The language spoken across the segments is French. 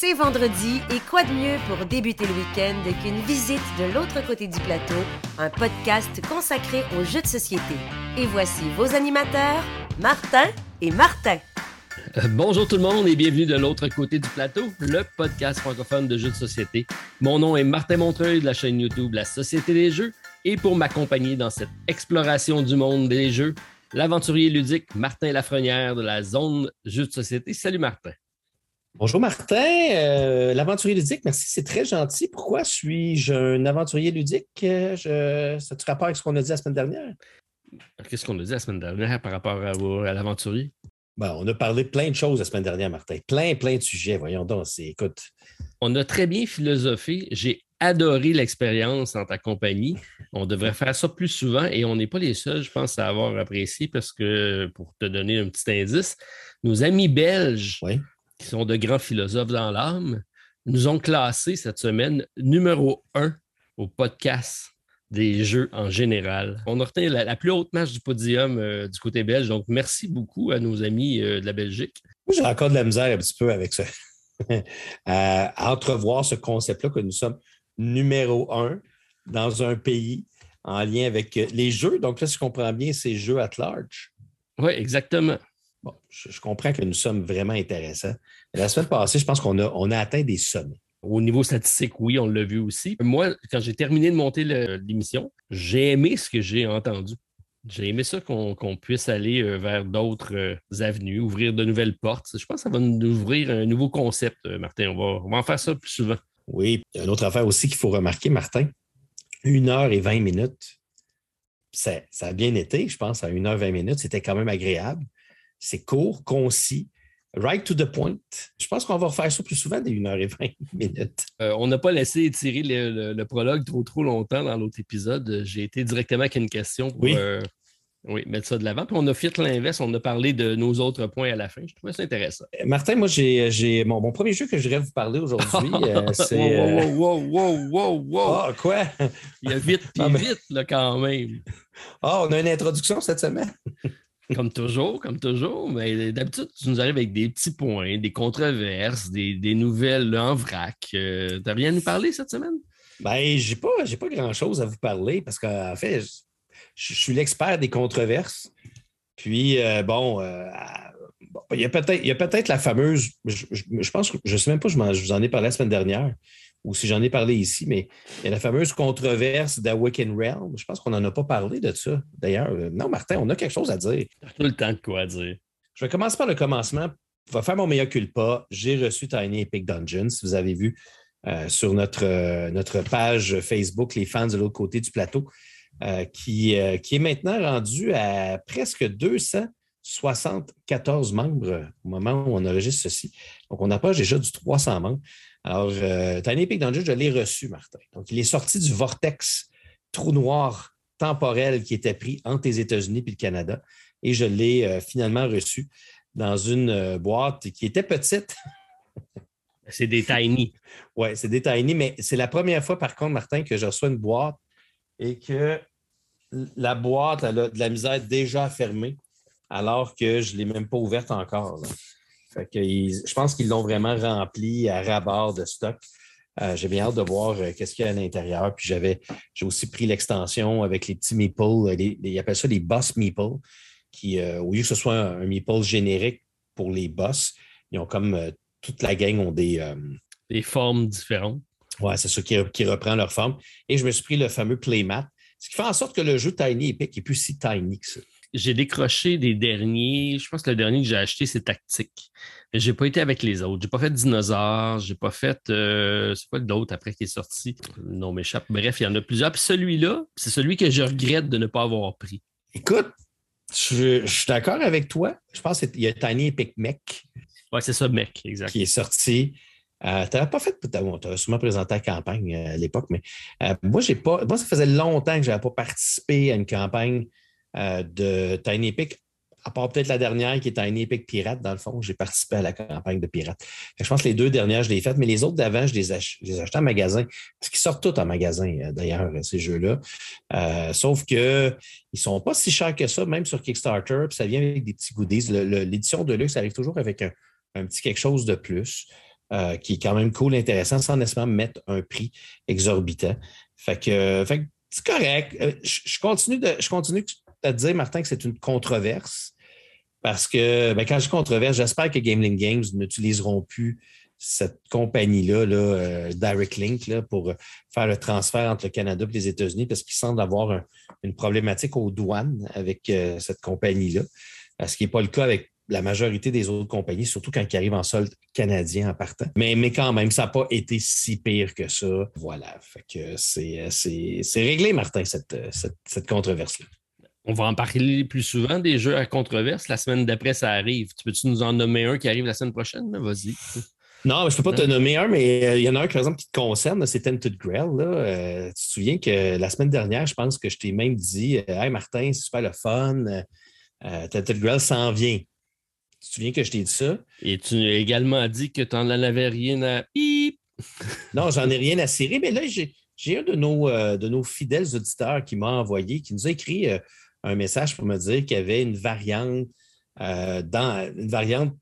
C'est vendredi et quoi de mieux pour débuter le week-end qu'une visite de l'autre côté du plateau, un podcast consacré aux jeux de société. Et voici vos animateurs, Martin et Martin. Euh, bonjour tout le monde et bienvenue de l'autre côté du plateau, le podcast francophone de jeux de société. Mon nom est Martin Montreuil de la chaîne YouTube La Société des Jeux et pour m'accompagner dans cette exploration du monde des jeux, l'aventurier ludique Martin Lafrenière de la zone Jeux de société. Salut Martin. Bonjour Martin, euh, l'aventurier ludique, merci, c'est très gentil. Pourquoi suis-je un aventurier ludique? Je, ça tu rapport avec ce qu'on a dit la semaine dernière? Qu'est-ce qu'on a dit la semaine dernière par rapport à, à l'aventurier? Ben, on a parlé plein de choses la semaine dernière, Martin. Plein, plein de sujets. Voyons donc, écoute. On a très bien philosophé. J'ai adoré l'expérience en ta compagnie. On devrait faire ça plus souvent et on n'est pas les seuls, je pense, à avoir apprécié parce que, pour te donner un petit indice, nos amis belges Oui. Qui sont de grands philosophes dans l'âme, nous ont classé cette semaine numéro un au podcast des jeux en général. On a retenu la, la plus haute marche du podium euh, du côté belge. Donc, merci beaucoup à nos amis euh, de la Belgique. Moi, j'ai encore de la misère un petit peu avec ça. à entrevoir ce concept-là que nous sommes numéro un dans un pays en lien avec les jeux. Donc là, si je comprends bien, c'est jeux at large. Oui, exactement. Bon, je, je comprends que nous sommes vraiment intéressants. La semaine passée, je pense qu'on a, on a atteint des sommets. Au niveau statistique, oui, on l'a vu aussi. Moi, quand j'ai terminé de monter l'émission, j'ai aimé ce que j'ai entendu. J'ai aimé ça qu'on puisse aller euh, vers d'autres euh, avenues, ouvrir de nouvelles portes. Je pense que ça va nous ouvrir un nouveau concept, euh, Martin. On va, on va en faire ça plus souvent. Oui, une autre affaire aussi qu'il faut remarquer, Martin. Une heure et 20 minutes. Ça, ça a bien été, je pense, à une heure 20 minutes. C'était quand même agréable. C'est court, concis, right to the point. Je pense qu'on va refaire ça plus souvent des 1 heure et 20 minutes. Euh, on n'a pas laissé étirer le, le- le prologue trop trop longtemps dans l'autre épisode. J'ai été directement avec une question pour Oui. euh, oui, mettre ça de l'avant. Puis on a fait l'inverse, on a parlé de nos autres points à la fin. Je trouvais ça intéressant. Euh, Martin, moi, j'ai, mon, mon premier jeu que je voudrais vous parler aujourd'hui. euh, c'est. wow, wow, wow, wow, wow, wow. Ah, quoi? Il y a vite puis Ah, mais- vite là, quand même. Ah, on a une introduction cette semaine. Comme toujours, comme toujours. Mais d'habitude, tu nous arrives avec des petits points, des controverses, des, nouvelles en vrac. Euh, T'as rien à nous parler cette semaine? Ben, j'ai pas, pas grand-chose à vous parler parce qu'en fait, je, suis l'expert des controverses. Puis, euh, bon, euh, bon, il y a peut-être, la fameuse, je, pense, que- je ne sais même pas, je, je vous en ai parlé la semaine dernière, ou si j'en ai parlé ici, mais il y a la fameuse controverse d'Awaken Realm. Je pense qu'on n'en a pas parlé de ça. D'ailleurs, euh, non, Martin, on a quelque chose à dire. Tout le temps de quoi dire. Je vais commencer par le commencement. Je vais faire mon meilleur culpa. J'ai reçu Tiny Epic Dungeons. Si vous avez vu euh, sur notre, euh, notre page Facebook, les fans de l'autre côté du plateau, euh, qui, qui est maintenant rendu à presque 274 membres au moment où on enregistre ceci. Donc, on approche déjà du 300 membres. Alors, euh, Tiny Epic Dungeons, je l'ai reçu, Martin. Donc, il est sorti du vortex trou noir temporel qui était pris entre les États-Unis et le Canada. Et je l'ai euh, finalement reçu dans une euh, boîte qui était petite. C'est des tiny. Oui, c'est des tiny, mais c'est la première fois, par contre, Martin, que je reçois une boîte et que la boîte elle a de la misère déjà fermée, alors que je ne l'ai même pas ouverte encore. là. Fait que ils- je pense qu'ils l'ont vraiment rempli à rabord de stock. Euh, j'ai bien hâte de voir euh, qu'est-ce qu'il y a à l'intérieur. Puis j'avais, j'ai aussi pris l'extension avec les petits meeples, euh, les- les- ils appellent ça les boss meeples, qui, euh, au lieu que ce soit un, un meeple générique pour les boss, ils ont comme toute la gang ont des, Des formes différentes. Ouais, c'est ça qui, qui reprend leur forme. Et je me suis pris le fameux Playmat, ce qui fait en sorte que le jeu Tiny Epic n'est plus si tiny que ça. J'ai décroché des derniers. Je pense que le dernier que j'ai acheté, c'est Tactique. Mais j'ai pas été avec les autres. J'ai pas fait Dinosaure. J'ai pas fait. euh, c'est quoi l'autre après qui est sorti? Le nom m'échappe. Bref, il y en a plusieurs. Puis celui-là, c'est celui que je regrette de ne pas avoir pris. Écoute, je, je suis d'accord avec toi. Je pense qu'il y a Tiny Epic Mech Ouais, c'est ça, mec, exact. qui est sorti. Euh, tu n'avais pas fait, tu avais sûrement présenté la campagne euh, à l'époque, mais euh, moi, j'ai pas. Moi, ça faisait longtemps que je n'avais pas participé à une campagne euh, de Tiny Epic, à part peut-être la dernière qui est Tiny Epic Pirate, dans le fond, j'ai participé à la campagne de Pirate. Je pense que les deux dernières, je les ai faites, mais les autres d'avant, je les, je ai achetées en magasin. Parce qu'ils sortent tous en magasin, euh, d'ailleurs, ces jeux-là. Euh, sauf que ils ne sont pas si chers que ça, même sur Kickstarter, puis ça vient avec des petits goodies. L'édition de luxe arrive toujours avec un, petit quelque chose de plus. qui est quand même cool, intéressant, sans nécessairement mettre un prix exorbitant. Fait que, c'est correct. Je, continue de, je continue te dire, Martin, que c'est une controverse. Parce que ben, quand je controverse, j'espère que Gameling Games n'utiliseront plus cette compagnie-là, là, euh, Link, pour faire le transfert entre le Canada et les États-Unis, parce qu'ils semblent avoir une problématique aux douanes avec euh, cette compagnie-là, ce qui n'est pas le cas avec la majorité des autres compagnies, surtout quand ils arrivent en solde canadien en partant. Mais, mais quand même, ça n'a pas été si pire que ça. Voilà. Fait que c'est, réglé, Martin, cette, cette, cette controverse-là. On va en parler plus souvent des jeux à controverse. La semaine d'après, ça arrive. Tu peux-tu nous en nommer un qui arrive la semaine prochaine? Vas-y. Non, je ne peux pas te nommer un, mais euh, il y en a un, par exemple, qui te concerne, c'est Tented Grail. Euh, tu te souviens que la semaine dernière, je pense que je t'ai même dit euh, Hey Martin, c'est super le fun. Tented Grail s'en vient. Tu te souviens que je t'ai dit ça? Et tu as également dit que tu n'en avais rien à. non, j'en ai rien à cirer, mais là, j'ai un de nos, de nos fidèles auditeurs qui m'a envoyé, qui nous a écrit un message pour me dire qu'il y avait une variante euh, dans une variante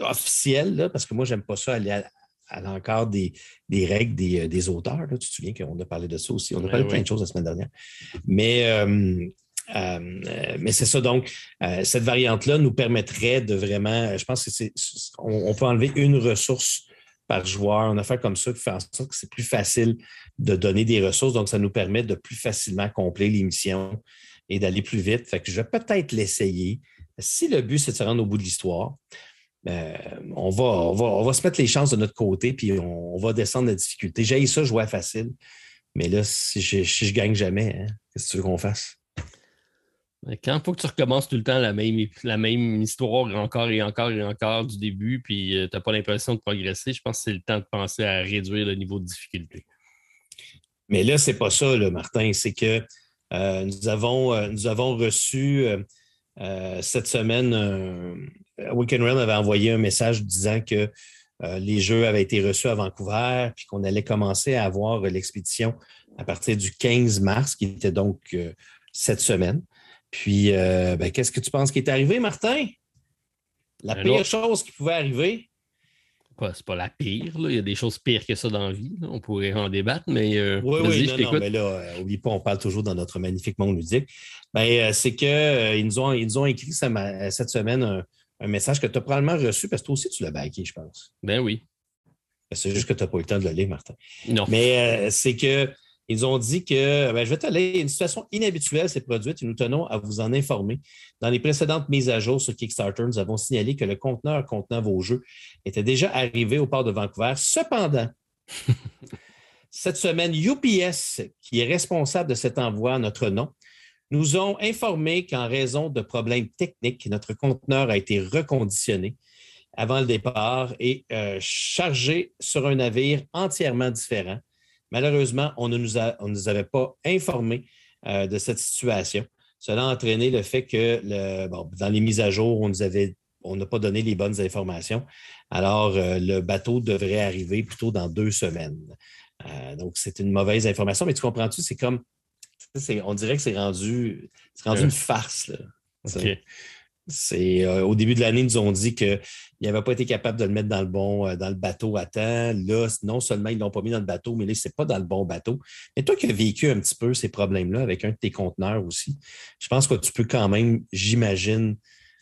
officielle, parce que moi, je n'aime pas ça aller à, l'encore des, règles des, euh, auteurs. Tu te souviens qu'on a parlé de ça aussi. On a parlé de plein de choses la semaine dernière. Mais, euh, mais c'est ça. Donc, cette variante-là nous permettrait de vraiment, je pense que c'est, on, peut enlever une ressource par joueur, une affaire comme ça qui fait en sorte que c'est plus facile de donner des ressources. Donc, ça nous permet de plus facilement compléter l'émission et d'aller plus vite. Fait que je vais peut-être l'essayer. Si le but, c'est de se rendre au bout de l'histoire, ben, on, va, on, va, se mettre les chances de notre côté, puis on, va descendre la difficulté. J'ai ça jouer facile. Mais là, si je, ne gagne jamais, hein, qu'est-ce que tu veux qu'on fasse? Quand il faut que tu recommences tout le temps la même, la même histoire encore et encore et encore du début, puis euh, tu n'as pas l'impression de progresser, je pense que c'est le temps de penser à réduire le niveau de difficulté. Mais là, c'est pas ça, là, Martin. C'est que euh, nous, avons, euh, nous avons reçu euh, cette semaine, Weekend Realm avait envoyé un message disant que les jeux avaient été reçus à Vancouver, puis qu'on allait commencer à avoir l'expédition à partir du 15 mars, qui était donc cette semaine. Puis, ben, qu'est-ce que tu penses qui est arrivé, Martin? La pire chose qui pouvait arriver, c'est pas la pire. Il y a des choses pires que ça dans la vie. On pourrait en débattre, mais. Euh, oui, oui, non, non, mais là, euh, oublie pas, on parle toujours dans notre magnifique monde ludique. Ben, euh, c'est qu'ils nous, ont, ils nous ont écrit cette semaine un, message que tu as probablement reçu parce que toi aussi, tu l'as baqué, je pense. Ben oui. C'est juste que tu n'as pas eu le temps de le lire, Martin. Non. Mais c'est que ils ont dit que, ben, je vais te aller, une situation inhabituelle s'est produite et nous tenons à vous en informer. Dans les précédentes mises à jour sur Kickstarter, nous avons signalé que le conteneur contenant vos jeux était déjà arrivé au port de Vancouver. Cependant, cette semaine, UPS, qui est responsable de cet envoi à notre nom, nous ont informé qu'en raison de problèmes techniques, notre conteneur a été reconditionné avant le départ et euh, chargé sur un navire entièrement différent Malheureusement, on ne nous, avait pas informés euh, de cette situation. Cela a entraîné le fait que dans les mises à jour, on nous avait on n'a pas donné les bonnes informations. Alors, euh, le bateau devrait arriver plutôt dans deux semaines. Euh, donc, c'est une mauvaise information, mais tu comprends-tu? C'est comme, on dirait que c'est rendu, rendu une farce. C'est euh, au début de l'année, ils nous ont dit qu'ils n'avaient pas été capables de le mettre dans le bon, euh, dans le bateau à temps. Là, non seulement ils ne l'ont pas mis dans le bateau, mais là, ce n'est pas dans le bon bateau. Mais toi qui as vécu un petit peu ces problèmes-là avec un de tes conteneurs aussi, je pense que tu peux quand même, j'imagine,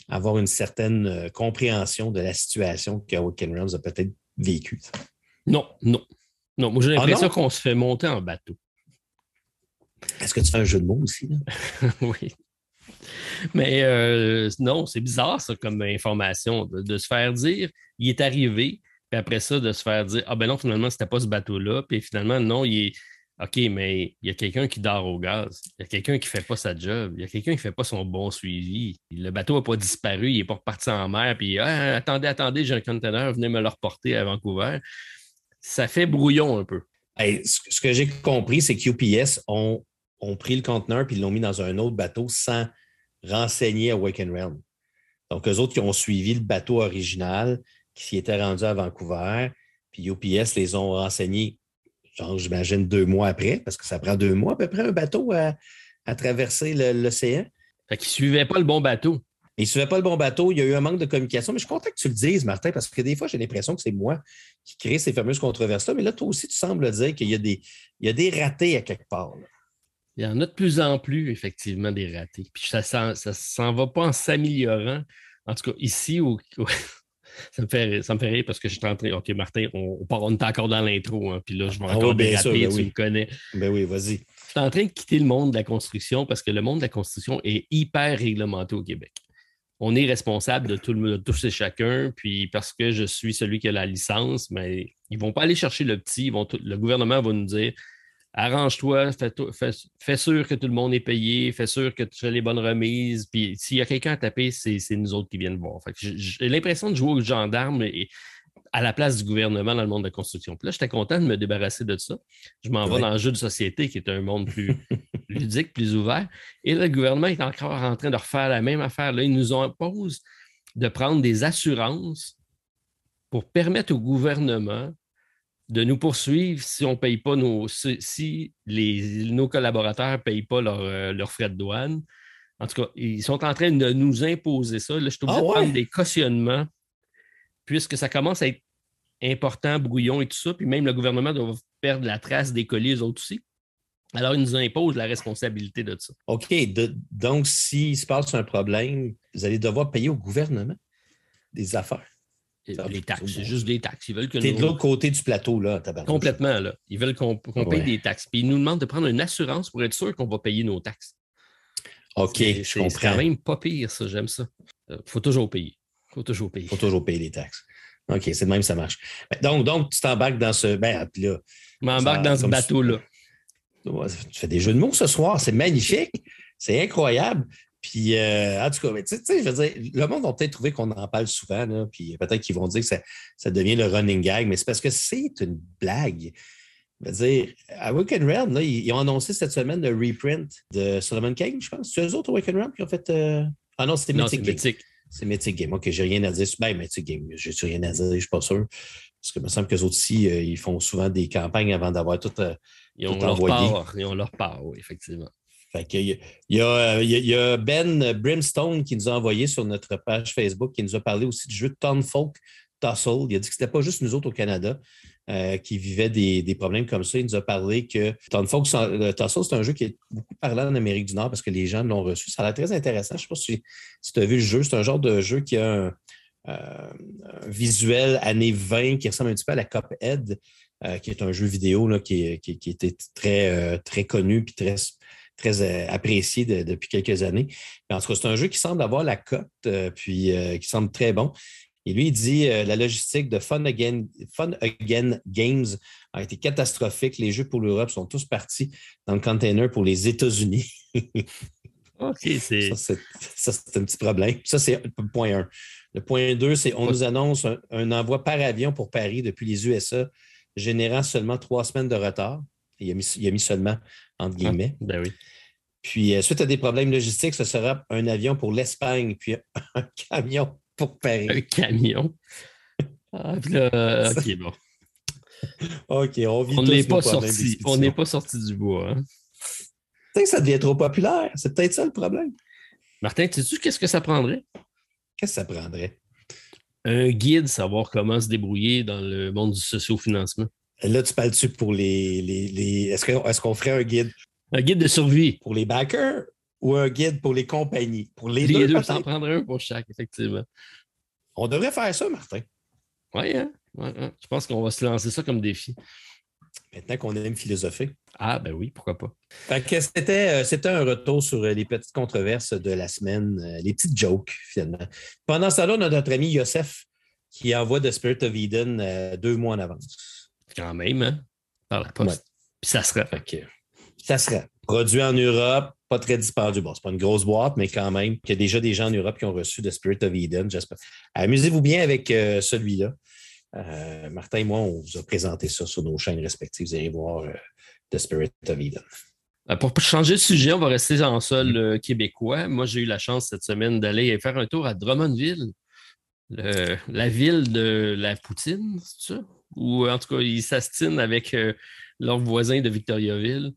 avoir une certaine euh, compréhension de la situation que Realms a peut-être vécue. Non, non. Non, moi j'ai ah l'impression qu'on se fait monter en bateau. Est-ce que tu fais un jeu de mots aussi? oui. Mais euh, non, c'est bizarre, ça, comme information, de, se faire dire, il est arrivé, puis après ça, de se faire dire, ah ben non, finalement, c'était pas ce bateau-là, puis finalement, non, il est. OK, mais il y a quelqu'un qui dort au gaz. Il y a quelqu'un qui ne fait pas sa job. Il y a quelqu'un qui ne fait pas son bon suivi. Le bateau n'a pas disparu. Il n'est pas reparti en mer. Puis, ah, attendez, attendez, j'ai un conteneur, venez me le reporter à Vancouver. Ça fait brouillon un peu. ce que j'ai compris, c'est que UPS ont, ont, pris le conteneur puis l'ont mis dans un autre bateau sans renseignés à Wake Realm. Donc, eux autres qui ont suivi le bateau original qui s'y était rendu à Vancouver, puis UPS les ont renseignés, genre, j'imagine, deux mois après, parce que ça prend deux mois à peu près un bateau à, traverser l'océan. Fait qu'ils ne suivaient pas le bon bateau. Mais il ne suivait pas le bon bateau. Il y a eu un manque de communication. Mais je suis content que tu le dises, Martin, parce que des fois, j'ai l'impression que c'est moi qui crée ces fameuses controverses-là. Mais là, toi aussi, tu sembles dire qu'il y a des ratés à quelque part. Il y en a de plus en plus, effectivement, des ratés. Puis ça ne s'en va pas en s'améliorant. En tout cas, ici, ça, me fait, ça me fait rire parce que je suis en train. OK, Martin, on, on est encore dans l'intro. Hein, puis là, je vais ah encore déraper, ben tu me connais. Ben oui, vas-y. Je suis en train de quitter le monde de la construction parce que le monde de la construction est hyper réglementé au Québec. On est responsable de tout le tous et chacun, puis parce que je suis celui qui a la licence, mais ils ne vont pas aller chercher le petit. vont le gouvernement va nous dire arrange-toi, fais, sûr que tout le monde est payé, fais sûr que tu fais les bonnes remises. Puis s'il y a quelqu'un à taper, c'est nous autres qui viennent voir. J'ai l'impression de jouer aux gendarmes et, à la place du gouvernement dans le monde de la construction. Puis là, j'étais content de me débarrasser de ça. Je m'en vais dans le jeu de société qui est un monde plus ludique, plus ouvert. Et là, le gouvernement est encore en train de refaire la même affaire. Là, ils nous imposent de prendre des assurances pour permettre au gouvernement de nous poursuivre si on paye pas nos si les, nos collaborateurs ne payent pas euh, leurs frais de douane. En tout cas, ils sont en train de nous imposer ça. Là, je suis obligé ah de prendre des cautionnements puisque ça commence à être important, brouillon et tout ça, puis même le gouvernement doit perdre la trace des colis, eux autres aussi. Alors, ils nous imposent la responsabilité de ça. OK. donc, s'il se passe un problème, vous allez devoir payer au gouvernement des affaires. Les taxes, c'est juste des taxes. Ils veulent que es de l'autre côté du plateau, là, Complètement, là. Ils veulent qu'on paye des taxes. Puis ils nous demandent de prendre une assurance pour être sûr qu'on va payer nos taxes. OK, je comprends. C'est quand même pas pire, ça. J'aime ça. Il euh, faut toujours payer faut toujours payer. faut toujours payer les taxes. OK, c'est de même, ça marche. Donc, donc tu t'embarques dans ce. Ben, là. Je m'embarque dans ce bateau-là. Tu fais des jeux de mots ce soir, c'est magnifique, c'est incroyable. Puis, euh, en tout cas, tu sais, je veux dire, le monde va peut-être trouver qu'on en parle souvent, là, puis peut-être qu'ils vont dire que ça, devient le running gag, mais c'est parce que c'est une blague. Je veux dire, à Wicked Realm, là, ils, ont annoncé cette semaine le reprint de Solomon King, je pense. C'est eux autres au Wicked Realm qui ont fait. Euh, ah non, c'était Mythic. C'est Mythic Game. OK, j'ai rien à dire. Ben, Mythic Game, j'ai rien à dire, je ne suis pas sûr. Parce que me semble qu'eux autres aussi, euh, ils font souvent des campagnes avant d'avoir tout, euh, ils ont leur Part, ils ont leur part, oui, effectivement. Il, y a, il, y a, Ben Brimstone qui nous a envoyé sur notre page Facebook, qui nous a parlé aussi du jeu Town Folk Tussle. Il a dit que ce n'était pas juste nous autres au Canada. Euh, qui vivait des, problèmes comme ça. Il nous a parlé que Townfolk Tussle, c'est un jeu qui est beaucoup parlé en Amérique du Nord parce que les gens l'ont reçu. Ça a l'air très intéressant. Je ne sais pas si, tu as vu le jeu. C'est un genre de jeu qui a un, euh, visuel années 20 qui ressemble un petit peu à la Cuphead, euh, qui est un jeu vidéo là, qui, qui, était très, très connu et très, très apprécié depuis quelques années. en tout cas, c'est un jeu qui semble avoir la cote, puis qui semble très bon. Et lui, il dit euh, la logistique de Fun Again, Fun Again Games a été catastrophique. Les jeux pour l'Europe sont tous partis dans le container pour les États-Unis. OK, c'est. Ça, c'est un petit problème. Ça, c'est le point 1. Le point 2, c'est on nous annonce un, envoi par avion pour Paris depuis les USA, générant seulement trois semaines de retard. Il a mis, il a mis seulement entre guillemets. Ah, ben oui. Puis, euh, suite à des problèmes logistiques, ce sera un avion pour l'Espagne, puis un camion pour Paris. Un camion? Ah, là, OK, bon. OK, on vit On n'est pas, sorti, on n'est pas sorti du bois. Hein? Peut-être que ça devient trop populaire. C'est peut-être ça le problème. Martin, sais-tu qu'est-ce que ça prendrait? Qu'est-ce que ça prendrait? Un guide, savoir comment se débrouiller dans le monde du socio-financement. Là, tu parles-tu pour les. les, Est-ce qu'on ferait un guide? Un guide de survie. Pour les backers ou un guide pour les compagnies? Pour les, les deux, deux ça en prendrait un pour chaque, effectivement. On devrait faire ça, Martin. Oui, hein? je pense qu'on va se lancer ça comme défi. Maintenant qu'on aime philosopher. Ah, ben oui, pourquoi pas. C'était, euh, c'était un retour sur euh, les petites controverses de la semaine, euh, les petites jokes, finalement. Pendant ce temps-là, on a notre ami Youssef qui envoie The Spirit of Eden deux mois en avance. Quand même, hein? Par la poste. Puis ça sera. Ça sera. Produit en Europe, pas très dispendieux. Bon, c'est pas une grosse boîte, mais quand même, il y a déjà des gens en Europe qui ont reçu The Spirit of Eden, j'espère. Amusez-vous bien avec euh, celui-là. Euh, Martin et moi, on vous a présenté ça sur nos chaînes respectives. Vous allez voir euh, The Spirit of Eden. Pour changer de sujet, on va rester en sol québécois. Moi, j'ai eu la chance cette semaine d'aller faire un tour à Drummondville, la ville de la Poutine, c'est ça? Ou en tout cas, ils s'astinent avec leurs voisins de Victoriaville.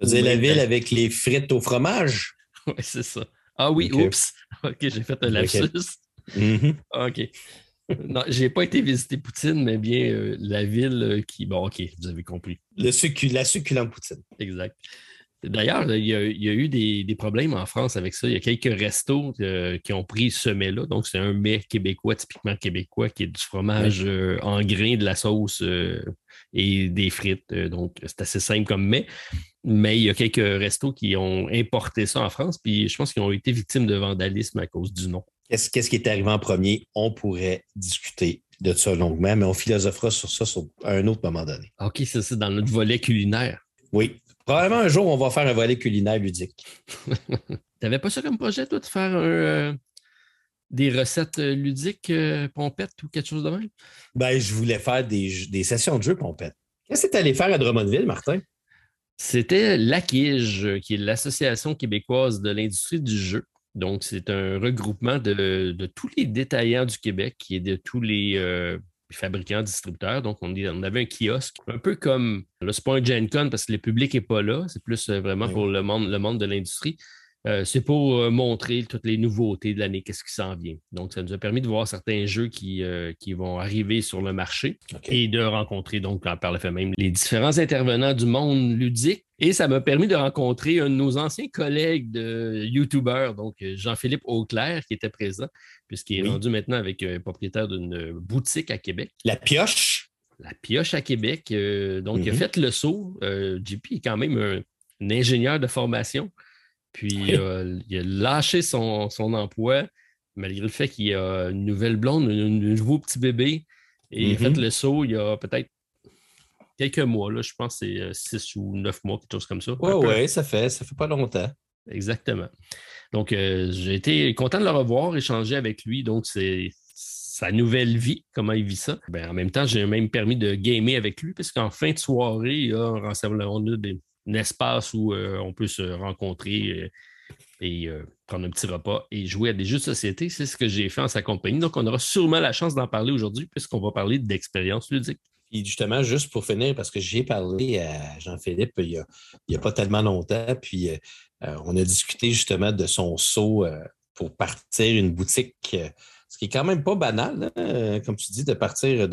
Vous la ville avec les frites au fromage? Oui, c'est ça. Ah oui, Ok. oups. OK, j'ai fait un lapsus. Mhm. OK. Non, j'ai pas été visiter Poutine, mais bien euh, la ville euh, qui. Bon, OK, vous avez compris. Le succu- la succulente poutine. Exact. D'ailleurs, il y, a, il y a eu des, des problèmes en France avec ça. Il y a quelques restos euh, qui ont pris ce mets-là. Donc, c'est un mets québécois, typiquement québécois, qui est du fromage euh, en grains, de la sauce euh, et des frites. Donc, c'est assez simple comme mets. Mais il y a quelques restos qui ont importé ça en France, puis je pense qu'ils ont été victimes de vandalisme à cause du nom. Qu'est-ce qui est arrivé en premier? On pourrait discuter de ça longuement, mais on philosophera sur ça sur- à un autre moment donné. OK, ça, c'est dans notre volet culinaire. Oui. Probablement un jour, on va faire un volet culinaire ludique. T'avais pas ça comme projet, toi, de faire un, euh, des recettes euh, ludiques, euh, pompettes ou quelque chose de même? Ben, je voulais faire des, jeux- des sessions de jeu pompette. Qu'est-ce que tu allé faire à Drummondville, Martin? C'était l'AQUIGE, euh, qui est l'Association québécoise de l'industrie du jeu. Donc, c'est un regroupement de, de tous les détaillants du Québec et de tous les euh, fabricants, distributeurs. Donc, on, avait un kiosque, un peu comme, là, c'est pas un Gen Con parce que le public n'est pas là, c'est plus euh, vraiment Oui. pour le monde, le monde de l'industrie. Euh, c'est pour euh, montrer toutes les nouveautés de l'année, qu'est-ce qui s'en vient. Donc, ça nous a permis de voir certains jeux qui, euh, qui vont arriver sur le marché et de rencontrer, donc, par le fait même, les différents intervenants du monde ludique. Et ça m'a permis de rencontrer un de nos anciens collègues de YouTuber, donc Jean-Philippe Auclair, qui était présent, puisqu'il est Oui. rendu maintenant avec propriétaire d'une boutique à Québec. La pioche. La Pioche à Québec. donc, il a Mhm. fait le saut. JP est quand même un, un ingénieur de formation. Puis, Oui. euh, il a lâché son, son emploi, malgré le fait qu'il a une nouvelle blonde, un, nouveau petit bébé. Et il a fait le saut il y a peut-être quelques mois. Là, je pense que c'est euh, six ou neuf mois, quelque chose comme ça. Oui, oui, ça fait, ça fait pas longtemps. Exactement. Donc, euh, j'ai été content de le revoir, échanger avec lui. Donc, c'est sa nouvelle vie, comment il vit ça. Ben, en même temps, j'ai même permis de gamer avec lui, parce qu'en fin de soirée, rassemblement, on a des- un espace où euh, on peut se rencontrer euh, et euh, prendre un petit repas et jouer à des jeux de société. C'est ce que j'ai fait en sa compagnie. Donc, on aura sûrement la chance d'en parler aujourd'hui, puisqu'on va parler d'expérience ludique. Puis justement, juste pour finir, parce que j'ai parlé à Jean-Philippe il n'y a, a pas tellement longtemps, puis on a discuté justement de son saut pour partir une boutique, ce qui est quand même pas banal, hein, comme tu dis, de partir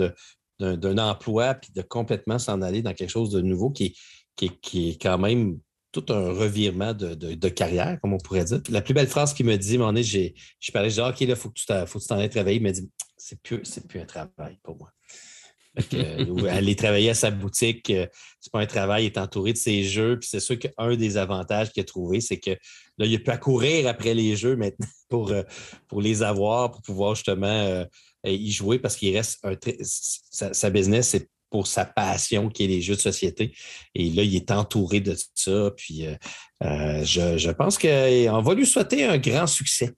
d'un emploi puis de complètement s'en aller dans quelque chose de nouveau qui qui est, qui est quand même tout un revirement de, de- de carrière, comme on pourrait dire. La plus belle phrase qu'il me dit, donné, j'ai je parlais, je dis, OK, là, il faut que tu t'en ailles travailler. Il m'a dit, c'est plus, c'est plus un travail pour moi. Que, aller travailler à sa boutique, euh, c'est pas un travail, il est entouré de ses jeux. Puis c'est sûr qu'un des avantages qu'il a trouvé, c'est que là, il a pu courir après les jeux maintenant pour, euh, pour les avoir, pour pouvoir justement euh, y jouer parce qu'il reste un très- sa, sa business, c'est pour sa passion qui est les jeux de société. Et là, il est entouré de ça. Puis euh, euh, je, je pense qu'on va lui souhaiter un grand succès,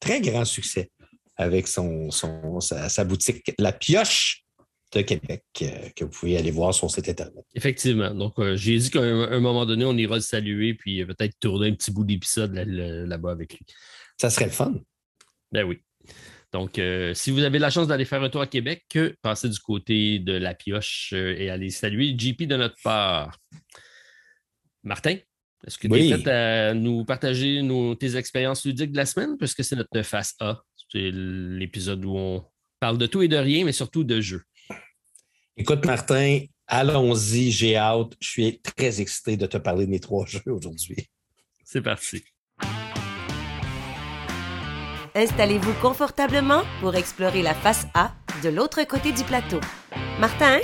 très grand succès avec son, son, sa, sa boutique La Pioche de Québec, euh, que vous pouvez aller voir sur site Internet. Effectivement. Donc, euh, j'ai dit qu'à un, un moment donné, on ira le saluer, puis peut-être tourner un petit bout d'épisode là- là- là-bas avec lui. Ça serait le fun. Ben oui. Donc, euh, si vous avez la chance d'aller faire un tour à Québec, passez du côté de la pioche euh, et allez saluer JP de notre part. Martin, est-ce que tu Oui. es prêt à nous partager nos, tes expériences ludiques de la semaine? Puisque c'est notre face A. C'est l'épisode où on parle de tout et de rien, mais surtout de jeux. Écoute, Martin, allons-y, j'ai hâte. Je suis très excité de te parler de mes trois jeux aujourd'hui. C'est parti. Installez-vous confortablement pour explorer la face A de l'autre côté du plateau. Martin,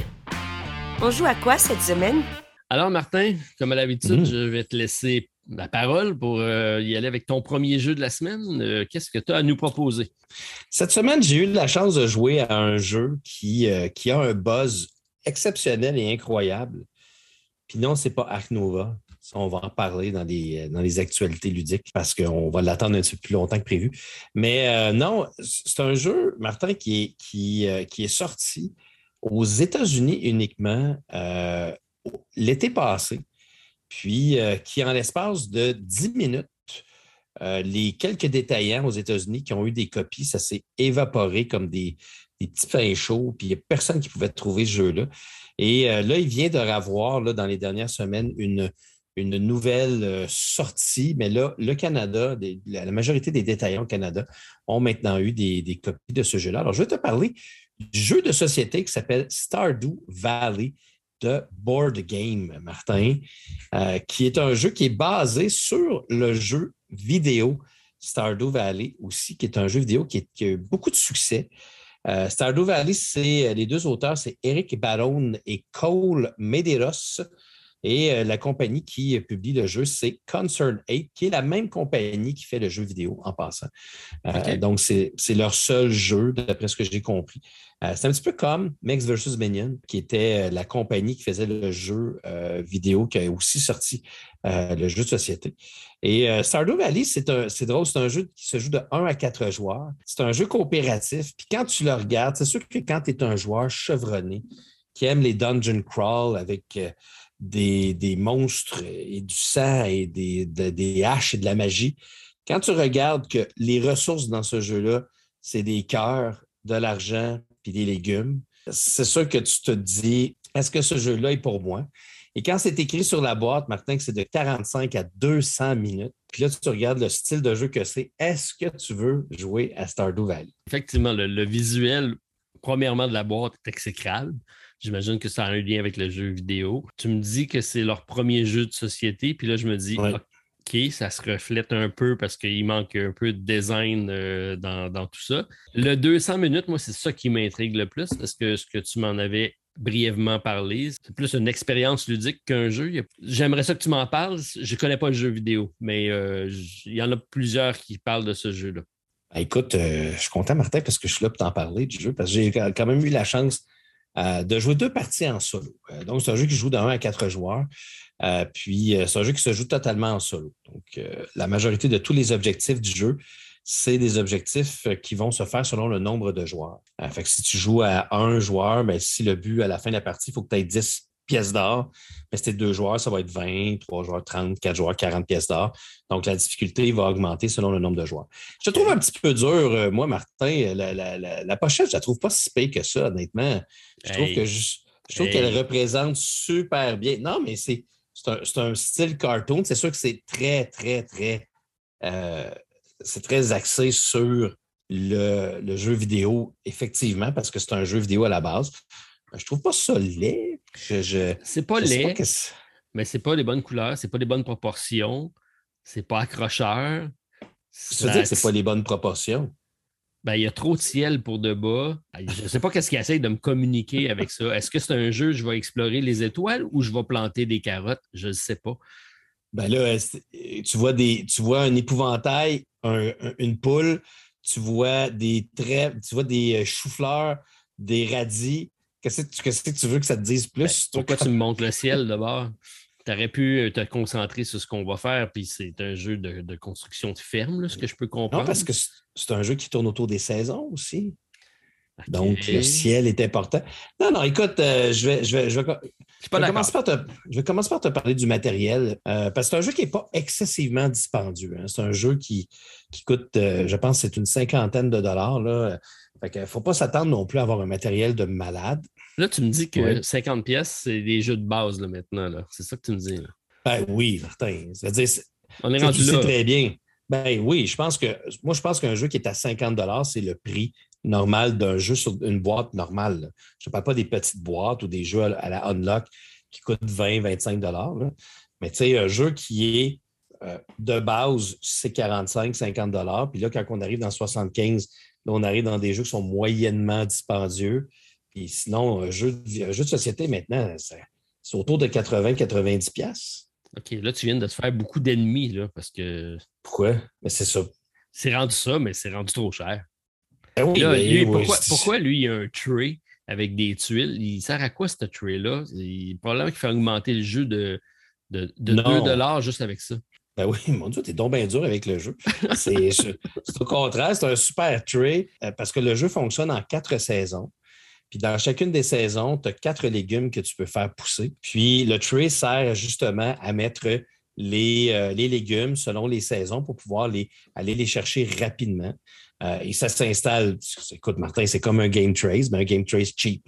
on joue à quoi cette semaine? Alors, Martin, comme à l'habitude, Mhm. je vais te laisser la parole pour euh, y aller avec ton premier jeu de la semaine. Euh, Qu'est-ce que tu as à nous proposer? Cette semaine, j'ai eu la chance de jouer à un jeu qui, euh, qui a un buzz exceptionnel et incroyable. Puis non, c'est pas Ark Nova. On va en parler dans les, dans les actualités ludiques parce qu'on va l'attendre un petit peu plus longtemps que prévu. Mais euh, non, c'est un jeu, Martin, qui est, euh, sorti aux États-Unis uniquement euh, l'été passé. Puis euh, qui, en l'espace de 10 minutes, euh, les quelques détaillants aux États-Unis qui ont eu des copies, ça s'est évaporé comme des, des petits pains chauds, puis il n'y a personne qui pouvait trouver ce jeu-là. Et euh, là, il vient de revoir, là, dans les dernières semaines, une, une nouvelle euh, sortie, mais là, le Canada, la, majorité des détaillants au Canada ont maintenant eu des, copies de ce jeu-là. Alors, je vais te parler du jeu de société qui s'appelle Stardew Valley de Board Game, Martin, euh, qui est un jeu qui est basé sur le jeu vidéo Stardew Valley aussi, qui est un jeu vidéo qui, a eu beaucoup de succès. Euh, Stardew Valley, c'est les deux auteurs, c'est Eric Barone et Cole Medeiros. Et euh, la compagnie qui publie le jeu, c'est Concern 8, qui est la même compagnie qui fait le jeu vidéo en passant. Euh, donc, c'est leur seul jeu, d'après ce que j'ai compris. Euh, c'est un petit peu comme Max vs. Minion, qui était la compagnie qui faisait le jeu vidéo, qui a aussi sorti le jeu de société. Et Stardew Valley, c'est drôle, c'est un jeu qui se joue de 1 à 4 joueurs. C'est un jeu coopératif. Puis quand tu le regardes, c'est sûr que quand tu es un joueur chevronné, qui aime les dungeon crawl avec des, monstres et du sang et des, des haches et de la magie. Quand tu regardes que les ressources dans ce jeu-là, c'est des cœurs, de l'argent puis des légumes, c'est sûr que tu te dis, est-ce que ce jeu-là est pour moi? Et quand c'est écrit sur la boîte, Martin, que c'est de 45 à 200 minutes, puis là, tu regardes le style de jeu que c'est, est-ce que tu veux jouer à Stardew Valley? Effectivement, le, visuel, premièrement, de la boîte est exécrable. J'imagine que ça a un lien avec le jeu vidéo. Tu me dis que c'est leur premier jeu de société, puis là, je me dis, OK, ça se reflète un peu parce qu'il manque un peu de design euh, dans, tout ça. Le 200 minutes, moi, c'est ça qui m'intrigue le plus parce que ce que tu m'en avais brièvement parlé, c'est plus une expérience ludique qu'un jeu. J'aimerais ça que tu m'en parles. Je ne connais pas le jeu vidéo, mais euh, il y en a plusieurs qui parlent de ce jeu-là. Ben, écoute, euh, je suis content, Martin, parce que je suis là pour t'en parler du jeu, parce que j'ai quand même eu la chance euh, de jouer deux parties en solo. Euh, donc, c'est un jeu qui joue 1 à 4 joueurs. Euh, puis, c'est un jeu qui se joue totalement en solo. Donc, la majorité de tous les objectifs du jeu, c'est des objectifs qui vont se faire selon le nombre de joueurs. fait si tu joues à un joueur, ben, si le but à la fin de la partie, il faut que tu aies 10 pièces d'or. Mais si deux joueurs, ça va être 20, trois joueurs, 30, quatre joueurs, 40 pièces d'or. Donc, la difficulté va augmenter selon le nombre de joueurs. Je trouve un petit peu dur, euh, moi, Martin. La, pochette, je la trouve pas si payée que ça, honnêtement. Je trouve que je, trouve qu'elle représente super bien. Non, mais c'est un, style cartoon. C'est sûr que c'est très, très, très. Euh, c'est très axé sur le, le, jeu vidéo, effectivement, parce que c'est un jeu vidéo à la base. Je trouve pas ça laid. Je, c'est pas laid, mais c'est pas les bonnes couleurs, c'est pas les bonnes proportions, c'est pas accrocheur. Ça veut dire que c'est pas les bonnes proportions. Ben, il y a trop de ciel pour de bas. Je ne sais pas qu'est-ce qu'il essaye de me communiquer avec ça. Est-ce que c'est un jeu, où je vais explorer les étoiles ou je vais planter des carottes? Je ne sais pas. Ben là, tu vois, des, tu vois un épouvantail, une poule, tu vois des traits, tu vois des euh, choux-fleurs, des radis, Qu'est-ce que, tu veux que ça te dise plus? Ben, pourquoi tu me montres le ciel d'abord? Tu aurais pu euh, te concentrer sur ce qu'on va faire, puis c'est un jeu de, construction de ferme, ce que je peux comprendre. Non, parce que c'est un jeu qui tourne autour des saisons aussi. Donc, le ciel est important. Non, non, écoute, euh, je vais, je vais, je vais, commencer par te, je vais commencer par te parler du matériel, euh, parce que c'est un jeu qui n'est pas excessivement dispendieux. Hein. C'est un jeu qui, qui coûte, je pense, c'est une cinquantaine de dollars. Là. Fait ne faut pas s'attendre non plus à avoir un matériel de malade. Là, tu me dis que 50 pièces, c'est des jeux de base là, maintenant. C'est ça que tu me dis. Ben oui, Martin. C'est-à-dire, On est rendu là. très bien. Ben oui, je pense que moi, je pense qu'un jeu qui est à 50 c'est le prix normal d'un jeu sur une boîte normale. Je ne parle pas des petites boîtes ou des jeux à la Unlock qui coûtent 20, 25 Mais tu sais, un jeu qui est euh, de base, c'est 45, 50 Puis là, quand on arrive dans 75, Là, on arrive dans des jeux qui sont moyennement dispendieux. Puis sinon, un jeu, de, jeu de société, maintenant, c'est autour de 80-90 pièces. OK, là, tu viens de te faire beaucoup d'ennemis, là, parce que... Pourquoi? Mais c'est ça. C'est rendu ça, mais c'est rendu trop cher. Ben oui, pourquoi, pourquoi, lui, il y a un tray avec des tuiles? Il sert à quoi, ce tray-là? Probablement qu'il fait augmenter le jeu de, de, de 2 juste avec ça. Ben oui, mon Dieu, t'es donc bien dur avec le jeu. C'est au contraire, c'est un super trait euh, parce que le jeu fonctionne en quatre saisons. Puis dans chacune des saisons, tu as quatre légumes que tu peux faire pousser. Puis le tray sert justement à mettre les, euh, les légumes selon les saisons pour pouvoir les, aller les chercher rapidement. Euh, et ça s'installe. Écoute, Martin, c'est comme un game trace, mais un game trace cheap.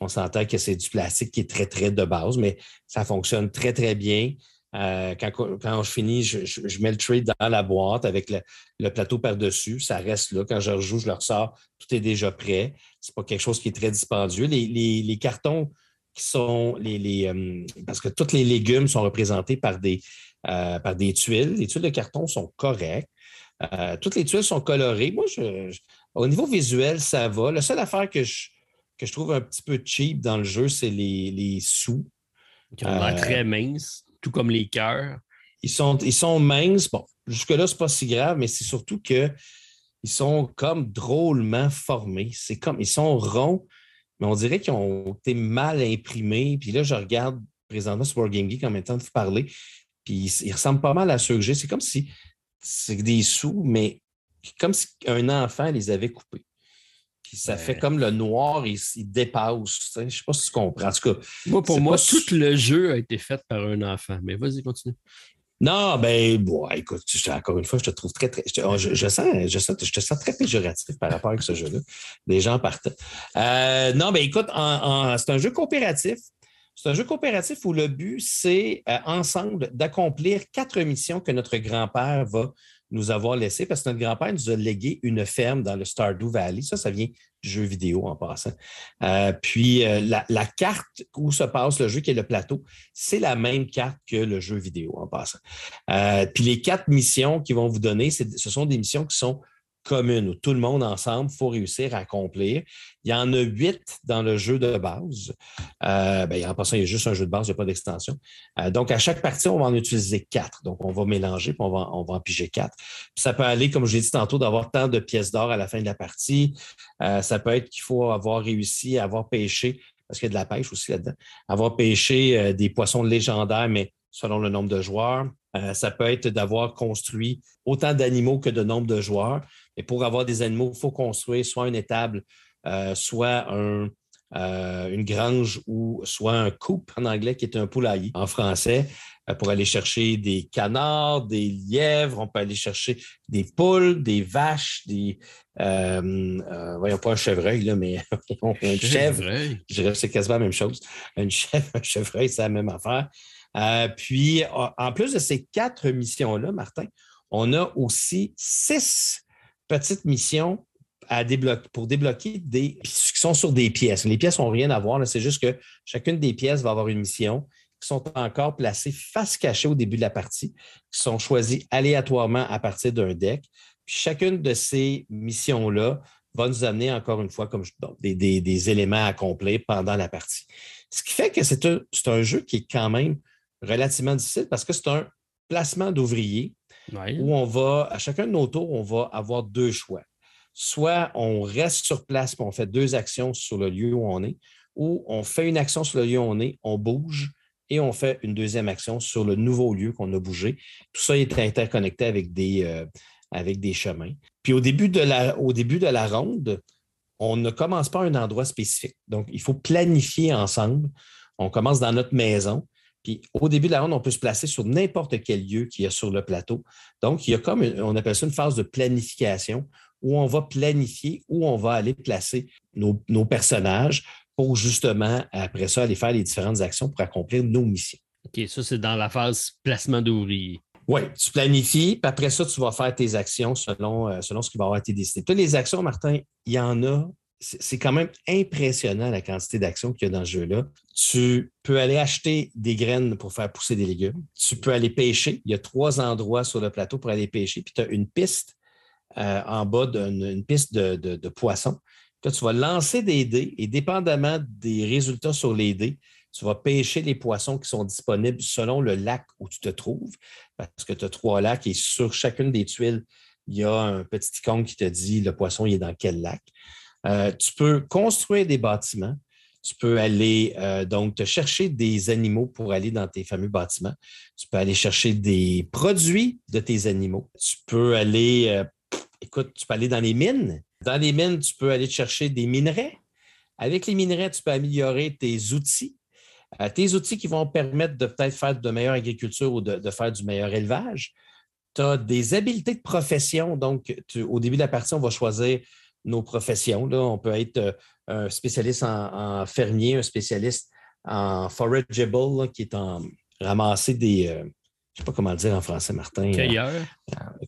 On s'entend que c'est du plastique qui est très, très de base, mais ça fonctionne très, très bien. Euh, quand, je finis, je, mets le trade dans la boîte avec le, plateau par-dessus. Ça reste là. Quand je rejoue, je le ressors. Tout est déjà prêt. Ce n'est pas quelque chose qui est très dispendieux. Les, cartons qui sont les. Euh, parce que tous les légumes sont représentés par des, euh, par des tuiles. Les tuiles de carton sont correctes. toutes les tuiles sont colorées. Moi, au niveau visuel, ça va. La seule affaire que je, que je trouve un petit peu cheap dans le jeu, c'est les, sous. Qui ont l'air très minces tout comme les cœurs. Ils sont, ils sont minces. Bon, jusque-là, ce n'est pas si grave, mais c'est surtout qu'ils sont comme drôlement formés. C'est comme, ils sont ronds, mais on dirait qu'ils ont été mal imprimés. Puis là, je regarde présentement sur World Game Geek en même temps de vous parler. Puis ils ressemblent pas mal à ceux que j'ai. C'est comme si c'est des sous, mais comme si un enfant les avait coupés. Puis ça fait comme le noir, il, il dépasse. Je ne sais pas si tu comprends. En tout cas, moi, pour moi, tout le jeu a été fait par un enfant. Mais vas-y, continue. Non, ben, bon, écoute, encore une fois, je te trouve très, très. Je, je, sens, je, sens, je te sens très péjoratif par rapport à ce jeu-là. Les gens partent. Euh, non, ben, écoute, c'est un jeu coopératif. C'est un jeu coopératif où le but, c'est euh, ensemble d'accomplir quatre missions que notre grand-père va nous avoir laissé parce que notre grand-père nous a légué une ferme dans le Stardew Valley. Ça, ça vient du jeu vidéo en passant. Euh, puis euh, la, carte où se passe le jeu, qui est le plateau, c'est la même carte que le jeu vidéo en passant. Euh, puis les quatre missions qu'ils vont vous donner, ce sont des missions qui sont commune où tout le monde ensemble, faut réussir à accomplir. Il y en a huit dans le jeu de base. Euh, ben, en passant, il y a juste un jeu de base, il n'y a pas d'extension. Euh, donc, à chaque partie, on va en utiliser quatre. Donc, on va mélanger, puis on va, on va en piger quatre. ça peut aller, comme je l'ai dit tantôt, d'avoir tant de pièces d'or à la fin de la partie. Euh, ça peut être qu'il faut avoir réussi à avoir pêché, parce qu'il y a de la pêche aussi là-dedans, avoir pêché des poissons légendaires, mais selon le nombre de joueurs. ça peut être d'avoir construit autant d'animaux que de nombre de joueurs. Et pour avoir des animaux, il faut construire soit une étable, euh, soit euh, une grange ou soit un coop en anglais qui est un poulailler en français euh, pour aller chercher des canards, des lièvres, on peut aller chercher des poules, des vaches, des voyons pas un chevreuil, là, mais un chèvre. Je dirais que c'est quasiment la même chose. Un chèvre, un chevreuil, c'est la même affaire. puis, en plus de ces quatre missions-là, Martin, on a aussi six petite mission à débloquer, pour débloquer des qui sont sur des pièces. Les pièces n'ont rien à voir. C'est juste que chacune des pièces va avoir une mission qui sont encore placées face cachée au début de la partie, qui sont choisies aléatoirement à partir d'un deck. Chacune de ces missions-là va nous amener encore une fois comme des, éléments à accomplir pendant la partie. Ce qui fait que c'est un, jeu qui est quand même relativement difficile parce que c'est un placement d'ouvriers où on va, à chacun de nos tours, on va avoir deux choix. Soit on reste sur place et on fait deux actions sur le lieu où on est, ou on fait une action sur le lieu où on est, on bouge et on fait une deuxième action sur le nouveau lieu qu'on a bougé. Tout ça est interconnecté avec des, euh, chemins. Puis au début, de la, au début de la ronde, on ne commence pas à un endroit spécifique. Donc, il faut planifier ensemble. On commence dans notre maison. Puis au début de la ronde, on peut se placer sur n'importe quel lieu qu'il y a sur le plateau. Donc, il y a comme, on appelle ça une phase de planification où on va planifier où on va aller placer nos, personnages pour justement, après ça, aller faire les différentes actions pour accomplir nos missions. OK, ça, c'est dans la phase placement d'ouvriers. Oui, tu planifies, puis après ça, tu vas faire tes actions selon, euh, selon ce qui va avoir été décidé. Toutes les actions, Martin, il y en a c'est quand même impressionnant la quantité d'actions qu'il y a dans ce jeu-là. Tu peux aller acheter des graines pour faire pousser des légumes. Tu peux aller pêcher. Il y a trois endroits sur le plateau pour aller pêcher. Puis tu as une piste euh, en bas d'une piste de, poissons. Tu vas lancer des dés et dépendamment des résultats sur les dés, tu vas pêcher les poissons qui sont disponibles selon le lac où tu te trouves, parce que tu as trois lacs et sur chacune des tuiles, il y a un petit icône qui te dit le poisson il est dans quel lac. Euh, tu peux construire des bâtiments. Tu peux aller euh, donc te chercher des animaux pour aller dans tes fameux bâtiments. Tu peux aller chercher des produits de tes animaux. Tu peux aller, euh, écoute, tu peux aller dans les mines. Dans les mines, tu peux aller chercher des minerais. Avec les minerais, tu peux améliorer tes outils. tes outils qui vont permettre de peut-être faire de meilleure agriculture ou de, faire du meilleur élevage. Tu as des habiletés de profession. Donc, au début de la partie, on va choisir nos professions. Là. On peut être euh, un spécialiste en, fermier, un spécialiste en forageable, qui est en ramasser des, euh, sais pas comment le dire en français, Martin. Cueilleur.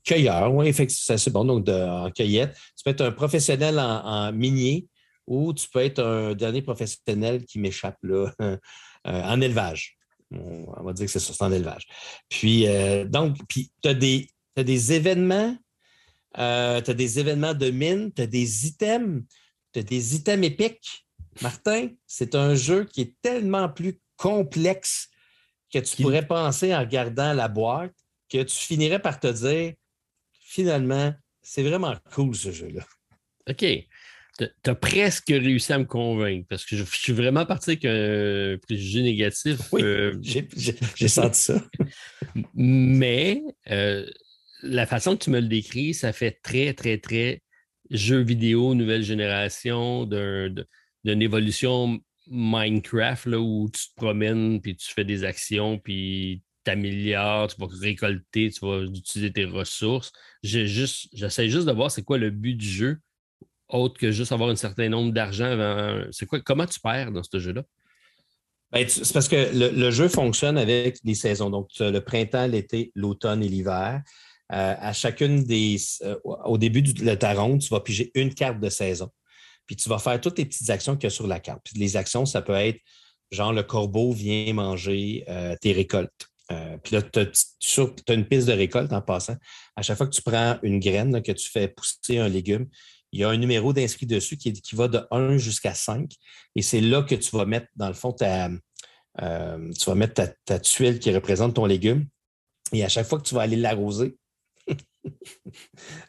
cueilleur, oui, effectivement, c'est bon. Donc, de, en cueillette. Tu peux être un professionnel en, minier ou tu peux être un dernier professionnel qui m'échappe, là, en élevage. On va dire que c'est ça, c'est en élevage. Puis, donc, puis tu as des, des événements euh, tu as des événements de mine, tu as des items, tu as des items épiques. Martin, c'est un jeu qui est tellement plus complexe que tu pourrais penser en regardant la boîte que tu finirais par te dire finalement, c'est vraiment cool ce jeu-là. OK. Tu as presque réussi à me convaincre parce que je, suis vraiment parti avec un préjugé négatif. Oui, euh, j'ai senti ça. Mais euh, la façon que tu me le décris, ça fait très, très, très jeu vidéo, nouvelle génération, d'une évolution Minecraft là, où tu te promènes, puis tu fais des actions, puis tu améliores, tu vas récolter, tu vas utiliser tes ressources. J'essaie juste, juste de voir c'est quoi le but du jeu, autre que juste avoir un certain nombre d'argent. C'est quoi, comment tu perds dans ce jeu-là? Ben, c'est parce que le, le, jeu fonctionne avec des saisons. Donc, le printemps, l'été, l'automne et l'hiver. Euh, à chacune des. Euh, au début de ta ronde, tu vas piger une carte de saison. Puis tu vas faire toutes les petites actions qu'il y a sur la carte. Puis les actions, ça peut être genre le corbeau vient manger euh, tes récoltes. puis là, tu as, une piste de récolte en passant. À chaque fois que tu prends une graine, que tu fais pousser un légume, il y a un numéro d'inscrit dessus qui, va de 1 jusqu'à 5. Et c'est là que tu vas mettre, dans le fond, tu vas mettre ta, tuile qui représente ton légume. Et à chaque fois que tu vas aller l'arroser,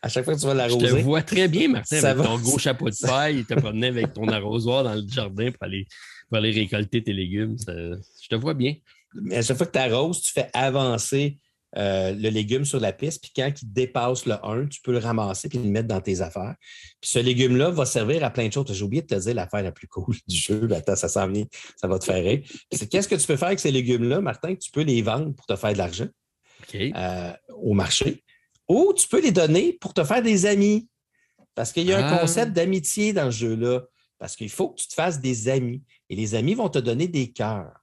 à chaque fois que tu vas l'arroser. Je te vois très bien, Martin, avec ton gros chapeau de paille. Tu te promené avec ton arrosoir dans le jardin pour aller, aller récolter tes légumes. je te vois bien. Mais à chaque fois que tu arroses, tu fais avancer euh, le légume sur la piste. Puis quand il dépasse le 1, tu peux le ramasser et le mettre dans tes affaires. Puis ce légume-là va servir à plein de choses. J'ai oublié de te dire l'affaire la plus cool du jeu. Attends, ça s'en vient, ça va te faire rire. Qu'est-ce que tu peux faire avec ces légumes-là, Martin? Tu peux les vendre pour te faire de l'argent euh, au marché. Ou tu peux les donner pour te faire des amis. Parce qu'il y a un ah. concept d'amitié dans ce jeu-là. Parce qu'il faut que tu te fasses des amis. Et les amis vont te donner des cœurs.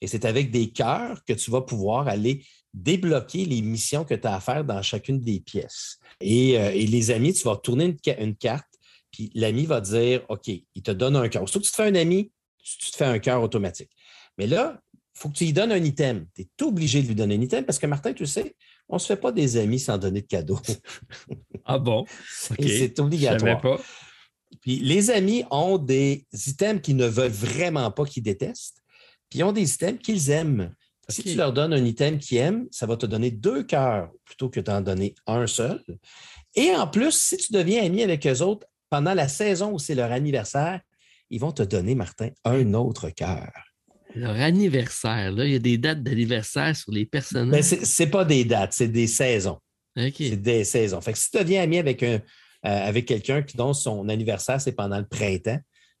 Et c'est avec des cœurs que tu vas pouvoir aller débloquer les missions que tu as à faire dans chacune des pièces. Et, euh, les amis, tu vas tourner une, carte, puis l'ami va dire OK, il te donne un cœur. Surtout que tu te fais un ami, tu te fais un cœur automatique. Mais là, il faut que tu lui donnes un item. Tu es obligé de lui donner un item parce que Martin, tu sais, on ne se fait pas des amis sans donner de cadeaux. ah bon? C'est obligatoire. Pas. Puis les amis ont des items qu'ils ne veulent vraiment pas, qu'ils détestent, puis ils ont des items qu'ils aiment. Si tu leur donnes un item qu'ils aiment, ça va te donner deux cœurs plutôt que d'en donner un seul. Et en plus, si tu deviens ami avec eux autres pendant la saison où c'est leur anniversaire, ils vont te donner, Martin, un autre cœur leur anniversaire. Là, il y a des dates d'anniversaire sur les personnages. Ce n'est pas des dates, c'est des saisons. C'est des saisons. Fait que si tu deviens ami avec, un, euh, avec quelqu'un dont son anniversaire, c'est pendant le printemps,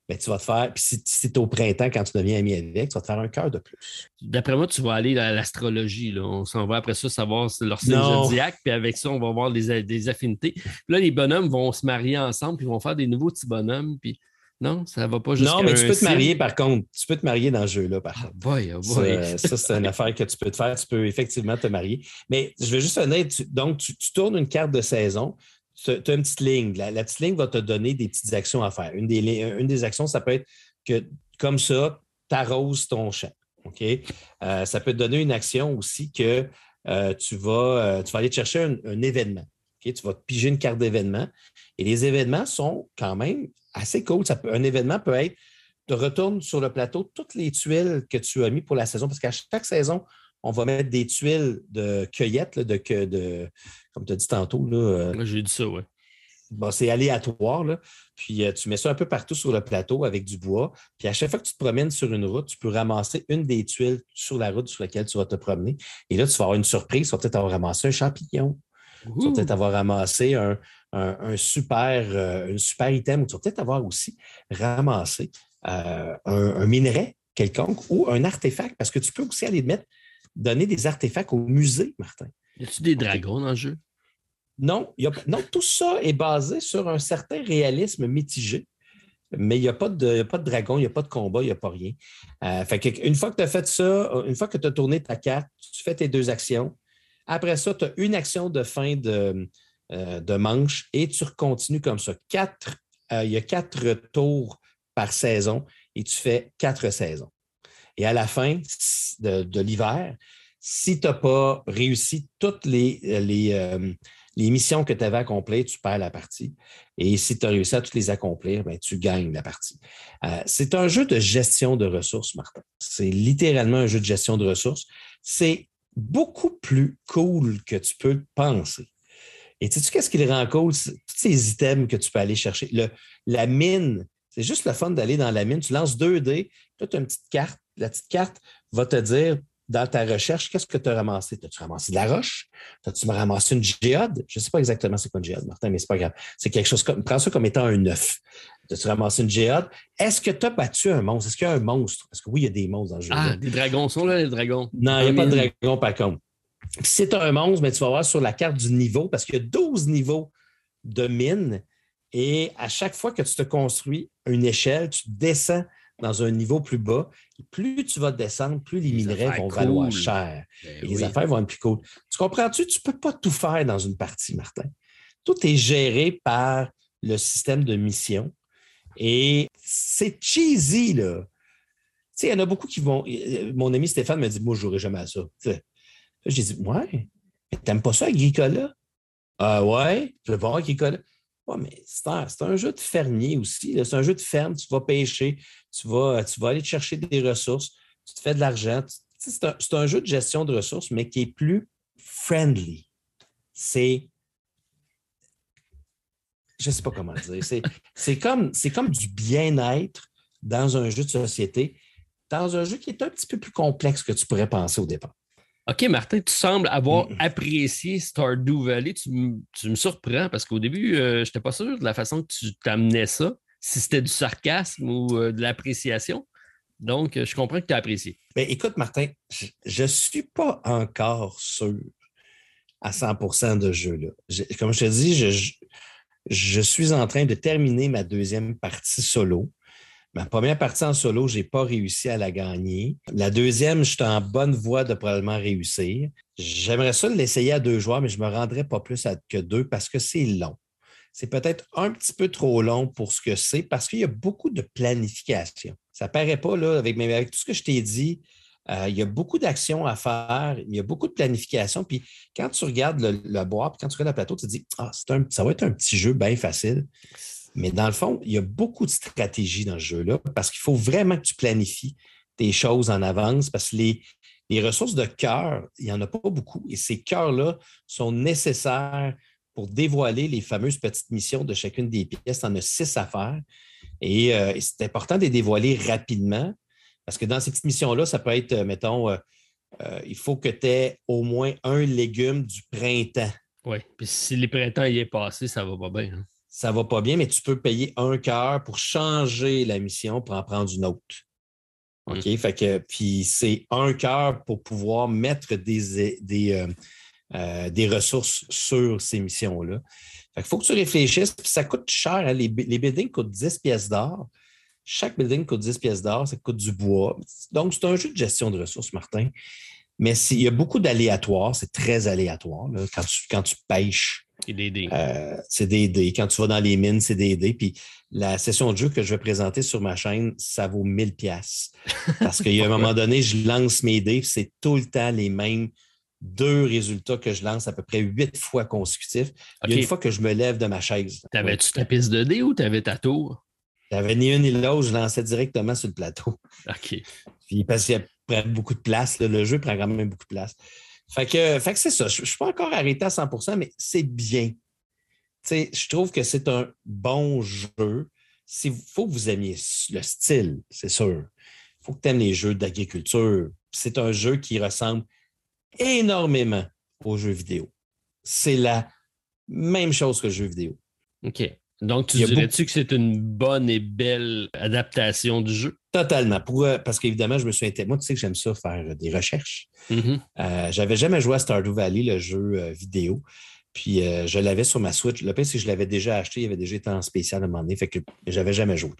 ben, tu vas te faire. Puis si, c'est au printemps, quand tu deviens ami avec, tu vas te faire un cœur de plus. D'après moi, tu vas aller à l'astrologie. On s'en va après ça savoir leur signe zodiac. Puis avec ça, on va voir des, des affinités. là, les bonhommes vont se marier ensemble, puis ils vont faire des nouveaux petits bonhommes. Puis non, ça ne va pas jusqu'à Non, mais tu peux te marier par contre. Tu peux te marier dans ce jeu-là, par ah, contre. Boy, oh boy. Ça, c'est une affaire que tu peux te faire. Tu peux effectivement te marier. Mais je vais juste honnête. donc, tu, tournes une carte de saison. Tu as une petite ligne. La, petite ligne va te donner des petites actions à faire. Une des, une des actions, ça peut être que, comme ça, tu arroses ton champ. OK? Euh, ça peut te donner une action aussi que euh, tu, vas, euh, tu vas aller chercher un, un événement. Tu vas piger une carte d'événement. Et les événements sont quand même assez cool. un événement peut être de retourne sur le plateau toutes les tuiles que tu as mis pour la saison, parce qu'à chaque saison, on va mettre des tuiles de cueillette, de, de, comme tu as dit tantôt. Là, euh, J'ai dit ça, oui. Bon, c'est aléatoire, là. puis euh, tu mets ça un peu partout sur le plateau avec du bois. Puis à chaque fois que tu te promènes sur une route, tu peux ramasser une des tuiles sur la route sur laquelle tu vas te promener. Et là, tu vas avoir une surprise. Tu vas peut-être avoir ramassé un champignon. Tu vas peut-être avoir ramassé un, un, super, euh, un super item ou tu vas peut-être avoir aussi ramassé euh, un, minerai quelconque ou un artefact parce que tu peux aussi aller mettre, donner des artefacts au musée, Martin. Y a-tu des dragons dans le jeu? Non, non, tout ça est basé sur un certain réalisme mitigé. Mais il n'y a, pas de, pas de dragon, il n'y a pas de combat, il n'y a pas rien. Euh, fait une fois que tu as fait ça, une fois que tu as tourné ta carte, tu fais tes deux actions, Après ça, tu as une action de fin de, euh, de manche et tu continues comme ça. Quatre, euh, il y a quatre tours par saison et tu fais quatre saisons. Et à la fin de, l'hiver, si tu n'as pas réussi toutes les, les, euh, les missions que tu avais accomplies, tu perds la partie. Et si tu as réussi à toutes les accomplir, ben, tu gagnes la partie. c'est un jeu de gestion de ressources, Martin. C'est littéralement un jeu de gestion de ressources. C'est beaucoup plus cool que tu peux penser. Et sais-tu qu'est-ce qui le rend cool? Tous ces items que tu peux aller chercher. Le, la mine, c'est juste le fun d'aller dans la mine. Tu lances 2 dés, tu as une petite carte. La petite carte va te dire dans ta recherche, qu'est-ce que tu as ramassé? As-tu ramassé de la roche? As-tu ramassé une géode? Je ne sais pas exactement c'est quoi une géode, Martin, mais c'est pas grave. C'est quelque chose comme. Prends ça comme étant un œuf. As-tu ramassé une géode? Est-ce que tu as battu un monstre? Est-ce qu'il y a un monstre? Parce que oui, il y a des monstres dans le jeu. Ah, des dragons sont là, les dragons. Non, il n'y a pas de dragons, par contre. C'est un monstre, mais tu vas voir sur la carte du niveau, parce qu'il y a 12 niveaux de mine. Et à chaque fois que tu te construis une échelle, tu descends dans un niveau plus bas. plus tu vas descendre, plus les, minerais vont valoir cher. Ben et les affaires vont être plus cool. Tu comprends-tu? Tu ne peux pas tout faire dans une partie, Martin. Tout est géré par le système de mission. Et c'est cheesy, là. Tu sais, il y en a beaucoup qui vont. Mon ami Stéphane me dit Moi, je ne jouerai jamais à ça. J'ai dit Ouais, mais t'aimes pas ça, Agricola? Ah ouais, je vais voir Agricola. Ouais, mais c'est un, jeu de fermier aussi. C'est un jeu de ferme. Tu vas pêcher, tu vas, tu vas aller te chercher des ressources, tu te fais de l'argent. C'est un, un, jeu de gestion de ressources, mais qui est plus friendly. C'est. Je ne sais pas comment dire. C'est comme, comme du bien-être dans un jeu de société, dans un jeu qui est un petit peu plus complexe que tu pourrais penser au départ. OK, Martin, tu sembles avoir apprécié Stardew Valley. Tu, me surprends parce qu'au début, euh, je n'étais pas sûr de la façon que tu t'amenais ça, si c'était du sarcasme ou euh, de l'appréciation. Donc, je comprends que tu as apprécié. Ben, écoute, Martin, je ne suis pas encore sûr à 100% de ce jeu-là. Comme je te dis, je, je, suis en train de terminer ma deuxième partie solo. Ma première partie en solo, je n'ai pas réussi à la gagner. La deuxième, je suis en bonne voie de probablement réussir. J'aimerais ça l'essayer à deux joueurs, mais je ne me rendrai pas plus que deux parce que c'est long. C'est peut-être un petit peu trop long pour ce que c'est parce qu'il y a beaucoup de planification. Ça paraît pas, là, avec tout ce que je t'ai dit, euh, il y a beaucoup d'actions à faire, il y a beaucoup de planification. Puis quand tu regardes le, bois, puis quand tu regardes le plateau, tu te dis Ah, ça va être un petit jeu bien facile. Mais dans le fond, il y a beaucoup de stratégie dans ce jeu-là parce qu'il faut vraiment que tu planifies tes choses en avance parce que les, ressources de cœur, il n'y en a pas beaucoup. Et ces cœurs-là sont nécessaires pour dévoiler les fameuses petites missions de chacune des pièces. Tu en as six à faire. Et, euh, c'est important de les dévoiler rapidement parce que dans ces petites missions-là, ça peut être, euh, mettons, euh, il faut que tu aies au moins un légume du printemps. Oui, puis si le printemps y est passé, ça va pas bien. Hein ça va pas bien, mais tu peux payer un cœur pour changer la mission pour en prendre une autre. OK? Mm. Fait que, puis c'est un cœur pour pouvoir mettre des, des, euh, euh, des ressources sur ces missions-là. Fait qu'il faut que tu réfléchisses, puis ça coûte cher. Hein. Les, les, buildings coûtent 10 pièces d'or. Chaque building coûte 10 pièces d'or, ça coûte du bois. Donc, c'est un jeu de gestion de ressources, Martin. Mais il y a beaucoup d'aléatoires, c'est très aléatoire quand, tu, quand tu pêches c'est des dés. Euh, c'est des dés. Quand tu vas dans les mines, c'est des dés. Puis la session de jeu que je vais présenter sur ma chaîne, ça vaut 1000 pièces Parce qu'il y a un moment donné, je lance mes dés, c'est tout le temps les mêmes deux résultats que je lance à peu près huit fois consécutifs. Il y a une fois que je me lève de ma chaise. T'avais-tu ta piste de dés ou t'avais ta tour? J'avais ni une ni l'autre, je lançais directement sur le plateau. OK. Puis parce qu'il prend beaucoup de place, le jeu prend quand même beaucoup de place. Fait que, fait que c'est ça. Je ne suis pas encore arrêté à 100% mais c'est bien. je trouve que c'est un bon jeu. Il faut que vous aimiez le style, c'est sûr. Il faut que tu aimes les jeux d'agriculture. C'est un jeu qui ressemble énormément aux jeux vidéo. C'est la même chose que le jeu vidéo. OK. Donc, tu dirais-tu que c'est une bonne et belle adaptation du jeu? Totalement. Euh, parce qu'évidemment, je me suis intéressé. Moi, tu sais que j'aime ça faire des recherches. Je mm-hmm. euh, n'avais J'avais jamais joué à Stardew Valley, le jeu euh, vidéo. Puis euh, je l'avais sur ma Switch. Le pire, c'est que je l'avais déjà acheté, il avait déjà été en spécial à un moment donné, fait que j'avais jamais joué.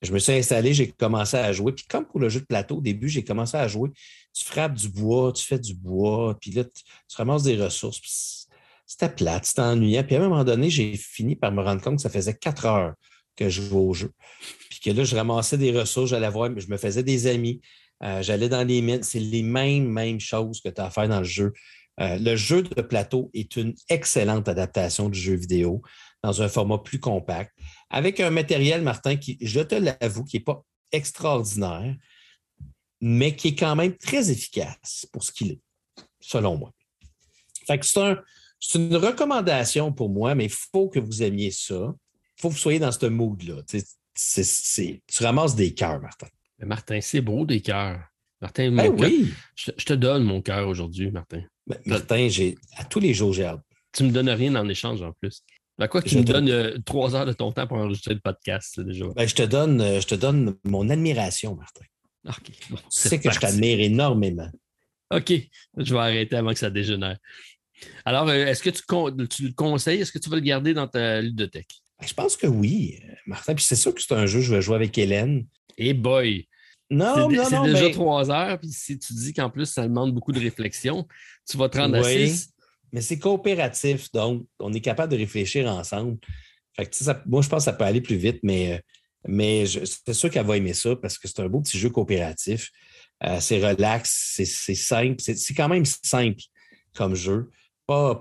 Je me suis installé, j'ai commencé à jouer. Puis comme pour le jeu de plateau, au début, j'ai commencé à jouer. Tu frappes du bois, tu fais du bois, puis là, tu, ramasses des ressources. C'était plate, c'était ennuyant. Puis à un moment donné, j'ai fini par me rendre compte que ça faisait quatre heures que je jouais au jeu. Puis que là, je ramassais des ressources, j'allais voir, je me faisais des amis, euh, j'allais dans les mines. C'est les mêmes, mêmes choses que tu as à faire dans le jeu. Euh, le jeu de plateau est une excellente adaptation du jeu vidéo dans un format plus compact, avec un matériel, Martin, qui, je te l'avoue, qui n'est pas extraordinaire, mais qui est quand même très efficace pour ce qu'il est, selon moi. c'est, une recommandation pour moi, mais il faut que vous aimiez ça. Il faut que vous soyez dans ce mood-là. tu ramasses des cœurs, Martin. Martin, c'est beau des cœurs. Martin, ben oui. je, te donne mon cœur aujourd'hui, Martin. Ben, Martin, j'ai, à tous les jours, j'ai hâte. Tu me donnes rien en échange en plus. À quoi tu me donnes euh, trois heures de ton temps pour enregistrer le podcast déjà? Ben, je, te donne, euh, je te donne mon admiration, Martin. OK. tu sais que je t'admire énormément. OK. Je vais arrêter avant que ça dégénère. Alors, euh, est-ce que tu, tu, le conseilles? Est-ce que tu vas le garder dans ta ludothèque? Je pense que oui, Martin. Puis c'est sûr que c'est un jeu que je vais jouer avec Hélène. Et hey boy! Non, non, C'est déjà trois heures, puis si tu dis qu'en plus, ça demande beaucoup de réflexion, tu vas te rendre à six. Mais c'est coopératif, donc on est capable de réfléchir ensemble. Fait que, ça, moi, je pense que ça peut aller plus vite, mais, mais c'est sûr qu'elle va aimer ça parce que c'est un beau petit jeu coopératif. Euh, c'est relax, c'est simple. C'est quand même simple comme jeu.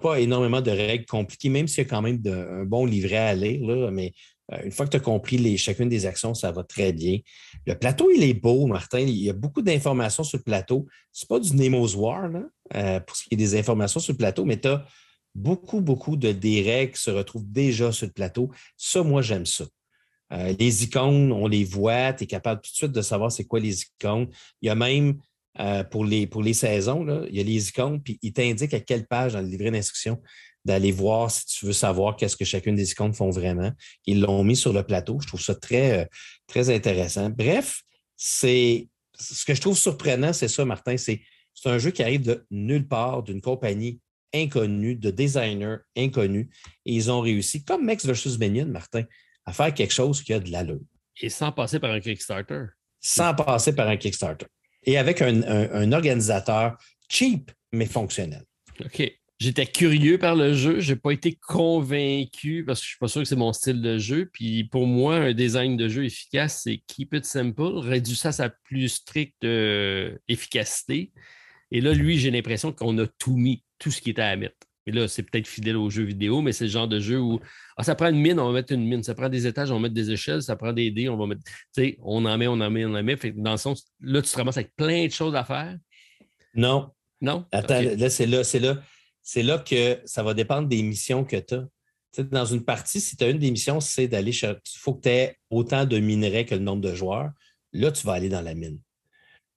Pas, énormément de règles compliquées, même s'il y a quand même un bon livret à lire, là, mais euh, une fois que tu as compris les, chacune des actions, ça va très bien. Le plateau, il est beau, Martin. Il y a beaucoup d'informations sur le plateau. Ce n'est pas du Nemo's War euh, pour ce qui est des informations sur le plateau, mais tu as beaucoup, beaucoup de des règles qui se retrouvent déjà sur le plateau. Ça, moi, j'aime ça. Euh, les icônes, on les voit, tu es capable tout de suite de savoir c'est quoi les icônes. Il y a même pour, les, pour les saisons, il y a les icônes, puis il t'indique à quelle page dans le livret d'instruction d'aller voir si tu veux savoir qu'est-ce que chacune des icônes font vraiment. Ils l'ont mis sur le plateau. Je trouve ça très, euh, très intéressant. Bref, c'est ce que je trouve surprenant, c'est ça, Martin, c'est un jeu qui arrive de nulle part, d'une compagnie inconnue, de designers inconnus, et ils ont réussi, comme Max versus Minion, Martin, à faire quelque chose qui a de l'allure. Et sans passer par un Kickstarter. Sans passer par un Kickstarter. Et avec un, organisateur cheap, mais fonctionnel. OK. J'étais curieux par le jeu. Je n'ai pas été convaincu parce que je ne suis pas sûr que c'est mon style de jeu. Puis pour moi, un design de jeu efficace, c'est keep it simple, réduire ça à sa plus stricte euh, efficacité. Et là, lui, j'ai l'impression qu'on a tout mis, tout ce qui était à mettre. Et là, c'est peut-être fidèle au jeu vidéo, mais c'est le genre de jeu où ah, ça prend une mine, on va mettre une mine. Ça prend des étages, on va mettre des échelles. Ça prend des dés, on va mettre. Tu sais, on en met, on en met, on en met. dans le sens, là, tu te ramasses avec plein de choses à faire. Non. Non? Attends, là, c'est là, c'est là c'est là que ça va dépendre des missions que tu as. dans une partie, si tu as une des missions, c'est d'aller chercher. Il faut que tu aies autant de minerais que le nombre de joueurs. Là, tu vas aller dans la mine.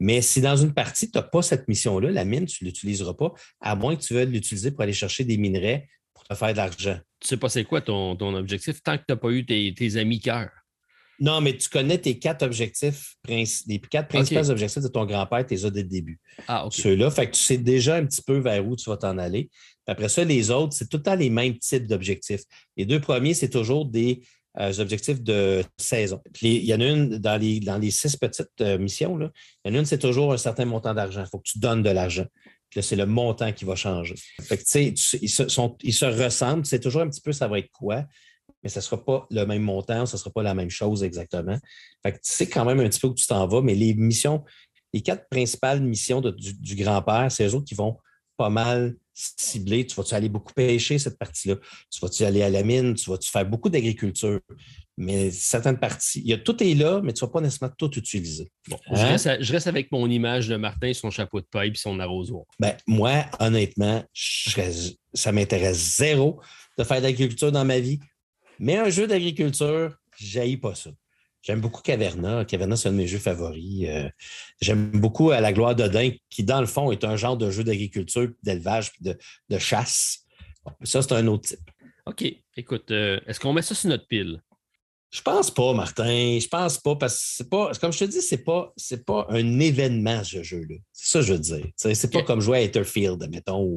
Mais si dans une partie, tu n'as pas cette mission-là, la mine, tu ne l'utiliseras pas, à moins que tu veuilles l'utiliser pour aller chercher des minerais pour te faire de l'argent. Tu sais pas c'est quoi ton, ton, objectif tant que tu n'as pas eu tes, tes amis cœur? Non, mais tu connais tes quatre objectifs, les quatre principaux objectifs de ton grand-père, tu les as dès le début. Ah, OK. Ceux-là, fait que tu sais déjà un petit peu vers où tu vas t'en aller. après ça, les autres, c'est tout le temps les mêmes types d'objectifs. Les deux premiers, c'est toujours des euh, objectifs de saison. il y en a une dans les, dans les six petites euh, missions, là, il y en a une, c'est toujours un certain montant d'argent. Il faut que tu donnes de l'argent. Là, c'est le montant qui va changer. Fait que, tu ils, se, ils se ressemblent. C'est toujours un petit peu ça va être quoi mais ce ne sera pas le même montant, ce ne sera pas la même chose exactement. Fait que tu sais quand même un petit peu où tu t'en vas, mais les missions, les quatre principales missions du, grand-père, c'est eux autres qui vont pas mal cibler. Tu vas-tu aller beaucoup pêcher cette partie-là? Tu vas-tu aller à la mine? Tu vas-tu faire beaucoup d'agriculture? Mais certaines parties, il y a, tout est là, mais tu ne vas pas nécessairement tout utiliser. Bon, hein? je, reste avec mon image de Martin, son chapeau de paille et son arrosoir. Ben, moi, honnêtement, ça m'intéresse zéro de faire de l'agriculture dans ma vie. Mais un jeu d'agriculture, je pas ça. J'aime beaucoup Caverna. Caverna, c'est un de mes jeux favoris. Euh, j'aime beaucoup À la gloire d'Odin, qui, dans le fond, est un genre de jeu d'agriculture, d'élevage, de, de chasse. ça, c'est un autre type. OK. Écoute, euh, est-ce qu'on met ça sur notre pile? Je pense pas, Martin. Je pense pas, parce que c'est pas, comme je te dis, c'est pas, c'est pas un événement, ce jeu-là. C'est ça que je veux dire. C'est pas comme jouer à Etherfield, mettons,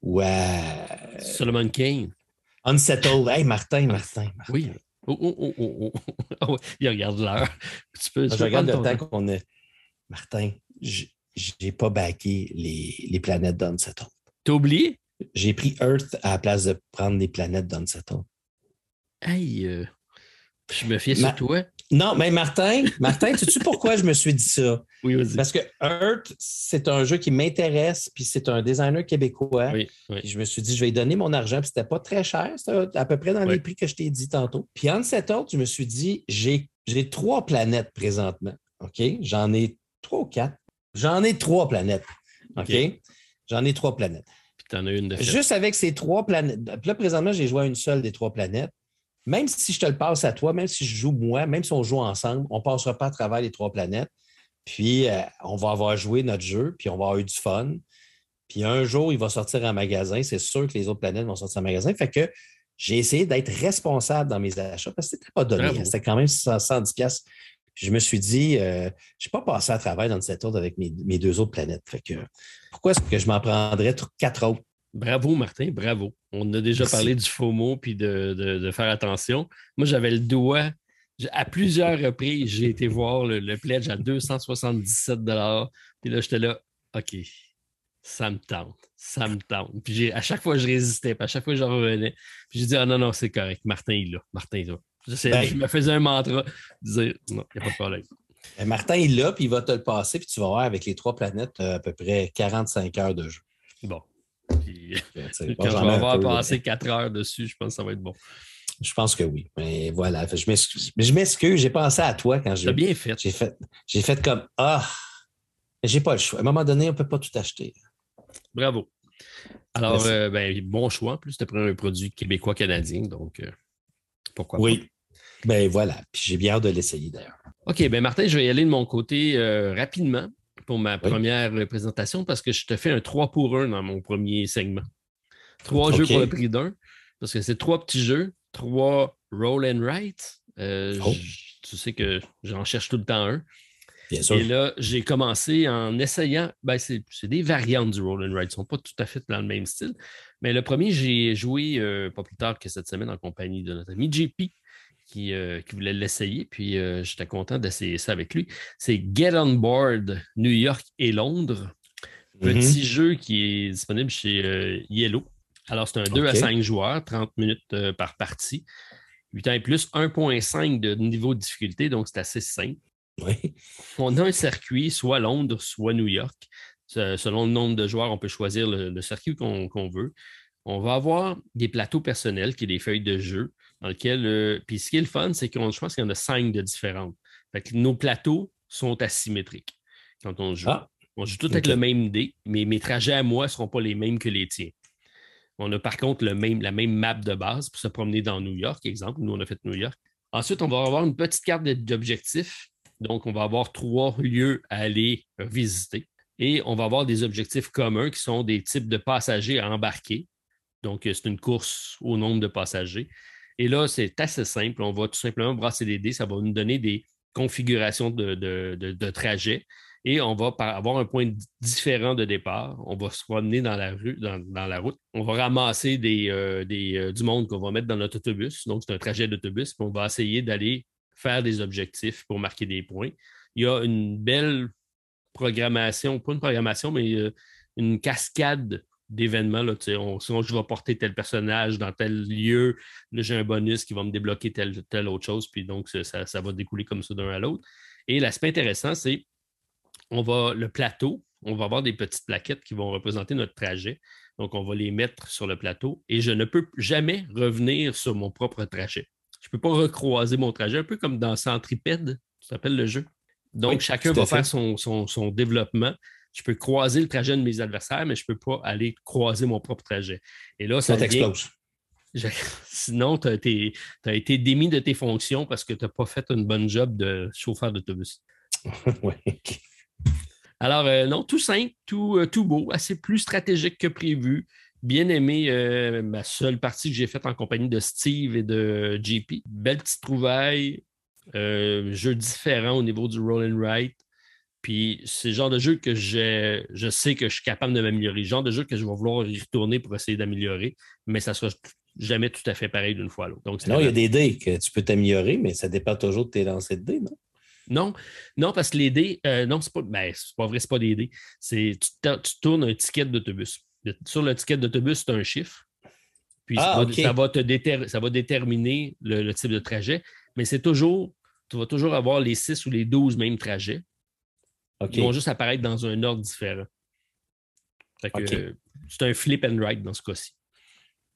Ouais. Solomon Kane. Unsettled. Hey, Martin, Martin. Martin. Oui. Oh, oh, oh, oh, oh. Ah ouais, il regarde l'heure. Tu peux, tu Je regarde le temps qu'on a. Martin, j'ai pas backé les, les planètes d'Unsettled. T'as oublié? J'ai pris Earth à la place de prendre les planètes d'Unsettled. Hey, euh, je me fiais Ma- sur toi. Non, mais Martin, Martin, sais-tu pourquoi je me suis dit ça? Oui, vas-y. Parce que Earth, c'est un jeu qui m'intéresse, puis c'est un designer québécois. Oui, oui. Puis je me suis dit, je vais lui donner mon argent, puis c'était pas très cher, c'était à peu près dans Oui. les prix que je t'ai dit tantôt. Puis en cet ordre, je me suis dit, j'ai j'ai trois planètes présentement. OK? J'en ai trois ou quatre. J'en ai trois planètes. OK? J'en ai trois planètes. Puis t'en as une de fait. Juste avec ces trois planètes. Puis là, présentement, j'ai joué à une seule des trois planètes. Même si je te le passe à toi, même si je joue moi, même si on joue ensemble, on ne passera pas à travers les trois planètes. Puis euh, on va avoir joué notre jeu, puis on va avoir eu du fun. Puis un jour, il va sortir en magasin. C'est sûr que les autres planètes vont sortir en magasin. Fait que j'ai essayé d'être responsable dans mes achats parce que c'était pas donné. C'était quand même 110 pièces. Je me suis dit, euh, je n'ai pas passé à travers dans cette ordre avec mes, mes deux autres planètes. Fait que pourquoi est-ce que je m'en prendrais tr- quatre autres? Bravo, Martin, bravo. On a déjà Merci. parlé du FOMO puis de, de- de faire attention. Moi, j'avais le doigt. À plusieurs reprises, j'ai été voir le, le pledge à 277 Puis là, j'étais là, OK, ça me tente, ça me tente. Puis à chaque fois, je résistais, puis à chaque fois, je revenais. Puis j'ai dit, ah non, non, c'est correct. Martin, il est là. Martin, il est là. Ben. je me faisais un mantra, dire, non, il n'y a pas de problème. Euh, Martin, il l'a, puis il va te le passer, puis tu vas voir avec les trois planètes euh, à peu près 45 heures de jeu. Bon. Puis, quand je j'en vais avoir passé. 4 heures dessus, je pense que ça va être bon. Je pense que oui. Mais voilà, je m'excuse. Mais je m'excuse, j'ai pensé à toi quand j'ai bien fait. j'ai fait. J'ai fait comme Ah! J'ai pas le choix. À un moment donné, on ne peut pas tout acheter. Bravo. Alors, euh, ben, bon choix. En plus, tu as pris un produit québécois-canadien, donc euh, pourquoi Oui. Ben voilà. Puis j'ai bien hâte de l'essayer d'ailleurs. pas. OK, ben Martin, je vais y aller de mon côté euh, rapidement pour ma Oui. première présentation parce que je te fais un 3 pour 1 dans mon premier segment. Trois jeux pour le prix d'un, parce que c'est trois petits jeux, trois roll and write. Euh, Oh. Tu sais que j'en cherche tout le temps un. Bien sûr. Et là, j'ai commencé en essayant. Ben, c'est c'est des variantes du Roll and Ride. Ils ne sont pas tout à fait dans le même style. Mais le premier, j'ai joué euh, pas plus tard que cette semaine en compagnie de notre ami JP qui, euh, qui voulait l'essayer. Puis euh, j'étais content d'essayer ça avec lui. C'est Get On Board New York et Londres. Mhm. Petit jeu qui est disponible chez euh, Yellow. Alors, c'est un 2 à OK. 5 joueurs, 30 minutes par partie. 8 ans et plus, 1.5 de niveau de difficulté, donc c'est assez simple Oui. on a un circuit, soit Londres, soit New York. Se- Selon le nombre de joueurs, on peut choisir le, le circuit qu'on qu'on veut. On va avoir des plateaux personnels, qui est des feuilles de jeu, dans lesquelles. euh, puis ce qui est le fun, c'est qu'on je pense qu'il y en a cinq de différentes. Fait que nos plateaux sont asymétriques quand on joue. Ah, On joue tout avec ok. le même dé, mais mes trajets à moi ne seront pas les mêmes que les tiens. On a par contre le même, la même map de base pour se promener dans New York, exemple. Nous, on a fait New York. Ensuite, on va avoir une petite carte d'objectifs. Donc, on va avoir trois lieux à aller visiter. Et on va avoir des objectifs communs qui sont des types de passagers à embarquer. Donc, euh, c'est une course au nombre de passagers. Et là, c'est assez simple. On va tout simplement brasser des dés. Ça va nous donner des configurations de, de, de- trajets. Et on va avoir un point différent de départ. On va se promener dans la rue, dans, dans la route. On va ramasser des, euh, des, euh, du monde qu'on va mettre dans notre autobus. Donc, c'est un trajet d'autobus. Puis on va essayer d'aller faire des objectifs pour marquer des points. Il y a une belle programmation, pas une programmation, mais euh, une cascade d'événements. Là, on, sinon, je vais porter tel personnage dans tel lieu. Là, j'ai un bonus qui va me débloquer telle, telle autre chose. Puis donc, ça, ça- va découler comme ça d'un à l'autre. Et l'aspect intéressant, c'est on va le plateau, on va avoir des petites plaquettes qui vont représenter notre trajet. Donc, on va les mettre sur le plateau et je ne peux jamais revenir sur mon propre trajet. Je ne peux pas recroiser mon trajet, un peu comme dans Centripède, ça s'appelle le jeu. Donc, Oui, chacun va fait. faire son, son- son développement. Je peux croiser le trajet de mes adversaires, mais je ne peux pas aller croiser mon propre trajet. Et là, ça Ça t'explose. je- Sinon, tu as, été démis de tes fonctions parce que tu n'as pas fait une bonne job de chauffeur d'autobus. Oui. Alors, euh, non, tout simple, tout, euh, tout beau, assez plus stratégique que prévu. Bien aimé euh, ma seule partie que j'ai faite en compagnie de Steve et de JP. Belle petite trouvaille, jeu différent au niveau du roll and write. Puis c'est le genre de jeu que je, je sais que je suis capable de m'améliorer. Le genre de jeu que je vais vouloir y retourner pour essayer d'améliorer, mais ça ne sera jamais tout à fait pareil d'une fois à l'autre. Non, il y a des dés que tu peux t'améliorer, mais ça dépend toujours de tes lancers de dés, non? Non, non, parce que les dés, euh, non, c'est pas, ben, pas vrai, c'est pas des dés. C'est, tu, tournes un ticket d'autobus. Sur le ticket d'autobus, c'est un chiffre. Puis ça, ah, va, te ça va déterminer le, type de trajet. Mais c'est toujours, tu vas toujours avoir les 6 ou les 12 mêmes trajets. Ils vont juste apparaître dans un ordre différent. c'est un flip and ride dans ce cas-ci.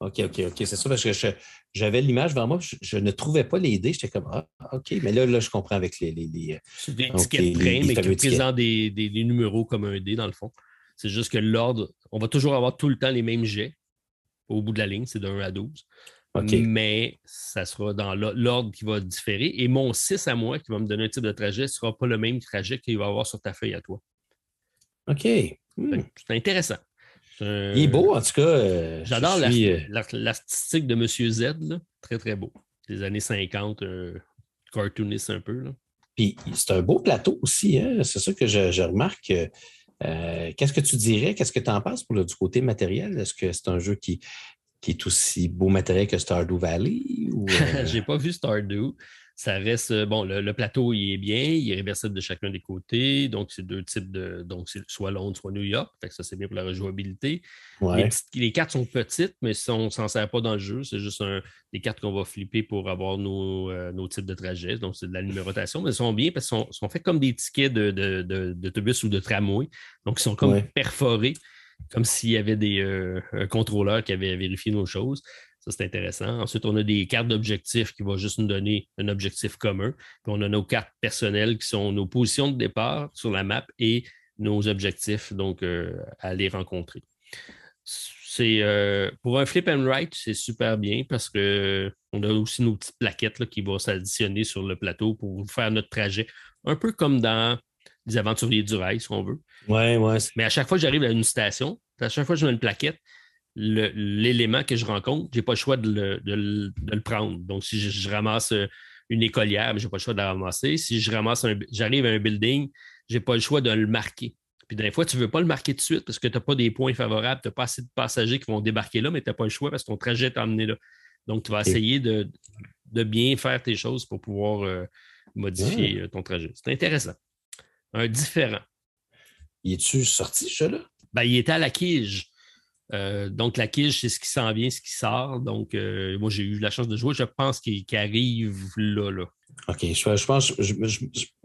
OK, OK, OK. C'est ça parce que j'avais l'image vers moi, je, ne trouvais pas les dés. J'étais comme Ah, OK, mais là, là, je comprends avec les. les, euh, c'est des train, mais qui représentent des, des, numéros comme un dé, dans le fond. C'est juste que l'ordre, on va toujours avoir tout le temps les mêmes jets au bout de la ligne, c'est de 1 à 12. Mais ça sera dans l'ordre qui va différer. Et mon 6 à moi, qui va me donner un type de trajet, ne sera pas le même trajet qu'il va avoir sur ta feuille à toi. OK. Hmm. C'est intéressant. Il est beau, en tout cas. Euh, J'adore euh, l'artistique de Monsieur Z. Très, très beau. Des années 50, euh, cartooniste un peu. Puis c'est un beau plateau aussi. Hein? C'est ça que je, remarque. Qu'est-ce que tu dirais? Qu'est-ce que tu en penses pour le, du côté matériel? Est-ce que c'est un jeu qui, qui est aussi beau matériel que Stardew Valley? Ou, J'ai pas vu Stardew ça reste, euh, bon, le, plateau, il est bien, il est réversible de chacun des côtés. Donc, c'est deux types de. Donc, c'est soit Londres, soit New York. Fait que ça, c'est bien pour la rejouabilité. Les, cartes sont petites, mais on ne s'en sert pas dans le jeu. C'est juste des cartes qu'on va flipper pour avoir nos, euh, nos types de trajets. Donc, c'est de la numérotation. Mais elles sont bien parce qu'elles sont, sont faites comme des tickets d'autobus de, ou de tramway. Donc, ils sont comme perforés, comme s'il y avait des euh, contrôleurs qui avaient vérifié nos choses c'est intéressant. Ensuite, on a des cartes d'objectifs qui vont juste nous donner un objectif commun. On a nos cartes personnelles qui sont nos positions de départ sur la map et nos objectifs, donc euh, à les rencontrer. Euh, pour un flip and write, c'est super bien parce qu'on a aussi nos petites plaquettes qui vont s'additionner sur le plateau pour faire notre trajet, un peu comme dans les aventuriers du rail, si on veut. Ouais, ouais. Mais à chaque fois que j'arrive à une station, à chaque fois que je mets une plaquette, l'élément que je rencontre, je n'ai pas le choix de le, prendre. Donc, si je, ramasse euh, une écolière, je n'ai pas le choix de la ramasser. Si je ramasse j'arrive à un building, je n'ai pas le choix de le marquer. Puis des fois, tu ne veux pas le marquer tout de suite parce que tu n'as pas des points favorables, tu n'as pas assez de passagers qui vont débarquer là, mais tu n'as pas le choix parce que ton trajet t'a amené là. Donc, tu vas essayer de, bien faire tes choses pour pouvoir euh, modifier euh, ton trajet. C'est intéressant. Un différent. Y es-tu sorti, ce là Ben, il était à la quige. Euh, donc, la quiche, c'est ce qui s'en vient, ce qui sort. Donc, euh, moi, j'ai eu la chance de jouer. Je pense qu'il arrive là, là. OK. Je, pense, je,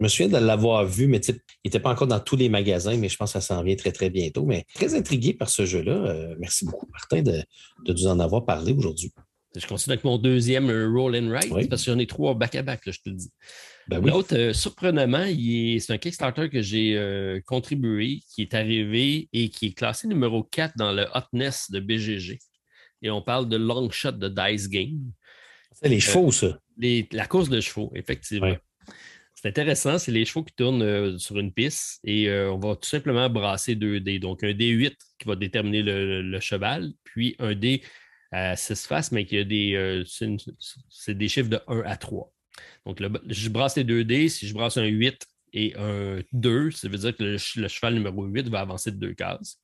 me souviens de l'avoir vu, mais il n'était pas encore dans tous les magasins, mais je pense que ça s'en vient très, très bientôt. Mais très intrigué par ce jeu-là. Euh, merci beaucoup, Martin, de, de nous en avoir parlé aujourd'hui. Je continue avec mon deuxième Roll and Write parce que j'en ai trois back-à-back, je te le dis. Ben L'autre, euh, surprenamment, c'est un Kickstarter que j'ai euh, contribué, qui est arrivé et qui est classé numéro 4 dans le Hotness de BGG. Et on parle de Long Shot de Dice Game. C'est les chevaux, ça. Euh, la course de chevaux, effectivement. C'est intéressant, c'est les chevaux qui tournent sur une piste et on va tout simplement brasser deux dés. Donc, un D8 qui va déterminer le, cheval, puis un dé à 6 faces, mais qui a des, c'est des chiffres de 1 à 3. Donc, je brasse les 2 dés. Si je brasse un 8 et un 2, ça veut dire que le, cheval numéro 8 va avancer de deux cases.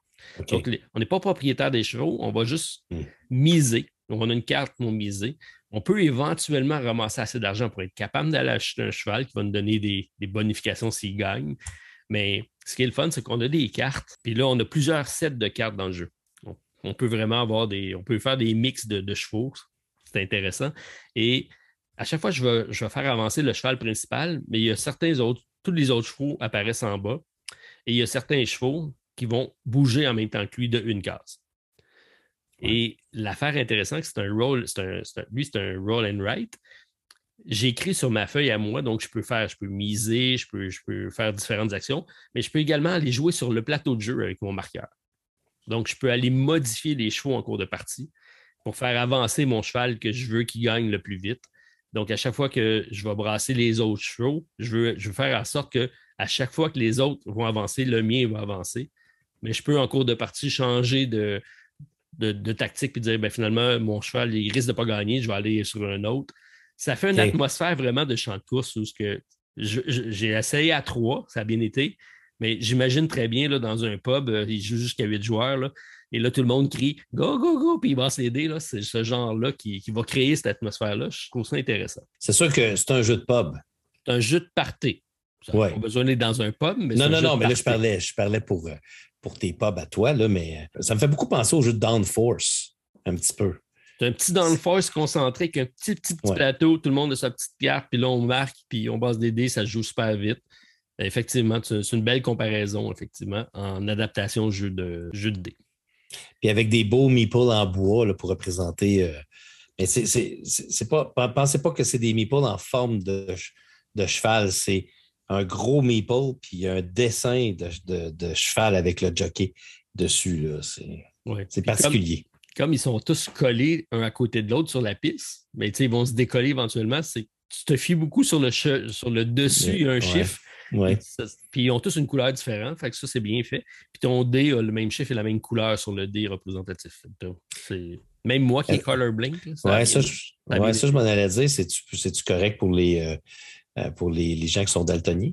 Donc, on n'est pas propriétaire des chevaux, on va juste hmm. miser. Donc, on a une carte pour miser. On peut éventuellement ramasser assez d'argent pour être capable d'aller acheter un cheval qui va nous donner des, bonifications s'il gagne. Mais ce qui est le fun, c'est qu'on a des cartes. Puis là, on a plusieurs sets de cartes dans le jeu. On, peut vraiment avoir des. On peut faire des mix de, de chevaux. C'est intéressant. Et à chaque fois, je vais, je vais faire avancer le cheval principal, mais il y a certains autres, tous les autres chevaux apparaissent en bas et il y a certains chevaux qui vont bouger en même temps que lui de une case. Et l'affaire intéressante, c'est un roll, c'est un, lui, c'est un roll and write. J'ai écrit sur ma feuille à moi, donc je peux faire, je peux miser, je peux, je peux faire différentes actions, mais je peux également aller jouer sur le plateau de jeu avec mon marqueur. Donc, je peux aller modifier les chevaux en cours de partie pour faire avancer mon cheval que je veux qu'il gagne le plus vite. Donc, à chaque fois que je vais brasser les autres chevaux, je veux, je veux faire en sorte que à chaque fois que les autres vont avancer, le mien va avancer. Mais je peux, en cours de partie, changer de, de, tactique et dire ben, finalement, mon cheval, il risque de ne pas gagner, je vais aller sur un autre. Ça fait une atmosphère vraiment de champ de course où que j'ai essayé à trois, ça a bien été, Mais j'imagine très bien, là, dans un pub, euh, il joue jusqu'à 8 joueurs, là, et là, tout le monde crie Go, go, go, puis il va s'aider. C'est ce genre-là qui, qui, va créer cette atmosphère-là. Je trouve ça intéressant. C'est sûr que c'est un jeu de pub. C'est un jeu de party. Ça Ouais. pas besoin d'être dans un pub, mais Non, non, non, mais là, je parlais, je parlais pour, euh, pour tes pubs à toi, là, mais euh, ça me fait beaucoup penser au jeu de Downforce, un petit peu. C'est un petit downforce concentré avec un petit, petit, petit Ouais. plateau, tout le monde a sa petite carte, puis là, on marque, puis on base des dés, ça se joue super vite. Effectivement, c'est c'est une belle comparaison, effectivement, en adaptation au jeu de, jeu de dés. Puis avec des beaux meeples en bois là, pour représenter. euh, mais c'est, pas. Pensez pas que c'est des meeples en forme de, de cheval. C'est un gros meeple, puis un dessin de, de- de cheval avec le jockey dessus. C'est, Ouais. comme- particulier. comme ils sont tous collés un à côté de l'autre sur la piste, mais ils vont se décoller éventuellement. Tu te fies beaucoup sur le, sur le dessus, il y a un Ouais. chiffre. Ouais. Puis ils ont tous une couleur différente. Fait que ça, c'est bien fait. Puis ton dé a le même chiffre et la même couleur sur le dé représentatif. Donc, Même moi qui est Euh, colorblind. ça Ouais, ça, je, ouais, ça, je m'en allais dire. C'est-tu, c'est-tu correct pour les, euh, euh, pour les, les gens qui sont daltoniens?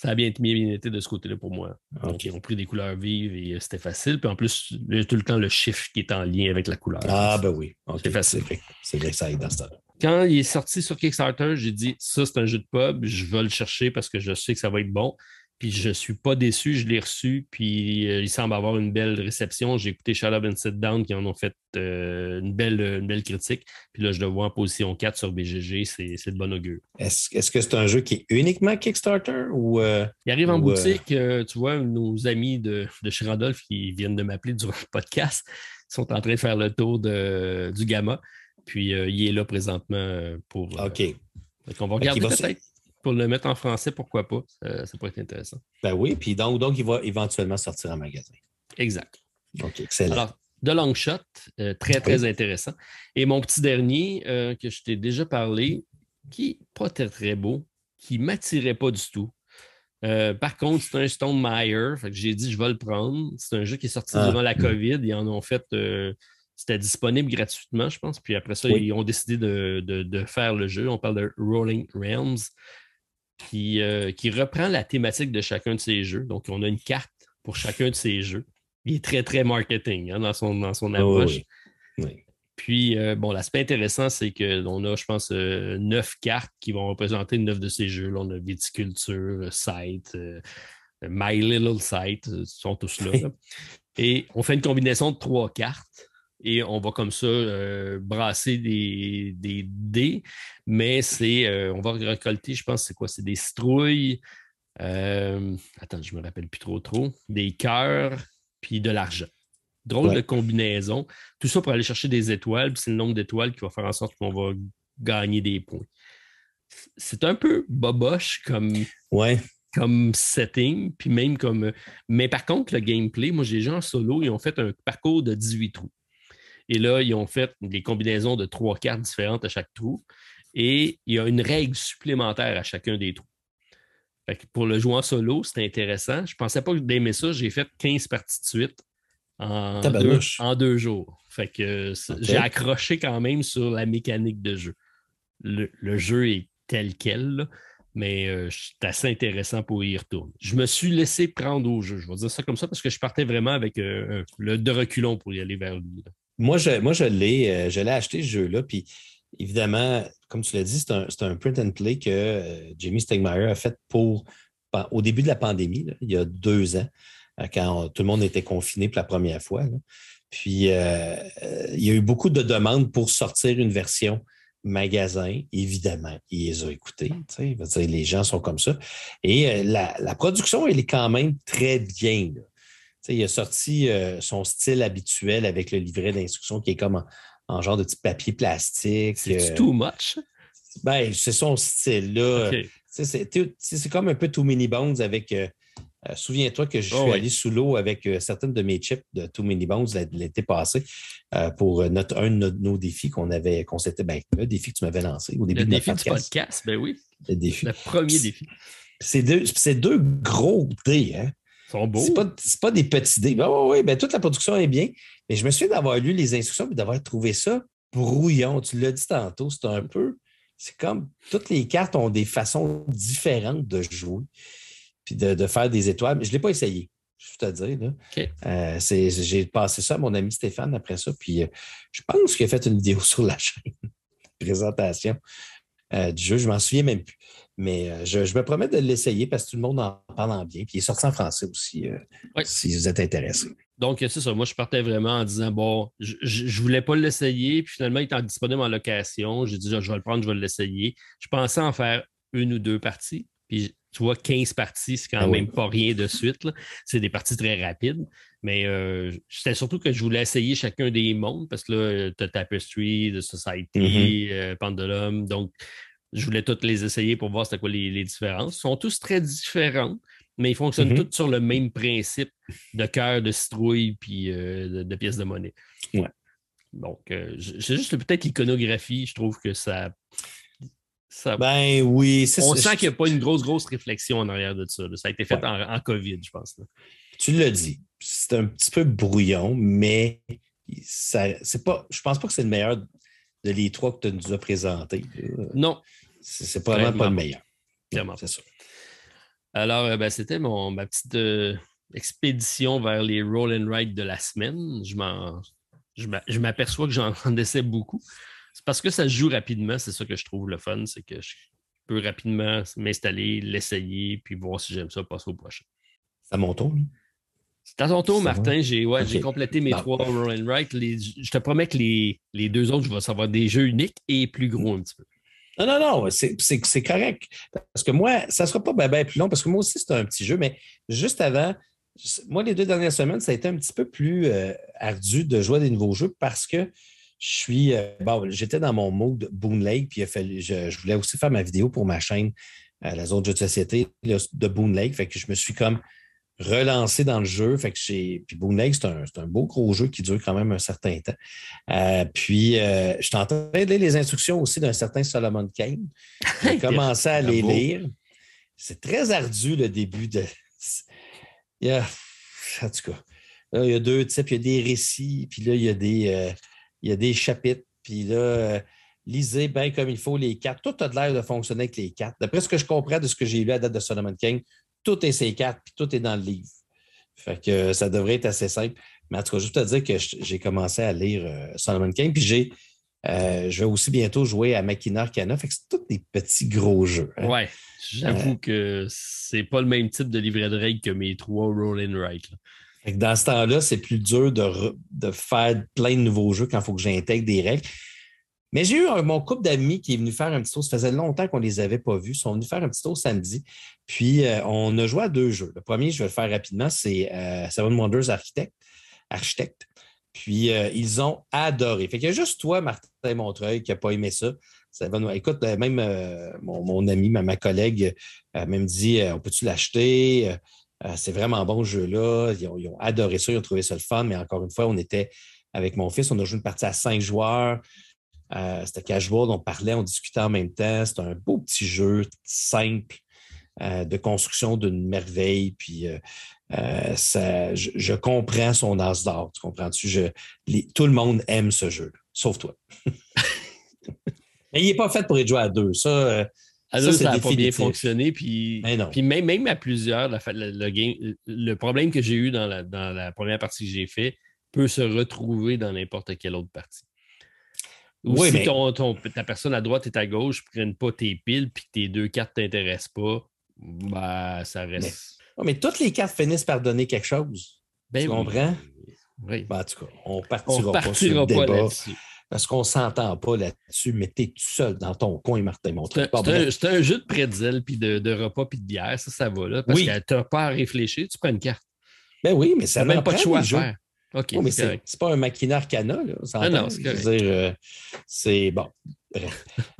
Ça a bien, bien, bien été de ce côté-là pour moi. Donc, Ok. ils ont pris des couleurs vives et euh, c'était facile. Puis en plus, il y a tout le temps le chiffre qui est en lien avec la couleur. Ah, ben oui. Ok, C'est facile. c'est vrai que ça aide dans ce temps-là. Quand il est sorti sur Kickstarter, j'ai dit ça, c'est un jeu de pub, je vais le chercher parce que je sais que ça va être bon. Puis je ne suis pas déçu, je l'ai reçu, puis euh, il semble avoir une belle réception. J'ai écouté Shut Up and Sit Down qui en ont fait euh, une, belle, une belle critique. Puis là, je le vois en position 4 sur BGG, c'est de bon augure. Est-ce, est-ce que c'est un jeu qui est uniquement Kickstarter ou. euh, Il arrive en Ou, boutique, tu vois, nos amis de, de chez Randolph qui viennent de m'appeler durant le podcast sont en train de faire le tour de, du Gamma. Puis il est là présentement pour. OK. qu'on va regarder peut-être pour le mettre en français, pourquoi pas? Ça, ça pourrait être intéressant. Ben oui, puis donc, donc il va éventuellement sortir en magasin. Exact. OK, excellent. Alors, de long shot, euh, très, très intéressant. Et mon petit dernier, euh, que je t'ai déjà parlé, qui n'est pas très, très beau, qui ne m'attirait pas du tout. Euh, par contre, c'est un Stone Meyer. J'ai dit, je vais le prendre. C'est un jeu qui est sorti Ah. durant la COVID. Ils en ont fait. c'était disponible gratuitement, je pense. Puis après ça, Oui. ils ont décidé de, de- de faire le jeu. On parle de Rolling Realms, qui, euh, qui reprend la thématique de chacun de ces jeux. Donc, on a une carte pour chacun de ces jeux. Il est très, très marketing hein, dans, son, dans son Ah, approche. oui, oui. Puis, euh, bon, l'aspect intéressant, c'est qu'on a, je pense, euh, neuf cartes qui vont représenter neuf de ces jeux. Là, on a Viticulture, Site, euh, My Little Site, ils sont tous là, là. Et on fait une combinaison de trois cartes et on va comme ça euh, brasser des, des dés, mais c'est, euh, on va récolter, je pense, c'est quoi? C'est des citrouilles. euh, attends, je me rappelle plus trop trop. Des cœurs, puis de l'argent. Drôle Ouais. de combinaison. Tout ça pour aller chercher des étoiles, puis c'est le nombre d'étoiles qui va faire en sorte qu'on va gagner des points. C'est un peu boboche comme, Ouais. comme setting, puis même comme. Mais par contre, le gameplay, moi, j'ai gens en solo, ils ont fait un parcours de 18 trous. Et là, ils ont fait des combinaisons de trois cartes différentes à chaque trou. Et il y a une règle supplémentaire à chacun des trous. Fait que pour le joueur solo, c'était intéressant. Je ne pensais pas d'aimer ça. J'ai fait 15 parties de suite en, deux, en jours. Fait que j'ai accroché quand même sur la mécanique de jeu. Le, le jeu est tel quel, là, mais euh, c'est assez intéressant pour y retourner. Je me suis laissé prendre au jeu. Je vais dire ça comme ça parce que je partais vraiment avec euh, le de reculons pour y aller vers lui. Moi, je, l'ai, euh, je l'ai acheté ce jeu-là. Puis évidemment, comme tu l'as dit, c'est un, print and play que euh, Jamie Stegmaier a fait pour au début de la pandémie, il y a deux ans, euh, quand tout le monde était confiné pour la première fois. Puis euh, il y a eu beaucoup de demandes pour sortir une version magasin. Évidemment, il les a écoutés. les gens sont comme ça. Et la, production, elle est quand même très bien. Il a sorti euh, son style habituel avec le livret d'instruction qui est comme en, en genre de petit papier plastique. C'est euh, too much? ben, c'est son style, là. C'est comme un peu Too Many Bones avec. euh, Souviens-toi que je Oh, suis ouais. allé sous l'eau avec certaines de mes chips de Too Many Bones l'été passé pour notre, un de nos, défis qu'on avait, qu'on s'était, ben, le défi que tu m'avais lancé au début Le de notre défi du podcast. ben oui. Le défi. Le premier défi. C'est deux, c'est deux gros dés, hein? Sont beaux. C'est pas, des petits dés. Ben, oui, oui, ben, toute la production est bien. Mais je me souviens d'avoir lu les instructions et d'avoir trouvé ça brouillon. Tu l'as dit tantôt, c'est un peu. C'est comme toutes les cartes ont des façons différentes de jouer. puis de, faire des étoiles. Mais je ne l'ai pas essayé, je te dire. Là. j'ai passé ça à mon ami Stéphane après ça, puis je pense qu'il a fait une vidéo sur la chaîne, présentation du jeu. Je ne m'en souviens même plus. Mais je, me promets de l'essayer parce que tout le monde en parle en bien. Puis il est sorti en français aussi, si vous êtes intéressé. Donc, c'est ça. Moi, je partais vraiment en disant bon, je ne voulais pas l'essayer. Puis finalement, il était disponible en location. J'ai dit, je vais le prendre, je vais l'essayer. Je pensais en faire une ou deux parties. Puis, tu vois, 15 parties, c'est quand ah même pas rien de suite. C'est des parties très rapides. Mais euh, c'était surtout que je voulais essayer chacun des mondes parce que là, tu as Tapestry, The Society, euh, Pendulum. Donc, je voulais toutes les essayer pour voir c'était quoi les, les, différences. Ils sont tous très différents mais ils fonctionnent mm-hmm. tous sur le même principe de cœur, de citrouille puis euh, de, pièces de monnaie. Ouais. Donc, euh, c'est juste peut-être l'iconographie, je trouve que ça. ça ben oui. On sent qu'il n'y a pas une grosse, grosse réflexion en arrière de ça. Ça a été fait en, COVID, je pense. Tu l'as dit. C'est un petit peu brouillon, mais ça, c'est pas, je pense pas que c'est le meilleur de les trois que tu nous as présentés. Non. C'est, probablement pas le meilleur. Clairement. C'est ça. Alors, euh, ben, c'était ma petite euh, expédition vers les roll and ride de la semaine. Je m'aperçois que j'en essaie beaucoup. C'est parce que ça se joue rapidement, c'est ça que je trouve le fun, c'est que je peux rapidement m'installer, l'essayer, puis voir si j'aime ça, passer au prochain. C'est à mon tour. C'est à ton tour, Martin. J'ai complété mes trois roll and ride. je te promets que les, les, deux autres, je vais savoir des jeux uniques et plus gros un petit peu. Non, non, non, c'est correct. Parce que moi, ça ne sera pas bien plus long, parce que moi aussi, c'est un petit jeu, mais juste avant, moi, les deux dernières semaines, ça a été un petit peu plus euh, ardu de jouer à des nouveaux jeux parce que je suis. Euh, bon, j'étais dans mon mode Boon Lake, puis je, voulais aussi faire ma vidéo pour ma chaîne, euh, la zone de société de Boon Lake. Fait que je me suis comme relancé dans le jeu. Fait que j'ai. Puis Boon c'est un, un, beau gros jeu qui dure quand même un certain temps. Euh, puis euh, je suis en train de lire les instructions aussi d'un certain Solomon Kane. J'ai commencé à les lire. C'est très ardu le début de. Il y a, en tout cas, là, il y a deux types, il y a des récits, puis là, il y a des, euh, il y a des chapitres, puis là, lisez bien comme il faut les quatre. Tout a l'air de fonctionner avec les quatre. D'après ce que je comprends de ce que j'ai lu à date de Solomon King, tout est C4, puis tout est dans le livre. Fait que ça devrait être assez simple. Mais en tout cas, juste te dire que j'ai commencé à lire euh, Solomon King, puis j'ai. Euh, je vais aussi bientôt jouer à Machina Arcana. Fait que c'est tous des petits gros jeux. Hein. Ouais, j'avoue que euh, que c'est pas le même type de livret de règles que mes trois Roll and Write. Dans ce temps-là, c'est plus dur de, de, faire plein de nouveaux jeux quand il faut que j'intègre des règles. Mais j'ai eu mon couple d'amis qui est venu faire un petit tour. Ça faisait longtemps qu'on ne les avait pas vus. Ils sont venus faire un petit tour samedi. Puis, euh, on a joué à deux jeux. Le premier, je vais le faire rapidement, c'est euh, Seven Wonders Architect. Puis, euh, ils ont adoré. Fait qu'il y a juste toi, Martin Montreuil, qui n'a pas aimé ça. Écoute, même mon, ami, ma, collègue, même dit On peut-tu l'acheter? C'est vraiment bon ce jeu-là. Ils, ils ont, adoré ça. Ils ont trouvé ça le fun. Mais encore une fois, on était avec mon fils. On a joué une partie à cinq joueurs. Euh, c'était casual, on parlait, on discutait en même temps. C'était un beau petit jeu simple euh, de construction d'une merveille. Puis euh, ça, je, comprends son as d'or. Tu comprends-tu? tout le monde aime ce jeu, sauf toi. Mais il n'est pas fait pour être joué à deux. Ça, à deux, ça n'a pas bien fonctionné. Puis, puis même, même à plusieurs, le, problème que j'ai eu dans la, dans la première partie que j'ai fait peut se retrouver dans n'importe quelle autre partie. Ou si ta personne à droite et à gauche ne prennent pas tes piles puis que tes deux cartes ne t'intéressent pas, bah, ça reste. Mais, toutes les cartes finissent par donner quelque chose. Ben tu comprends? Oui. Ben, en tout cas, on partira, partira pas, là-dessus. Parce qu'on ne s'entend pas là-dessus, mais tu es tout seul dans ton coin, Martin C'est un, un, jeu de pretzel, puis de, de, repas, puis de bière, ça, ça va là. Parce que tu n'as pas à réfléchir, tu prends une carte. Ben oui, mais ça n'a même pas de choix à faire. OK. mais c'est pas un Machina Arcana, là. Ah non, c'est dire, euh, c'est bon.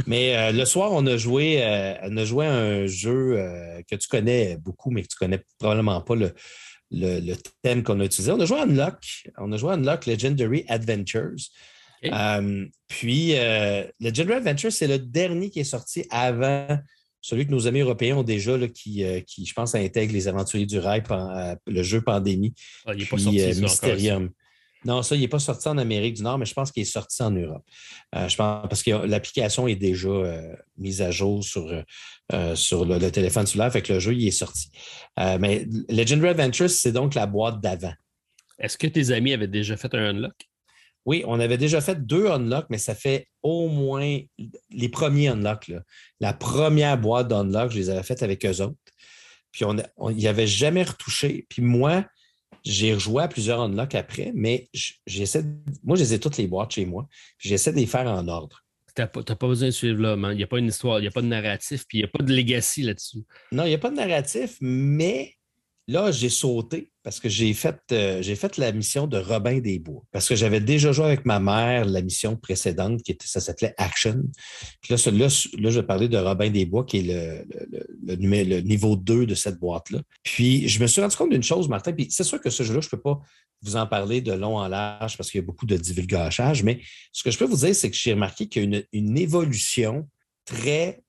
mais euh, le soir, on a joué, euh, on a joué à un jeu que tu connais beaucoup, mais que tu connais probablement pas le, le, thème qu'on a utilisé. On a joué à Unlock. On a joué à Unlock Legendary Adventures. puis, Legendary Adventures, c'est le dernier qui est sorti avant celui que nos amis européens ont déjà, là, qui, euh, qui, je pense, intègre les aventuriers du rail, euh, le jeu Pandémie, ah, il est pas sorti, euh, Mysterium. Non, ça, il n'est pas sorti en Amérique du Nord, mais je pense qu'il est sorti en Europe. je pense parce que l'application est déjà mise à jour sur, sur le, téléphone cellulaire, fait que le jeu il est sorti. mais Legendary Adventures, c'est donc la boîte d'avant. Est-ce que tes amis avaient déjà fait un unlock? Oui, on avait déjà fait deux unlocks, mais ça fait au moins les premiers unlocks. La première boîte d'unlock, je les avais faites avec eux autres. Puis on n'y avait jamais retouché. Puis moi, j'ai rejoué à plusieurs unlocks après, mais j'essaie. Moi, je les ai toutes les boîtes chez moi. J'essaie de les faire en ordre. Tu n'as pas, besoin de suivre là, Il n'y a pas une histoire, il n'y a pas de narratif, puis il n'y a pas de legacy là-dessus. Non, il n'y a pas de narratif, mais Là, j'ai sauté parce que j'ai fait, euh, fait la mission de Robin des Bois. Parce que j'avais déjà joué avec ma mère la mission précédente, qui était, ça s'appelait Action. Puis là, là, je vais parler de Robin des Bois, qui est le, niveau 2 de cette boîte-là. Puis je me suis rendu compte d'une chose, Martin, puis c'est sûr que ce jeu-là, je ne peux pas vous en parler de long en large parce qu'il y a beaucoup de divulgachage, mais ce que je peux vous dire, c'est que j'ai remarqué qu'il y a une évolution très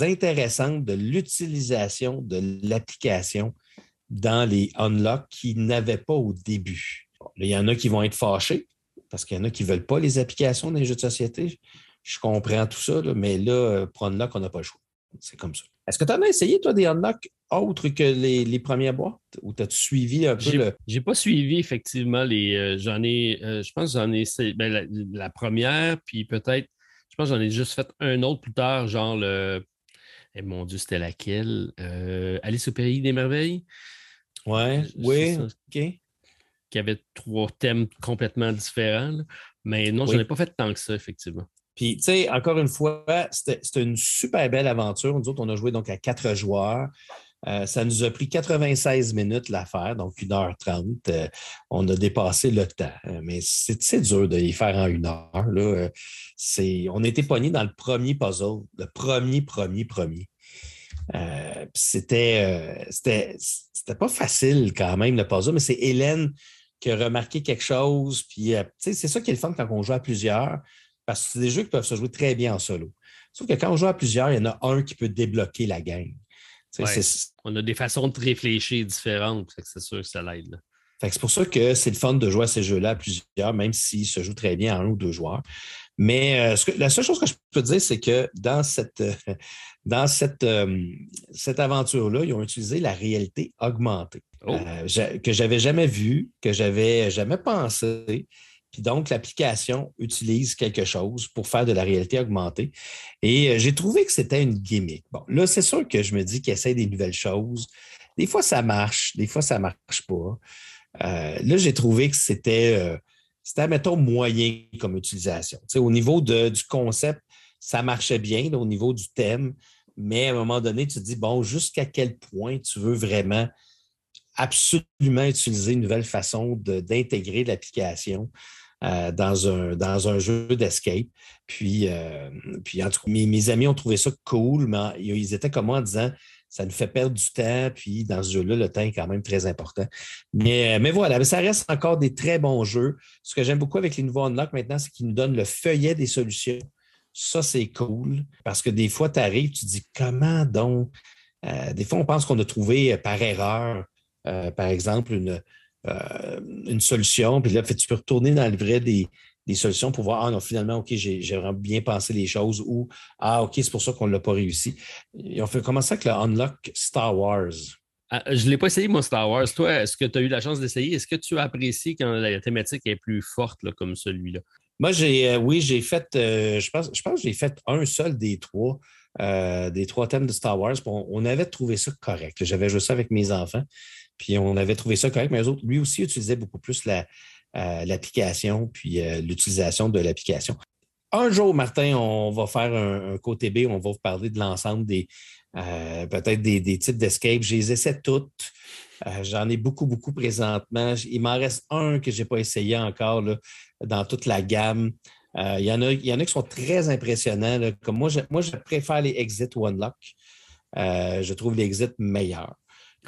intéressante de l'utilisation de l'application dans les unlocks qu'ils n'avaient pas au début. il y en a qui vont être fâchés parce qu'il y en a qui ne veulent pas les applications dans les jeux de société. Je comprends tout ça, mais là, pour unlock, on n'a pas le choix. C'est comme ça. Est-ce que tu en as essayé, toi, des unlocks autres que les, premières boîtes? Ou as-tu suivi un peu le. J'ai pas suivi, effectivement, les. Euh, j'en ai. Euh, je pense que j'en ai essayé. Ben, la, première, puis peut-être. Je pense que j'en ai juste fait un autre plus tard, genre le. Eh, mon Dieu, c'était laquelle? Euh, Alice au Pays des Merveilles? Ouais, oui, OK. Qui avait trois thèmes complètement différents. Mais non, je n'en ai pas fait tant que ça, effectivement. Puis, tu sais, encore une fois, c'était une super belle aventure. Nous autres, on a joué donc à quatre joueurs. Euh, ça nous a pris 96 minutes l'affaire, donc 1h30. Euh, on a dépassé le temps. Euh, mais c'est dur de les faire en une heure. Là. on était pognés dans le premier puzzle, le premier, premier, premier. Euh, c'était, euh, c'était, c'était pas facile quand même le puzzle, mais c'est Hélène qui a remarqué quelque chose. Puis, euh, c'est ça qui est le fun quand on joue à plusieurs, parce que c'est des jeux qui peuvent se jouer très bien en solo. Sauf que quand on joue à plusieurs, il y en a un qui peut débloquer la game. On a des façons de réfléchir différentes, c'est sûr que ça l'aide. C'est pour ça que c'est le fun de jouer à ces jeux-là à plusieurs, même s'ils se jouent très bien en un ou deux joueurs. Mais la seule chose que je peux dire, c'est que dans cette, dans cette, euh, cette aventure-là, ils ont utilisé la réalité augmentée, oh. euh, que j'avais jamais vue, que j'avais jamais pensé. Puis donc, l'application utilise quelque chose pour faire de la réalité augmentée. Et euh, j'ai trouvé que c'était une gimmick. Bon, là, c'est sûr que je me dis qu'ils essaient des nouvelles choses. Des fois, ça marche, des fois, ça ne marche pas. là, j'ai trouvé que c'était, c'était, mettons, moyen comme utilisation. au niveau de, du concept, ça marchait bien au niveau du thème, mais à un moment donné, tu te dis, bon, jusqu'à quel point tu veux vraiment absolument utiliser une nouvelle façon d'intégrer l'application euh, dans, un, dans un jeu d'escape? Puis, euh, puis en tout cas, mes, amis ont trouvé ça cool, mais ils étaient comme moi en disant, ça nous fait perdre du temps, puis dans ce jeu-là, le temps est quand même très important. Mais, mais voilà, mais ça reste encore des très bons jeux. Ce que j'aime beaucoup avec les nouveaux Unlock maintenant, c'est qu'ils nous donnent le feuillet des solutions ça, c'est cool parce que des fois, tu arrives, tu dis comment donc? Euh, des fois, on pense qu'on a trouvé euh, par erreur, euh, par exemple, une solution, puis là, tu peux retourner dans le vrai des, solutions pour voir, ah non, finalement, OK, j'ai vraiment bien pensé les choses ou Ah, OK, c'est pour ça qu'on ne l'a pas réussi. Et on fait commencer avec le Unlock Star Wars? Ah, je ne l'ai pas essayé, mon Star Wars. Toi, est-ce que tu as eu la chance d'essayer? Est-ce que tu as apprécié quand la thématique est plus forte comme celui-là? Moi, j'ai, euh, oui, j'ai fait, euh, je pense, je pense que j'ai fait un seul des trois, euh, des trois thèmes de Star Wars. On, avait trouvé ça correct. J'avais joué ça avec mes enfants, puis on avait trouvé ça correct, mais eux autres, lui aussi, utilisait beaucoup plus l'application, puis l'utilisation de l'application. Un jour, Martin, on va faire un, côté B, on va vous parler de l'ensemble des, peut-être des, des, types d'escape. Je les essaie toutes. Euh, j'en ai beaucoup, beaucoup présentement. Il m'en reste un que je n'ai pas essayé encore dans toute la gamme. Euh, il, y en a, y en a qui sont très impressionnants. Comme moi, je, moi, je préfère les Exit One Lock. Euh, je trouve les Exit meilleurs,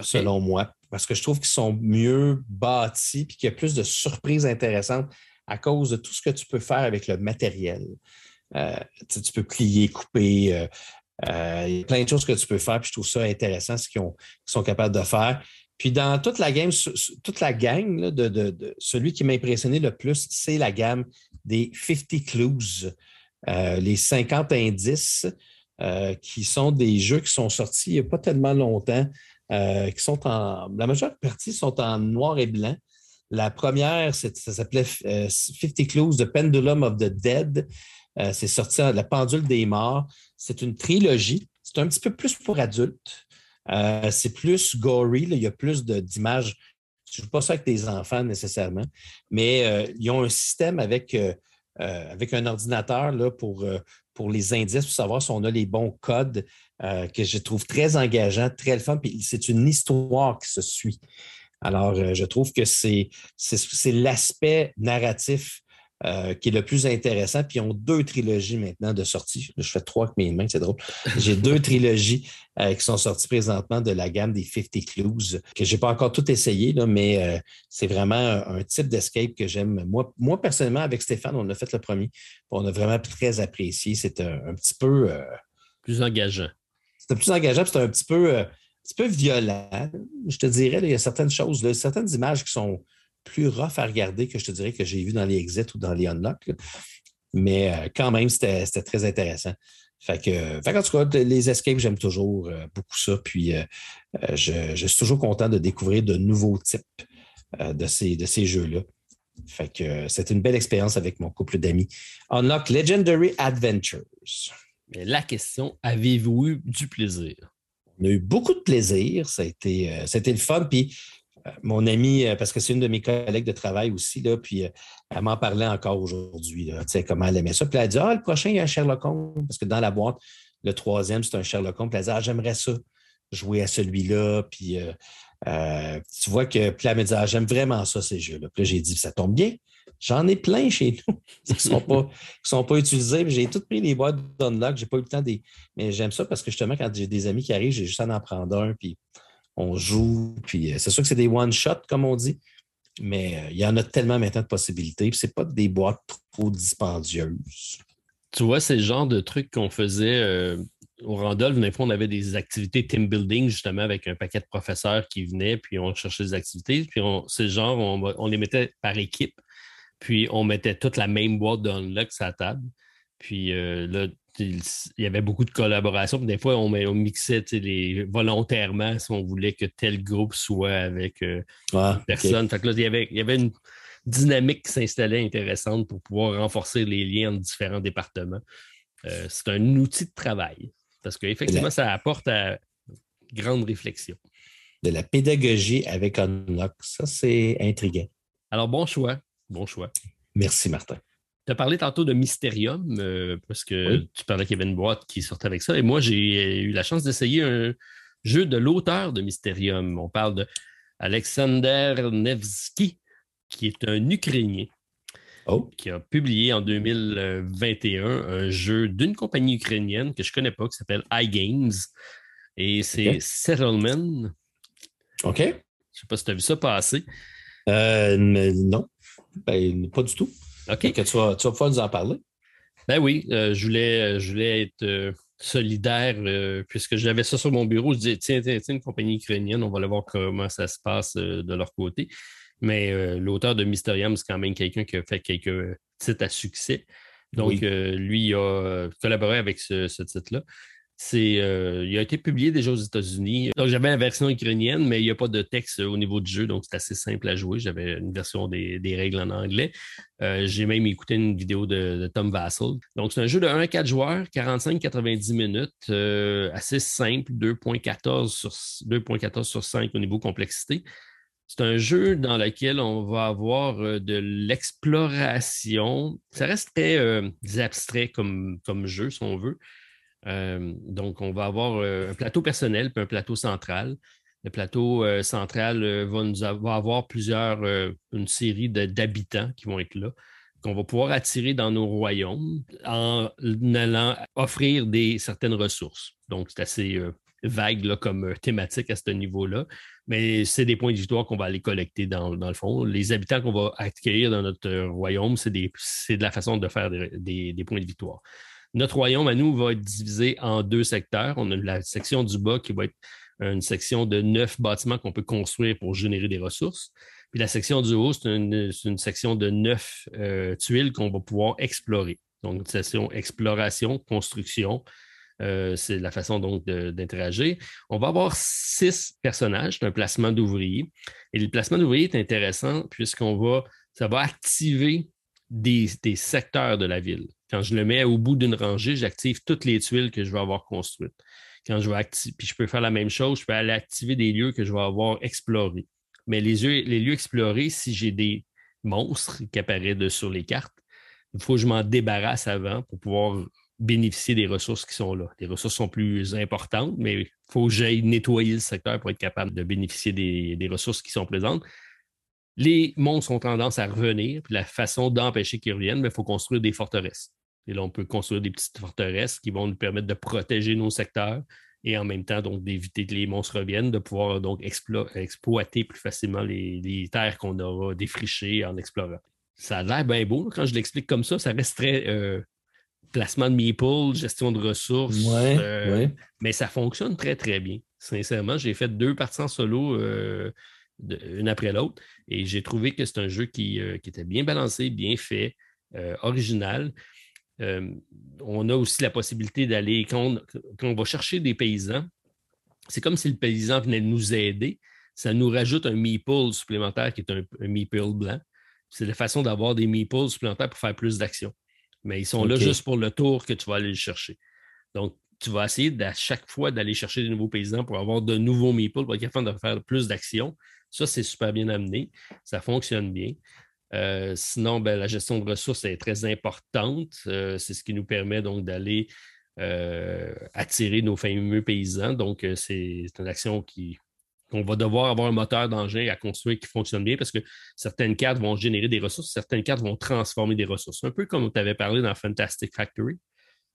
selon moi, parce que je trouve qu'ils sont mieux bâtis et qu'il y a plus de surprises intéressantes à cause de tout ce que tu peux faire avec le matériel. tu peux plier, couper. il y a plein de choses que tu peux faire, puis je trouve ça intéressant ce qu'ils sont capables de faire. Puis dans toute la game, toute la gang, de, celui qui m'a impressionné le plus, c'est la gamme des 50 Clues, euh, les 50 indices, euh, qui sont des jeux qui sont sortis il n'y a pas tellement longtemps, euh, qui sont en. La majeure partie sont en noir et blanc. La première, ça s'appelait 50 Clues, The Pendulum of the Dead. c'est sorti La Pendule des Morts. C'est une trilogie. C'est un petit peu plus pour adultes. Euh, c'est plus gory, il y a plus d'images. Je ne joue pas ça avec des enfants nécessairement, mais euh, ils ont un système avec, euh, avec un ordinateur là, pour, pour les indices, pour savoir si on a les bons codes, que je trouve très engageant, très le fun. Puis c'est une histoire qui se suit. Alors, je trouve que c'est l'aspect narratif euh, qui est le plus intéressant. Puis ils ont deux trilogies maintenant de sortie. Je fais trois avec mes mains, c'est drôle. J'ai deux trilogies euh, qui sont sorties présentement de la gamme des 50 Clues, que je n'ai pas encore tout essayé, là, mais euh, c'est vraiment un, type d'escape que j'aime. Moi, moi, personnellement, avec Stéphane, on a fait le premier. On a vraiment très apprécié. C'est un, petit peu. plus engageant. C'était plus engageant, c'était un petit peu. un petit peu violent, je te dirais. il y a certaines choses, certaines images qui sont plus rough à regarder que je te dirais que j'ai vu dans les exits ou dans les unlock. Mais euh, quand même, c'était très intéressant. En tout cas, les escapes, j'aime toujours euh, beaucoup ça. Puis, euh, je, suis toujours content de découvrir de nouveaux types de ces, de ces jeux-là. Fait c'était une belle expérience avec mon couple d'amis. Unlock Legendary Adventures. La question, avez-vous eu du plaisir? On a eu beaucoup de plaisir. Ça a été, été le fun. Puis mon amie, euh, parce que c'est une de mes collègues de travail aussi, là, puis euh, elle m'en parlait encore aujourd'hui, comment elle aimait ça. Puis elle a dit Ah, le prochain, il y a un Sherlock Holmes, parce que dans la boîte, le troisième, c'est un Sherlock Holmes. Puis elle a dit Ah, j'aimerais ça, jouer à celui-là. Puis euh, tu vois que, puis elle m'a dit Ah, j'aime vraiment ça, ces jeux-là. Puis là, j'ai dit Ça tombe bien. J'en ai plein chez nous qui ne sont, pas, sont pas utilisés. J'ai toutes pris les boîtes d'unlock. J'ai pas eu le temps des. Mais j'aime ça parce que justement, quand j'ai des amis qui arrivent, j'ai juste à en prendre un. Puis on joue. Puis euh, c'est sûr que c'est des one-shots, comme on dit, mais euh, il y en a tellement maintenant de possibilités. C'est pas des boîtes trop dispendieuses. Tu vois, c'est le genre de truc qu'on faisait euh, au Randolph. Des fois, on avait des activités team building, justement, avec un paquet de professeurs qui venaient, puis on cherchait des activités. Puis c'est le genre, on, les mettait par équipe, puis on mettait toute la même boîte d'unlock sur la table. Puis là, il y avait beaucoup de collaboration. Des fois, on, mixait les, volontairement si on voulait que tel groupe soit avec euh, ah, personne. il, y avait, il y avait une dynamique qui s'installait intéressante pour pouvoir renforcer les liens entre différents départements. Euh, c'est un outil de travail parce qu'effectivement, ça apporte à grande réflexion. De la pédagogie avec Unlock, ça, c'est intriguant. Alors, bon choix. Bon choix. Merci, Martin. Tu as parlé tantôt de Mysterium, euh, parce que tu parlais qu'il y avait une boîte qui sortait avec ça. Et moi, j'ai eu la chance d'essayer un jeu de l'auteur de Mysterium. On parle de Alexander Nevsky, qui est un Ukrainien. Oh. qui a publié en 2021 un jeu d'une compagnie ukrainienne que je ne connais pas, qui s'appelle iGames. Et c'est Settlement. OK. Je ne sais pas si tu as vu ça passer. Euh, non, ben, pas du tout. OK. Que tu, vas, tu vas pouvoir nous en parler. Ben oui, euh, je, voulais, je voulais être euh, solidaire euh, puisque j'avais ça sur mon bureau. Je disais, tiens, tiens, tiens, une compagnie ukrainienne, on va aller voir comment ça se passe de leur côté. Mais l'auteur de Mysterium, c'est quand même quelqu'un qui a fait quelques titres à succès. Donc, lui, il a collaboré avec ce titre-là. C'est, euh, il a été publié déjà aux États-Unis. Donc, j'avais la version ukrainienne, mais il n'y a pas de texte au niveau du jeu, donc c'est assez simple à jouer. J'avais une version des, règles en anglais. Euh, j'ai même écouté une vidéo de, Tom Vassell. Donc, c'est un jeu de 1 à 4 joueurs, 45-90 minutes, euh, assez simple, 2.14 sur, 2.14 sur 5 au niveau complexité. C'est un jeu dans lequel on va avoir de l'exploration. Ça reste très abstrait comme, comme jeu, si on veut. Euh, donc, on va avoir euh, un plateau personnel puis un plateau central. Le plateau euh, central va, nous avoir plusieurs, une série d'habitants qui vont être là, qu'on va pouvoir attirer dans nos royaumes en allant offrir des, certaines ressources. Donc, c'est assez vague comme thématique à ce niveau-là, mais c'est des points de victoire qu'on va aller collecter dans, le fond. Les habitants qu'on va accueillir dans notre royaume, c'est de la façon de faire des points de victoire. Notre royaume à nous va être divisé en deux secteurs. On a la section du bas qui va être une section de neuf bâtiments qu'on peut construire pour générer des ressources. Puis la section du haut, c'est une, section de neuf euh, tuiles qu'on va pouvoir explorer. Donc, une section exploration, construction. Euh, c'est la façon donc d'interagir. On va avoir six personnages, c'est un placement d'ouvriers. Et le placement d'ouvriers est intéressant puisqu'on va, ça va activer des, secteurs de la ville. Quand je le mets au bout d'une rangée, j'active toutes les tuiles que je vais avoir construites. Quand je puis je peux faire la même chose, je peux aller activer des lieux que je vais avoir explorés. Mais les lieux explorés, si j'ai des monstres qui apparaissent sur les cartes, il faut que je m'en débarrasse avant pour pouvoir bénéficier des ressources qui sont là. Les ressources sont plus importantes, mais il faut que j'aille nettoyer le secteur pour être capable de bénéficier des, ressources qui sont présentes. Les monstres ont tendance à revenir, puis la façon d'empêcher qu'ils reviennent, il ben, faut construire des forteresses. Et là, on peut construire des petites forteresses qui vont nous permettre de protéger nos secteurs et en même temps, donc, d'éviter que les monstres reviennent, de pouvoir donc exploiter plus facilement les terres qu'on aura défrichées en explorant ça a l'air bien beau. Quand je l'explique comme ça, ça reste très euh, placement de meeple, gestion de ressources. Euh, mais ça fonctionne très, très bien. Sincèrement, j'ai fait deux parties en solo, euh, une après l'autre, et j'ai trouvé que c'est un jeu qui, était bien balancé, bien fait, original. on a aussi la possibilité d'aller, quand, on va chercher des paysans, c'est comme si le paysan venait nous aider. Ça nous rajoute un meeple supplémentaire qui est un, un meeple blanc c'est la façon d'avoir des meeples supplémentaires pour faire plus d'actions. Mais ils sont là juste pour le tour que tu vas aller le chercher. Donc, tu vas essayer à chaque fois d'aller chercher des nouveaux paysans pour avoir de nouveaux meeples, pour être capable de faire plus d'actions. Ça, c'est super bien amené. Ça fonctionne bien. Euh, sinon, ben, la gestion de ressources est très importante. Euh, c'est ce qui nous permet donc d'aller euh, attirer nos fameux paysans. Donc, c'est une action qui, on va devoir avoir un moteur d'engin à construire qui fonctionne bien parce que certaines cartes vont générer des ressources, certaines cartes vont transformer des ressources. Un peu comme tu avais parlé dans Fantastic Factory.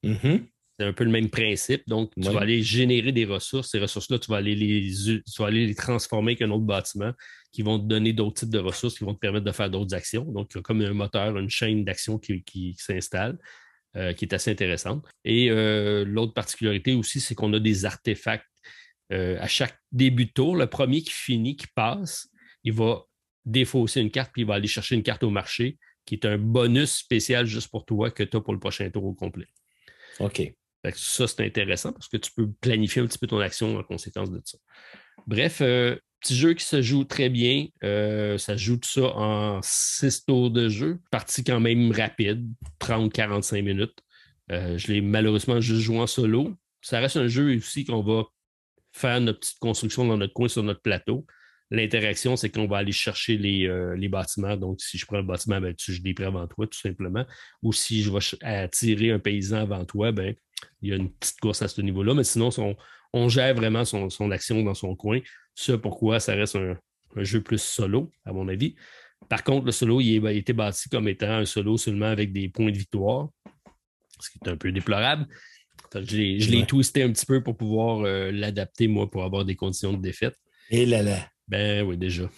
Mm-hmm. C'est un peu le même principe. Donc, tu vas aller générer des ressources. Ces ressources-là, tu vas aller les, aller les transformer avec un autre bâtiment qui vont te donner d'autres types de ressources qui vont te permettre de faire d'autres actions. Donc, comme un moteur, une chaîne d'action qui, s'installe. Euh, qui est assez intéressante. Et euh, l'autre particularité aussi, c'est qu'on a des artefacts euh, à chaque début de tour, le premier qui finit, qui passe, il va défausser une carte, puis il va aller chercher une carte au marché, qui est un bonus spécial juste pour toi que tu as pour le prochain tour au complet. OK. Ça, c'est intéressant parce que tu peux planifier un petit peu ton action en conséquence de ça. Bref, euh, petit jeu qui se joue très bien. Euh, ça joue tout ça en six tours de jeu. Partie quand même rapide, 30-45 minutes. je l'ai malheureusement juste joué en solo. Ça reste un jeu aussi qu'on va faire notre petite construction dans notre coin sur notre plateau. L'interaction, c'est qu'on va aller chercher les, euh, bâtiments. Donc, si je prends le bâtiment, ben, tu, je l'ai pris avant toi, tout simplement. Ou si je vais attirer un paysan avant toi, ben, il y a une petite course à ce niveau-là. Mais sinon, on, gère vraiment son, action dans son coin. Ce pourquoi ça reste un, jeu plus solo, à mon avis. Par contre, le solo, il, a été bâti comme étant un solo seulement avec des points de victoire, ce qui est un peu déplorable. Je l'ai twisté un petit peu pour pouvoir euh, l'adapter, moi, pour avoir des conditions de défaite. Et là là. Ben oui, déjà.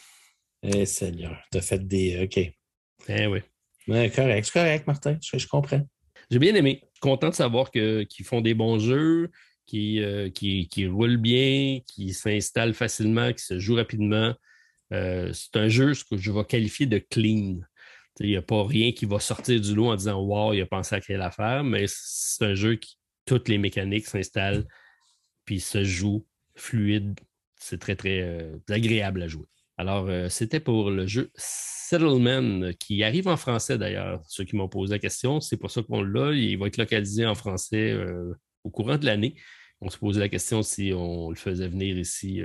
Eh Seigneur, t'as fait des. OK. Ben oui. correct, c'est correct, Martin. Je, comprends. J'ai bien aimé. Content de savoir qu'ils font des bons jeux, euh, qui, qui, roulent bien, qui s'installent facilement, qui se jouent rapidement. Euh, c'est un jeu que je vais qualifier de clean. Il n'y a pas rien qui va sortir du lot en disant Wow, il a pensé à quelle affaire, mais c'est un jeu qui, toutes les mécaniques s'installent, puis se jouent fluide. C'est très, très euh, agréable à jouer. Alors, euh, c'était pour le jeu Settlement, qui arrive en français d'ailleurs. Ceux qui m'ont posé la question, c'est pour ça qu'on l'a. Il va être localisé en français euh, au courant de l'année. On se posait la question si on le faisait venir ici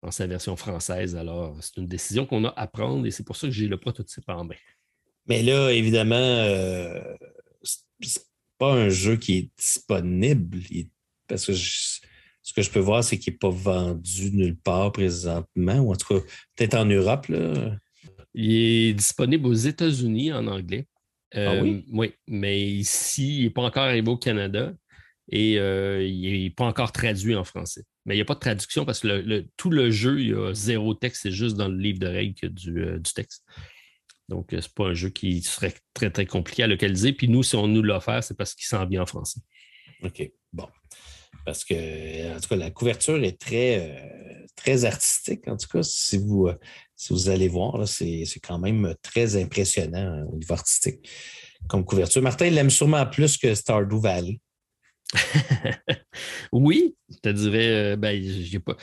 en sa version française. Alors, c'est une décision qu'on a à prendre et c'est pour ça que j'ai le prototype en main. Mais là, évidemment, pas un jeu qui est disponible. parce que ce que je peux voir, c'est qu'il n'est pas vendu nulle part présentement, ou en tout cas, peut-être en Europe. Là. Il est disponible aux États-Unis en anglais. ah oui? Euh, oui, mais ici, il n'est pas encore arrivé au Canada et euh, il n'est pas encore traduit en français. Mais il n'y a pas de traduction parce que tout le jeu, il y a zéro texte, c'est juste dans le livre de règles du, euh, du texte. Donc, ce n'est pas un jeu qui serait très, très compliqué à localiser. Puis nous, si on nous l'a offert, c'est parce qu'il s'en vient en français. OK. Bon. Parce que, en tout cas, la couverture est très, euh, très artistique. En tout cas, si vous, euh, si vous allez voir, c'est quand même très impressionnant hein, au niveau artistique comme couverture. Martin, il l'aime sûrement plus que Stardew Valley. oui, je te dirais, euh, ben, j'ai pas.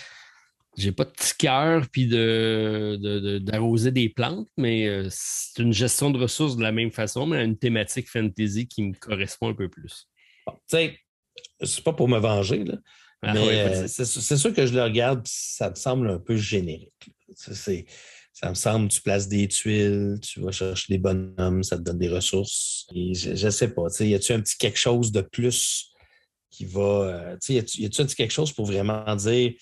J'ai pas de petit cœur puis d'arroser de, des plantes, mais c'est une gestion de ressources de la même façon, mais une thématique fantasy qui me correspond un peu plus. Bon, tu sais, c'est pas pour me venger, là, ah mais euh, c'est sûr que je le regarde, ça me semble un peu générique. Ça me semble, tu places des tuiles, tu vas chercher des bonhommes, ça te donne des ressources. je ne sais pas, y a-tu un petit quelque chose de plus qui va. Euh, y a-tu un petit quelque chose pour vraiment dire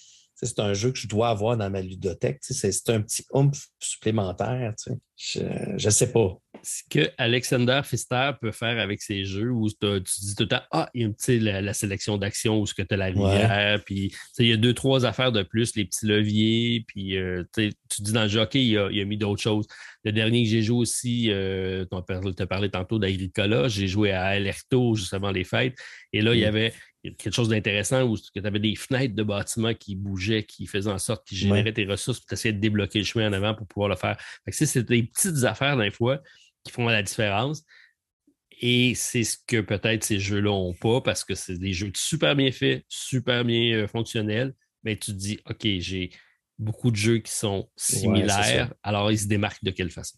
c'est un jeu que je dois avoir dans ma ludothèque. C'est un petit oomph supplémentaire. Je ne sais pas. Ce que Alexander Pfister peut faire avec ses jeux où tu dis tout le temps Ah, il y a la, la sélection d'actions où tu as la rivière, puis il y a deux, trois affaires de plus, les petits leviers, puis euh, tu dis dans le jeu, OK, il a, mis d'autres choses. Le dernier que j'ai joué aussi, euh, tu as parlé tantôt d'Agricola, j'ai joué à Alerto juste avant les fêtes, et là, il y mm. avait quelque chose d'intéressant où tu avais des fenêtres de bâtiments qui bougeaient, qui faisaient en sorte qu'ils généraient tes ressources, pour essayer de débloquer le chemin en avant pour pouvoir le faire. c'est des petites affaires d'un fois qui font la différence. Et c'est ce que peut-être ces jeux-là n'ont pas parce que c'est des jeux super bien faits, super bien euh, fonctionnels. Mais tu te dis, OK, j'ai beaucoup de jeux qui sont similaires, alors ils se démarquent de quelle façon?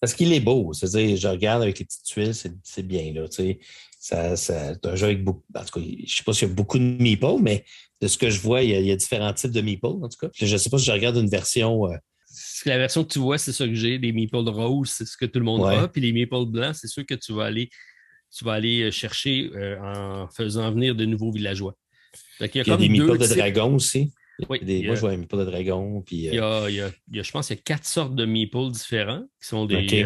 Parce qu'il est beau. C'est-à-dire, je regarde avec les petites tuiles, c'est bien. Là, ça, c'est un jeu avec beaucoup. En tout cas, je ne sais pas s'il y a beaucoup de meeples, mais de ce que je vois, il y a, différents types de meeples, en tout cas. Je ne sais pas si je regarde une version. Euh, la version que tu vois, c'est ça que j'ai. Les meeples roses, c'est ce que tout le monde a. Puis les meeples blancs, c'est sûr que tu vas aller, tu vas aller euh, chercher euh, en faisant venir de nouveaux villageois. il y a, des meeples de dragon aussi. Oui, des, moi, je vois un meeple de dragon. Puis, il, y a, il, y a, je pense qu'il y a quatre sortes de meeples différents qui sont des.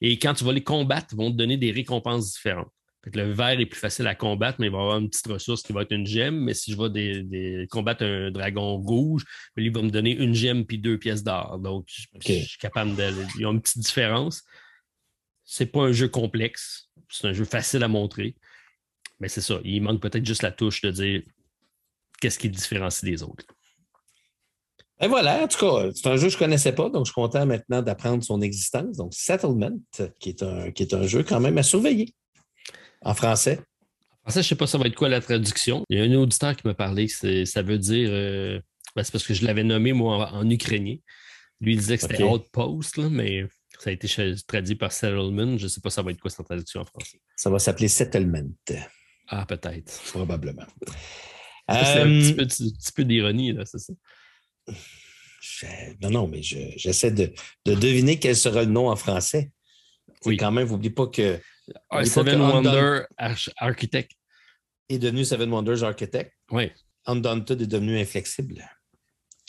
et quand tu vas les combattre, ils vont te donner des récompenses différentes le vert est plus facile à combattre, mais il va avoir une petite ressource qui va être une gemme. Mais si je vais combattre un dragon rouge, lui va me donner une gemme puis deux pièces d'or. Donc, je, suis capable de. Il y a une petite différence. C'est pas un jeu complexe. C'est un jeu facile à montrer. Mais c'est ça. Il manque peut-être juste la touche de dire qu'est-ce qui différencie des autres. Et voilà, en tout cas, c'est un jeu que je ne connaissais pas, donc je suis content maintenant d'apprendre son existence. Donc, Settlement, qui est, un, qui est un jeu quand même à surveiller. En français? En français, je ne sais pas ça va être quoi la traduction. Il y a un auditeur qui m'a parlé ça veut dire. Euh, ben, c'est parce que je l'avais nommé, moi, en, ukrainien. Lui, il disait que c'était Outpost, mais ça a été traduit par Settlement. Je ne sais pas ça va être quoi sa traduction en français. Ça va s'appeler Settlement. Ah, peut-être. Probablement. C'est un euh, petit peu, d'ironie, là, c'est ça? non, non, mais j'essaie de, deviner quel sera le nom en français. Oui. Quand même, n'oubliez pas que Seven Wonders Architect. Est devenu Seven Wonders Architect. Oui. Undaunted est devenu inflexible.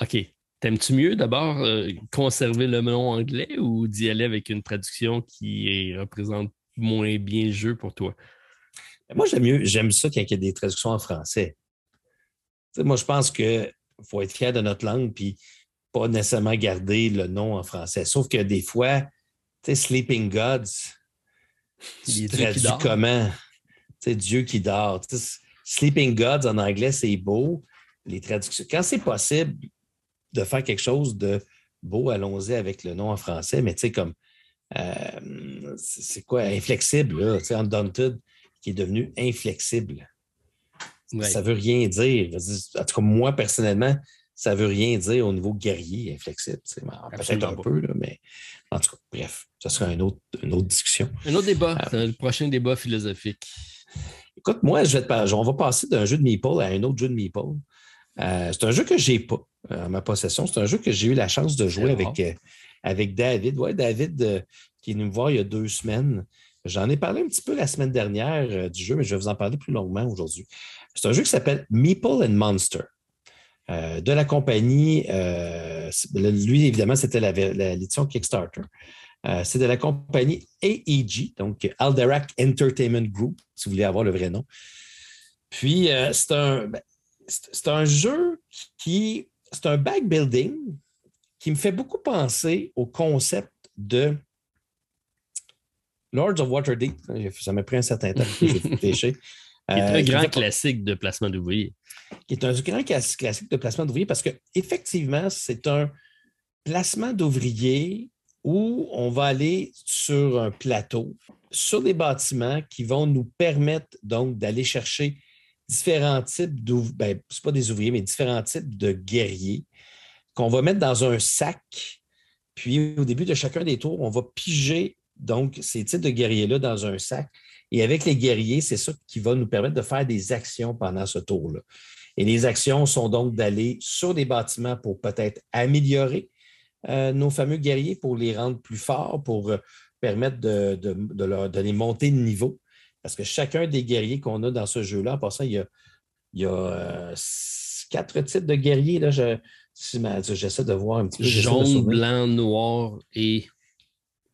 OK. T'aimes-tu mieux d'abord euh, conserver le nom anglais ou d'y aller avec une traduction qui représente moins bien le jeu pour toi? Moi, j'aime mieux, j'aime ça quand il y a des traductions en français. moi, je pense qu'il faut être fier de notre langue puis pas nécessairement garder le nom en français. Sauf que des fois, tu sais, Sleeping Gods, tu traduis comment? C'est Dieu qui dort. Sleeping Gods en anglais, c'est beau. Les traductions. Quand c'est possible de faire quelque chose de beau, allons-y avec le nom en français, mais tu sais, comme euh, c'est quoi? Inflexible, là, tu sais, Undaunted, qui est devenu inflexible. Ça ne veut rien dire. En tout cas, moi, personnellement, ça ne veut rien dire au niveau guerrier inflexible. Peut-être un peu, mais en tout cas, bref, ça sera une autre, une autre discussion. Un autre débat, euh, le prochain débat philosophique. Écoute, moi, je vais te on va passer d'un jeu de Meeple à un autre jeu de Meeple. Euh, c'est un jeu que je n'ai pas euh, en ma possession. C'est un jeu que j'ai eu la chance de jouer avec, avec David. Ouais, David, qui est venu me voir il y a deux semaines. J'en ai parlé un petit peu la semaine dernière du jeu, mais je vais vous en parler plus longuement aujourd'hui. C'est un jeu qui s'appelle Meeple and Monster. Euh, de la compagnie. Euh, lui, évidemment, c'était l'édition Kickstarter. Euh, c'est de la compagnie AEG, donc Alderac Entertainment Group, si vous voulez avoir le vrai nom. Puis, c'est un, ben, un jeu qui. C'est un backbuilding qui me fait beaucoup penser au concept de Lords of Waterdeep. Ça m'a pris un certain temps que j'ai pêché. Qui est un grand classique de placement d'ouvriers. Qui est un grand classique de placement d'ouvriers parce qu'effectivement, c'est un placement d'ouvriers où on va aller sur un plateau, sur des bâtiments qui vont nous permettre donc d'aller chercher différents types d'ouvriers, ben, pas des ouvriers, mais différents types de guerriers qu'on va mettre dans un sac. Puis au début de chacun des tours, on va piger donc ces types de guerriers-là dans un sac. Et avec les guerriers, c'est ça qui va nous permettre de faire des actions pendant ce tour-là. Et les actions sont donc d'aller sur des bâtiments pour peut-être améliorer euh, nos fameux guerriers, pour les rendre plus forts, pour euh, permettre de, de, leur donner monter de niveau. Parce que chacun des guerriers qu'on a dans ce jeu-là, en passant, il y a, il y a euh, quatre types de guerriers. Là, j'essaie de voir un petit peu. Jaune, blanc, noir et,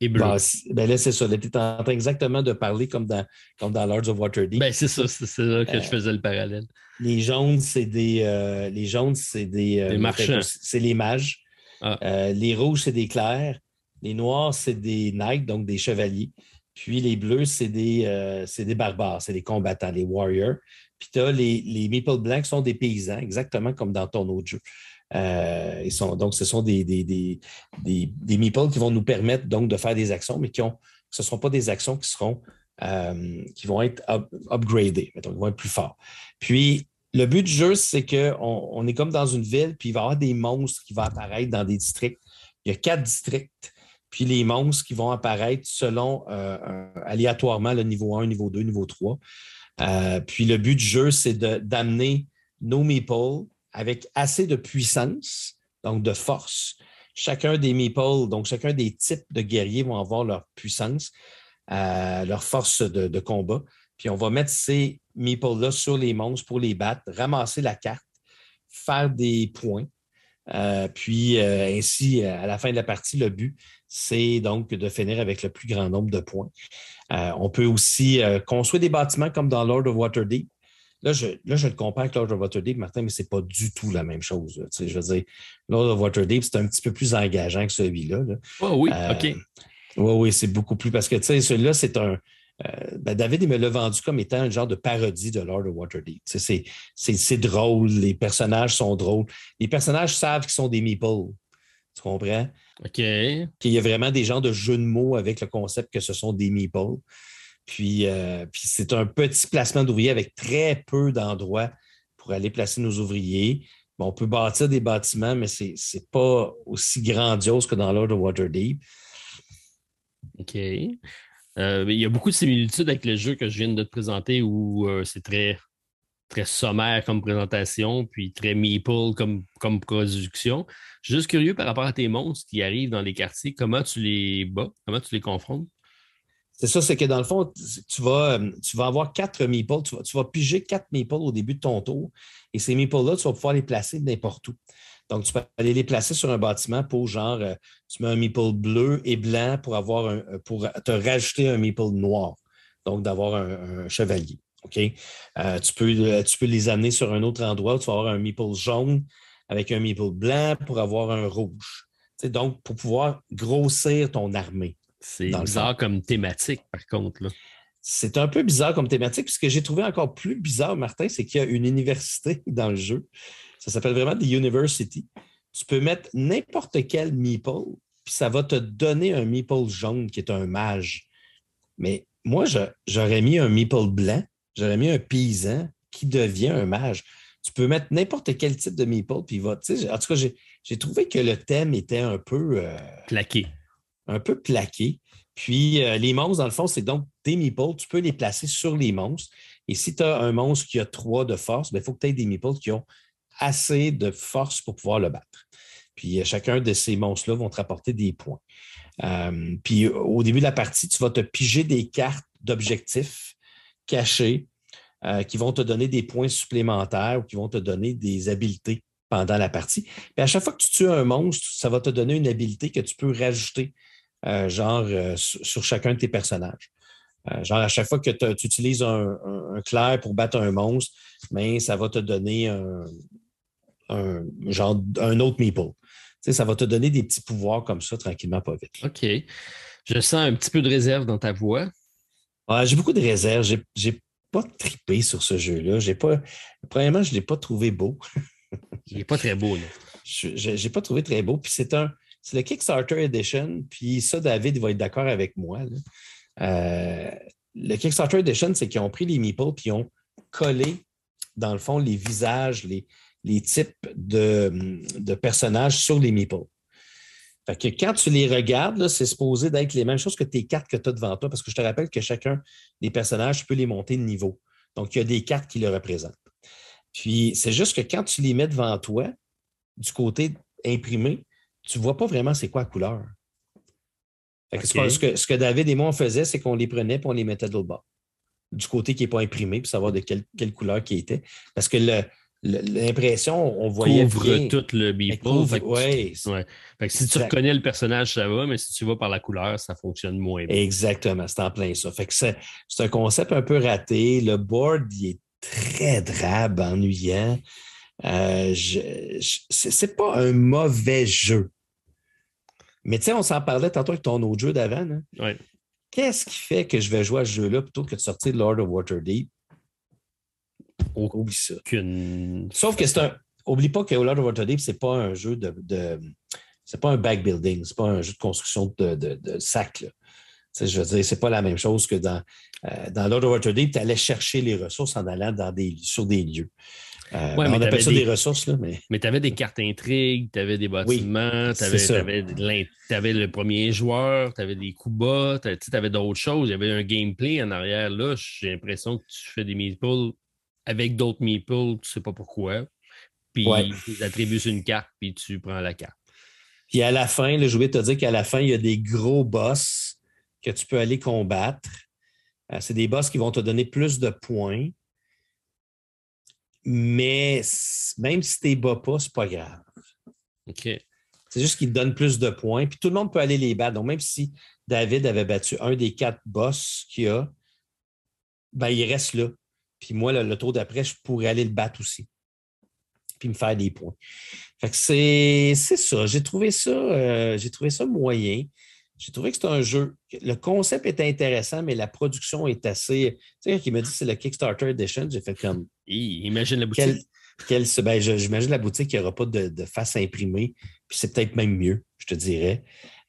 et bleu. Ben, ben là, c'est ça. Tu es en train exactement de parler comme dans, comme dans Lords of Waterdeep. Ben, c'est ça, c'est là que je euh, faisais le parallèle. Les jaunes, c'est des, euh, les jaunes, c'est des, des marchands. C'est les mages. Ah. les rouges, c'est des clercs. Les noirs, c'est des knights, donc des chevaliers. Puis les bleus, c'est des, euh, des, barbares, c'est des combattants, les warriors. Puis tu as les, les blancs qui sont des paysans, exactement comme dans ton autre jeu. Euh, sont, donc, ce sont des, des, des, des, meeples qui vont nous permettre donc de faire des actions, mais qui ont, ce ne sont pas des actions qui seront euh, qui vont être upgradées, qui vont être plus forts. Puis le but du jeu, c'est qu'on on est comme dans une ville, puis il va y avoir des monstres qui vont apparaître dans des districts. Il y a quatre districts puis les monstres qui vont apparaître selon euh, aléatoirement le niveau 1, niveau 2, niveau 3. Euh, puis le but du jeu, c'est d'amener nos meeples avec assez de puissance, donc de force. Chacun des meeples, donc chacun des types de guerriers vont avoir leur puissance, euh, leur force de, combat. Puis on va mettre ces meeples-là sur les monstres pour les battre, ramasser la carte, faire des points. puis ainsi, à la fin de la partie, le but, c'est donc de finir avec le plus grand nombre de points. Euh, on peut aussi euh, construire des bâtiments comme dans Lord of Waterdeep. Là je, là, je le compare avec Lord of Waterdeep, Martin, mais ce n'est pas du tout la même chose. je veux dire, Lord of Waterdeep, c'est un petit peu plus engageant que celui-là. Oh oui, euh, OK. Oui, oui, c'est beaucoup plus parce que celui-là, c'est un. Ben, David, il me l'a vendu comme étant un genre de parodie de Lord of Waterdeep. C'est drôle, les personnages sont drôles. Les personnages savent qu'ils sont des meeples. Tu comprends? OK. Qu'il y a vraiment des gens de jeux de mots avec le concept que ce sont des meeples. Puis, euh, puis c'est un petit placement d'ouvriers avec très peu d'endroits pour aller placer nos ouvriers. on peut bâtir des bâtiments, mais ce n'est pas aussi grandiose que dans Lord of Waterdeep. OK. Euh, il y a beaucoup de similitudes avec le jeu que je viens de te présenter où euh, c'est très très sommaire comme présentation, puis très meeple comme, comme production. Je suis juste curieux par rapport à tes monstres qui arrivent dans les quartiers, comment tu les bats, comment tu les confrontes? C'est ça, c'est que dans le fond, tu vas, euh, tu vas avoir quatre meeples, tu vas, piger quatre meeples au début de ton tour, et ces meeples-là, tu vas pouvoir les placer n'importe où. Donc, tu peux aller les placer sur un bâtiment pour genre, euh, tu mets un meeple bleu et blanc pour avoir un, pour te rajouter un meeple noir, donc d'avoir un chevalier. OK? Euh, tu, peux, euh, tu peux les amener sur un autre endroit où tu vas avoir un meeple jaune avec un meeple blanc pour avoir un rouge. donc, pour pouvoir grossir ton armée. C'est bizarre comme thématique, par contre. C'est un peu bizarre comme thématique. Puis ce que j'ai trouvé encore plus bizarre, Martin, c'est qu'il y a une université dans le jeu. Ça s'appelle vraiment The University. Tu peux mettre n'importe quel meeple, puis ça va te donner un meeple jaune qui est un mage. Mais moi, j'aurais mis un meeple blanc J'aurais mis un paysan qui devient un mage. Tu peux mettre n'importe quel type de meeple, puis il va. En tout cas, j'ai trouvé que le thème était un peu. Euh, plaqué. Un peu plaqué. Puis euh, les monstres, dans le fond, c'est donc des meeples. Tu peux les placer sur les monstres. Et si tu as un monstre qui a trois de force, il ben, faut que tu aies des meeples qui ont assez de force pour pouvoir le battre. Puis euh, chacun de ces monstres-là vont te rapporter des points. puis au début de la partie, tu vas te piger des cartes d'objectifs cachés euh, qui vont te donner des points supplémentaires ou qui vont te donner des habiletés pendant la partie. à chaque fois que tu tues un monstre, ça va te donner une habilité que tu peux rajouter, euh, genre euh, sur, chacun de tes personnages. genre, à chaque fois que tu utilises un, clair pour battre un monstre, mais ça va te donner un, genre un autre meeple. ça va te donner des petits pouvoirs comme ça, tranquillement, pas vite. OK. Je sens un petit peu de réserve dans ta voix. j'ai beaucoup de réserves. pas trippé sur ce jeu-là. J'ai pas. Premièrement, je ne l'ai pas trouvé beau. Il n'est pas très beau, là. Je n'ai pas trouvé très beau. Puis c'est un. C'est le Kickstarter Edition. Puis ça, David va être d'accord avec moi. Euh, le Kickstarter Edition, c'est qu'ils ont pris les meeples puis ils ont collé, dans le fond, les visages, les, types de, de personnages sur les meeples. Fait que quand tu les regardes, c'est supposé d'être les mêmes choses que tes cartes que tu as devant toi, parce que je te rappelle que chacun des personnages, tu peux les monter de niveau. Donc, il y a des cartes qui le représentent. Puis, c'est juste que quand tu les mets devant toi, du côté imprimé, tu ne vois pas vraiment c'est quoi la couleur. ce, que, ce, que, David et moi, on faisait, c'est qu'on les prenait et on les mettait de l'autre bord. Du côté qui n'est pas imprimé, pour savoir de quelle, quelle couleur qui était. Parce que le, l'impression, on voyait couvre tout le beeple. Oui. si tu reconnais le personnage, ça va, mais si tu vas par la couleur, ça fonctionne moins bien. Exactement, c'est en plein ça. Fait que c'est un concept un peu raté. Le board, il est très drabe, ennuyant. Euh, c'est pas un mauvais jeu. Mais tu sais, on s'en parlait tantôt avec ton autre jeu d'avant. Hein? Qu'est-ce qui fait que je vais jouer à ce jeu-là plutôt que de sortir Lord of Waterdeep? Oublie ça. Sauf que c'est un. Oublie pas que Lord of Waterdeep, c'est pas un jeu de. de c'est pas un back building, c'est pas un jeu de construction de, de, de sac. Je veux dire, c'est pas la même chose que dans, euh, dans Lord of Waterdeep, tu allais chercher les ressources en allant dans des, sur des lieux. Euh, on appelle ça des, ressources, là, mais. Mais tu avais des cartes intrigues, tu avais des bâtiments, tu avais, le premier joueur, tu avais des coups bas, tu avais d'autres choses. Il y avait un gameplay en arrière. Là, j'ai l'impression que tu fais des meeples avec d'autres meeples, tu sais pas pourquoi. Puis tu attribues une carte, puis tu prends la carte. Puis à la fin, je voulais te dire qu'à la fin, il y a des gros boss que tu peux aller combattre. Euh, c'est des boss qui vont te donner plus de points. Mais même si tu ne bats pas, c'est pas grave. OK. C'est juste qu'ils te donnent plus de points. Puis tout le monde peut aller les battre. Donc, même si David avait battu un des quatre boss qu'il y a, ben, il reste là. Puis moi, le, tour d'après, je pourrais aller le battre aussi. Puis me faire des points. Fait que c'est, ça. J'ai trouvé ça, euh, j'ai trouvé ça moyen. J'ai trouvé que c'est un jeu. Le concept est intéressant, mais la production est assez. Tu sais, qui me dit que c'est le Kickstarter Edition, j'ai fait comme. imagine la boutique. ben, j'imagine la boutique, il n'y aura pas de, de face imprimée. Puis c'est peut-être même mieux, je te dirais.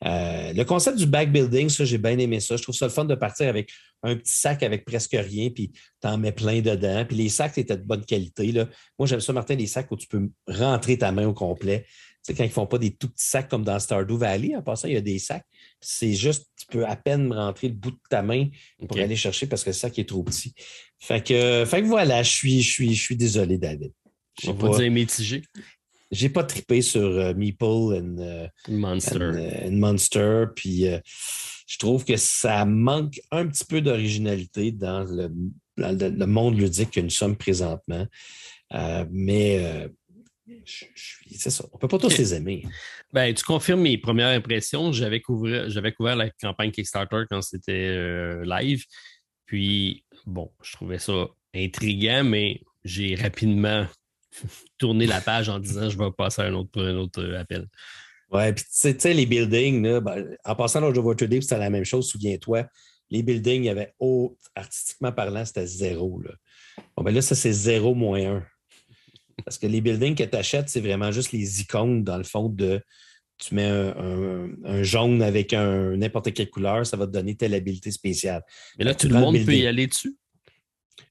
Euh, le concept du backbuilding, ça, j'ai bien aimé ça. Je trouve ça le fun de partir avec un petit sac avec presque rien, puis tu en mets plein dedans. Puis les sacs étaient de bonne qualité. Là. Moi, j'aime ça, Martin, les sacs où tu peux rentrer ta main au complet. Sais, quand ils ne font pas des tout petits sacs comme dans Stardew Valley, en passant, il y a des sacs. C'est juste, tu peux à peine rentrer le bout de ta main pour aller chercher parce que le sac est trop petit. Fait que, fait que voilà, je suis, je, suis, je suis désolé, David. On va dire mitigé j'ai pas trippé sur euh, Meeple and, euh, Monster. Euh, Monster. Puis je trouve que ça manque un petit peu d'originalité dans le, le, monde ludique que nous sommes présentement. mais c'est ça. On ne peut pas tous les aimer. Ben, tu confirmes mes premières impressions. J'avais couvert, j'avais couvert la campagne Kickstarter quand c'était live. Puis, bon, je trouvais ça intriguant, mais j'ai rapidement tourner la page en disant je vais passer à un autre, un autre euh, appel. Ouais, puis tu sais, les buildings, ben, en passant dans Java Today, c'était la même chose, souviens-toi. Les buildings, il y avait haut, artistiquement parlant, c'était zéro. Là. Bon, ben là, ça, c'est zéro moins un. Parce que les buildings que tu achètes, c'est vraiment juste les icônes, dans le fond, de tu mets un, jaune avec n'importe quelle couleur, ça va te donner telle habilité spéciale. Mais là, tout le monde peut y aller dessus?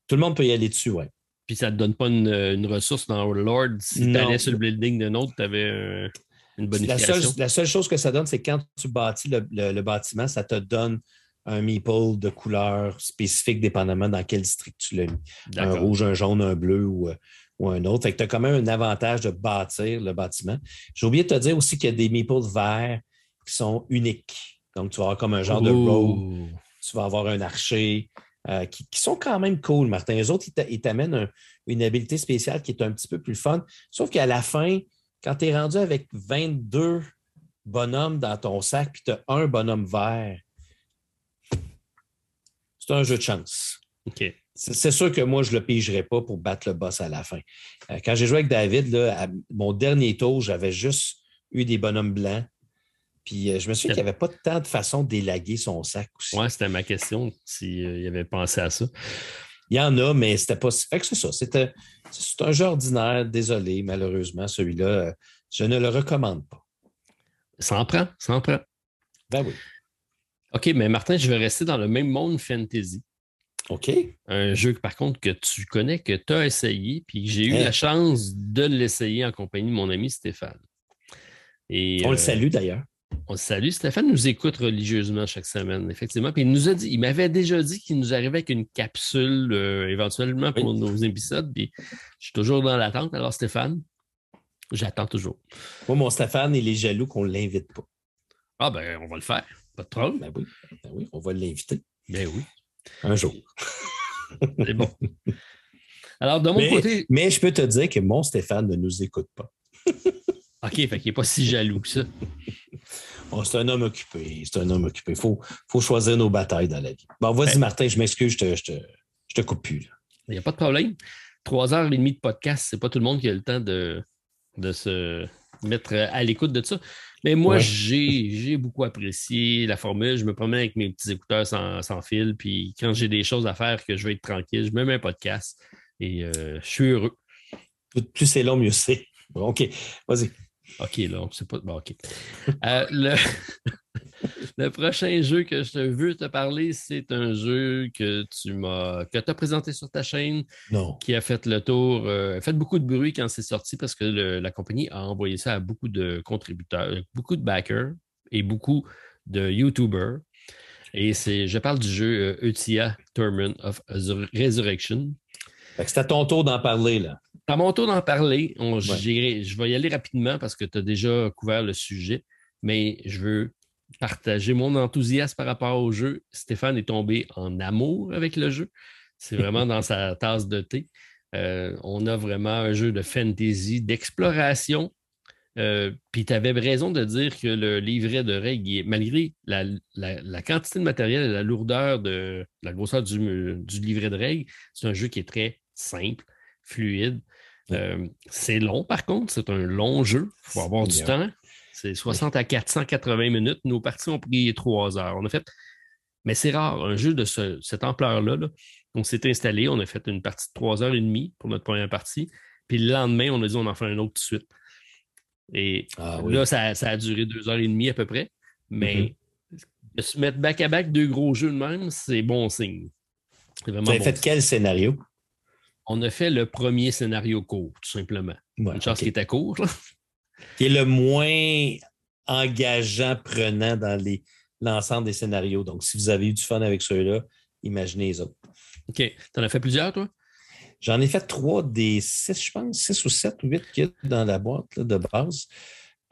Tout le monde peut y aller dessus, oui. Puis ça ne te donne pas une, ressource dans Lord. Si tu allais sur le building d'un autre, tu avais une bonification. La seule, chose que ça donne, c'est quand tu bâtis le, bâtiment, ça te donne un meeple de couleur spécifique dépendamment dans quel district tu l'as mis. Un rouge, un jaune, un bleu ou, ou un autre. Fait que tu as quand même un avantage de bâtir le bâtiment. J'ai oublié de te dire aussi qu'il y a des meeples verts qui sont uniques. Donc, tu vas avoir comme un genre de row. Tu vas avoir un archer. Euh, qui, sont quand même cool, Martin. Les autres, ils t'amènent une habilité spéciale qui est un petit peu plus fun. Sauf qu'à la fin, quand tu es rendu avec 22 bonhommes dans ton sac, puis tu as un bonhomme vert, c'est un jeu de chance. C'est sûr que moi, je ne le pigerai pas pour battre le boss à la fin. Euh, quand j'ai joué avec David, à mon dernier tour, j'avais juste eu des bonhommes blancs. Puis euh, je me souviens qu'il n'y avait pas tant de façon d'élaguer son sac aussi. Oui, c'était ma question, s'il euh, avait pensé à ça. Il y en a, mais c'était pas. Fait que c'est ça. C'était, c'est un jeu ordinaire. Désolé, malheureusement, celui-là, euh, je ne le recommande pas. Ça en prend, ça en prend. Ben oui. OK, mais Martin, je vais rester dans le même monde fantasy. OK. Un jeu, par contre, que tu connais, que tu as essayé, puis j'ai eu Hein? la chance de l'essayer en compagnie de mon ami Stéphane. Et, On euh, le salue d'ailleurs. On le salue. Stéphane nous écoute religieusement chaque semaine, effectivement. Puis il nous a dit, il m'avait déjà dit qu'il nous arrivait avec une capsule euh, éventuellement pour Oui. nos épisodes. Puis je suis toujours dans l'attente. Alors, Stéphane, j'attends toujours. Moi, mon Stéphane, il est jaloux qu'on ne l'invite pas. Ah ben, on va le faire. Pas de problème. Ben oui, ben oui, on va l'inviter Ben oui, un jour. c'est bon. Alors, de mon Mais, côté, mais je peux te dire que mon Stéphane ne nous écoute pas. OK, fait qu'il n'est pas si jaloux que ça. C'est un homme occupé. C'est un homme occupé. Il faut, faut choisir nos batailles dans la vie. Bon, vas-y, Ben- Martin, je m'excuse, je te, je, te, je te coupe plus. Il n'y a pas de problème. Trois heures et demie de podcast, c'est pas tout le monde qui a le temps de, de se mettre à l'écoute de ça. Mais moi, Ouais. j'ai beaucoup apprécié la formule. Je me promène avec mes petits écouteurs sans, sans fil. Puis quand j'ai des choses à faire que je vais être tranquille, je me mets un podcast et euh, je suis heureux. Plus, plus c'est long, mieux c'est. Bon, OK, vas-y. OK, là, on sait pas. Bon, OK. Euh, le... le prochain jeu que je veux te parler, c'est un jeu que tu m'as que as présenté sur ta chaîne. Non. qui a fait le tour, euh, a fait beaucoup de bruit quand c'est sorti parce que le- la compagnie a envoyé ça à beaucoup de contributeurs, beaucoup de backers et beaucoup de YouTubers. Et c'est, je parle du jeu euh, Utia Tournament of Resurrection. C'est à ton tour d'en parler, là. À mon tour d'en parler, on- je vais y aller rapidement parce que tu as déjà couvert le sujet, mais je veux partager mon enthousiasme par rapport au jeu. Stéphane est tombé en amour avec le jeu. C'est vraiment dans sa tasse de thé. Euh, on a vraiment un jeu de fantasy, d'exploration. Euh, Puis tu avais raison de dire que le livret de règles, malgré la, la- la quantité de matériel et la lourdeur de la grosseur du, du livret de règles, c'est un jeu qui est très simple, fluide. Euh, c'est long, par contre, c'est un long jeu. Il faut avoir du temps. C'est 60 à 480 minutes. Nos parties ont pris trois heures. On a fait, mais c'est rare, un jeu de ce- cette ampleur-là. là. On s'est installé, on a fait une partie de trois heures et demie pour notre première partie. Puis le lendemain, on a dit on en fait un autre tout de suite. Et Ah oui. là, ça, ça a duré deux heures et demie à peu près. Mais Mm-hmm. de se mettre back-à-back deux gros jeux de même, c'est bon signe. Vous avez bon fait signe. quel scénario? On a fait le premier scénario court, tout simplement. Ouais, Une chance qui était court. Qui est le moins engageant, prenant dans les- l'ensemble des scénarios. Donc, si vous avez eu du fun avec ceux-là, imaginez les autres. OK. T'en as fait plusieurs, toi? J'en ai fait trois des six, je pense, six ou sept ou huit qu'il y a dans la boîte là, de base.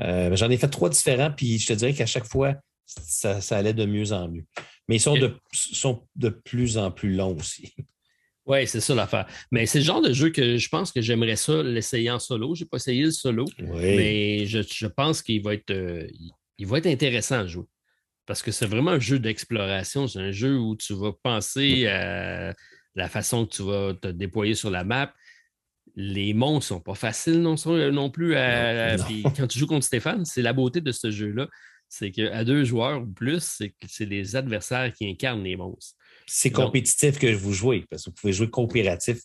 Euh, J'en ai fait trois différents, puis je te dirais qu'à chaque fois, ça, ça allait de mieux en mieux. Mais ils sont, Ok. de, sont de plus en plus longs aussi. Oui, c'est ça l'affaire. Mais c'est le genre de jeu que je pense que j'aimerais ça l'essayer en solo. Je n'ai pas essayé le solo, Oui. mais je, je pense qu'il va être euh, il- va être intéressant à jouer. Parce que c'est vraiment un jeu d'exploration. C'est un jeu où tu vas penser à la façon que tu vas te déployer sur la map. Les monstres ne sont pas faciles non, non plus. à- Non. puis quand tu joues contre Stéphane, c'est la beauté de ce jeu-là. C'est qu'à deux joueurs ou plus, c'est les adversaires qui incarnent les monstres. C'est compétitif que vous jouez, parce que vous pouvez jouer coopératif,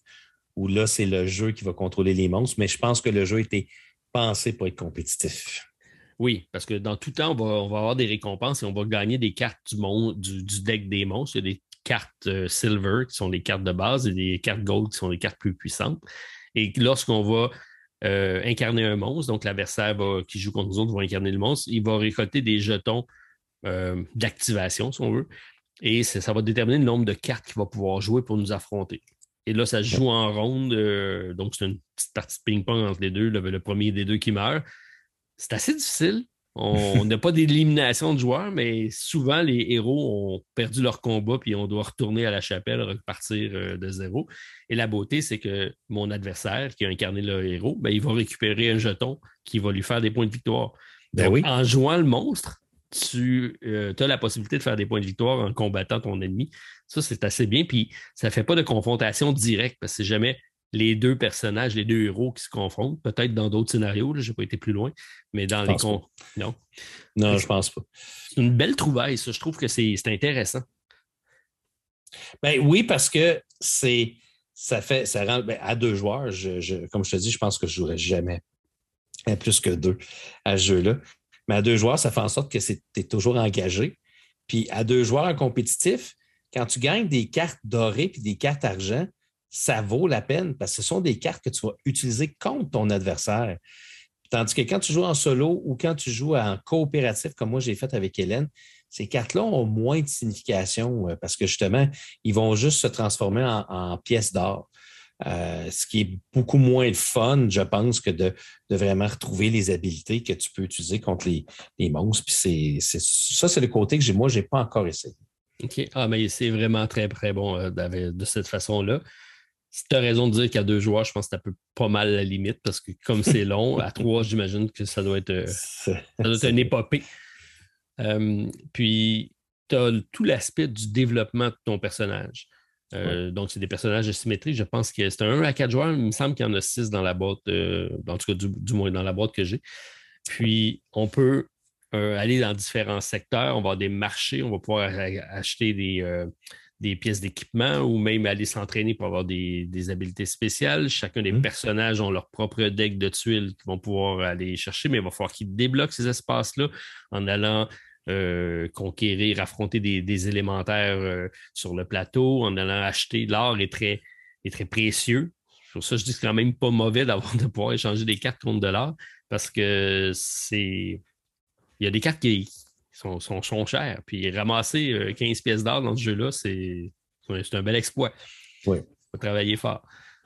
où là, c'est le jeu qui va contrôler les monstres, mais je pense que le jeu était pensé pour être compétitif. Oui, parce que dans tout temps, on va, on va avoir des récompenses et on va gagner des cartes du, monde, du, du deck des monstres. Il y a des cartes euh, silver qui sont les cartes de base et des cartes gold qui sont les cartes plus puissantes. Et lorsqu'on va euh, incarner un monstre, donc l'adversaire qui joue contre nous autres va incarner le monstre, il va récolter des jetons euh, d'activation, si on veut. Et ça va déterminer le nombre de cartes qu'il va pouvoir jouer pour nous affronter. Et là, ça se joue en ronde. euh, donc, c'est une petite partie de ping-pong entre les deux. Le, le premier des deux qui meurt. C'est assez difficile. On n'a pas d'élimination de joueurs, mais souvent, les héros ont perdu leur combat puis on doit retourner à la chapelle, repartir euh, de zéro. Et la beauté, c'est que mon adversaire qui a incarné le héros, ben, il va récupérer un jeton qui va lui faire des points de victoire. Ben oui. En jouant le monstre, tu as la possibilité de faire des points de victoire en combattant ton ennemi. Ça, c'est assez bien. Puis ça ne fait pas de confrontation directe parce que c'est jamais les deux personnages, les deux héros qui se confrontent. Peut-être dans d'autres scénarios, je n'ai pas été plus loin, mais dans Je les. con- Non. Non, je pense pas. C'est une belle trouvaille, ça. Je trouve que c'est intéressant. Ben oui, parce que c'est ça fait, ça rend, ben, à deux joueurs, comme je te dis, je pense que je ne jouerais jamais à plus que deux à ce jeu-là. Mais à deux joueurs, ça fait en sorte que tu es toujours engagé. Puis à deux joueurs compétitifs, quand tu gagnes des cartes dorées puis des cartes argent, ça vaut la peine parce que ce sont des cartes que tu vas utiliser contre ton adversaire. Tandis que quand tu joues en solo ou quand tu joues en coopératif, comme moi j'ai fait avec Hélène, ces cartes-là ont moins de signification euh, parce que justement, ils vont juste se transformer en, pièces d'or. Euh, ce qui est beaucoup moins fun, je pense, que de, vraiment retrouver les habilités que tu peux utiliser contre les, monstres. Puis c'est, ça, c'est le côté que moi, je n'ai pas encore essayé. OK. Ah, mais c'est vraiment très, très bon euh, de cette façon-là. Si tu as raison de dire qu'à deux joueurs, je pense que un peu pas mal la limite parce que comme c'est long, à trois, j'imagine que ça doit être, ça doit être une épopée. Euh, puis, tu as tout l'aspect du développement de ton personnage. Euh, donc, c'est des personnages de symétrie. Je pense que c'est un 1 à 4 joueurs. Il me semble qu'il y en a 6 dans la boîte, euh, en tout cas, du, moins dans la boîte que j'ai. Puis, on peut aller dans différents secteurs. On va avoir des marchés. On va pouvoir acheter des, des pièces d'équipement ou même aller s'entraîner pour avoir des, habiletés spéciales. Chacun des mmh. personnages ont leur propre deck de tuiles qu'ils vont pouvoir aller chercher, mais il va falloir qu'ils débloquent ces espaces-là en allant euh, conquérir, affronter des, élémentaires euh, sur le plateau, en allant acheter. L'or est très, est très précieux. Pour ça, je dis que c'est quand même pas mauvais d'avoir de pouvoir échanger des cartes contre de l'or parce que c'est. Il y a des cartes qui sont, sont, chères. Puis ramasser 15 euh, pièces d'or dans ce jeu-là, c'est un bel exploit. Oui. Il faut travailler fort.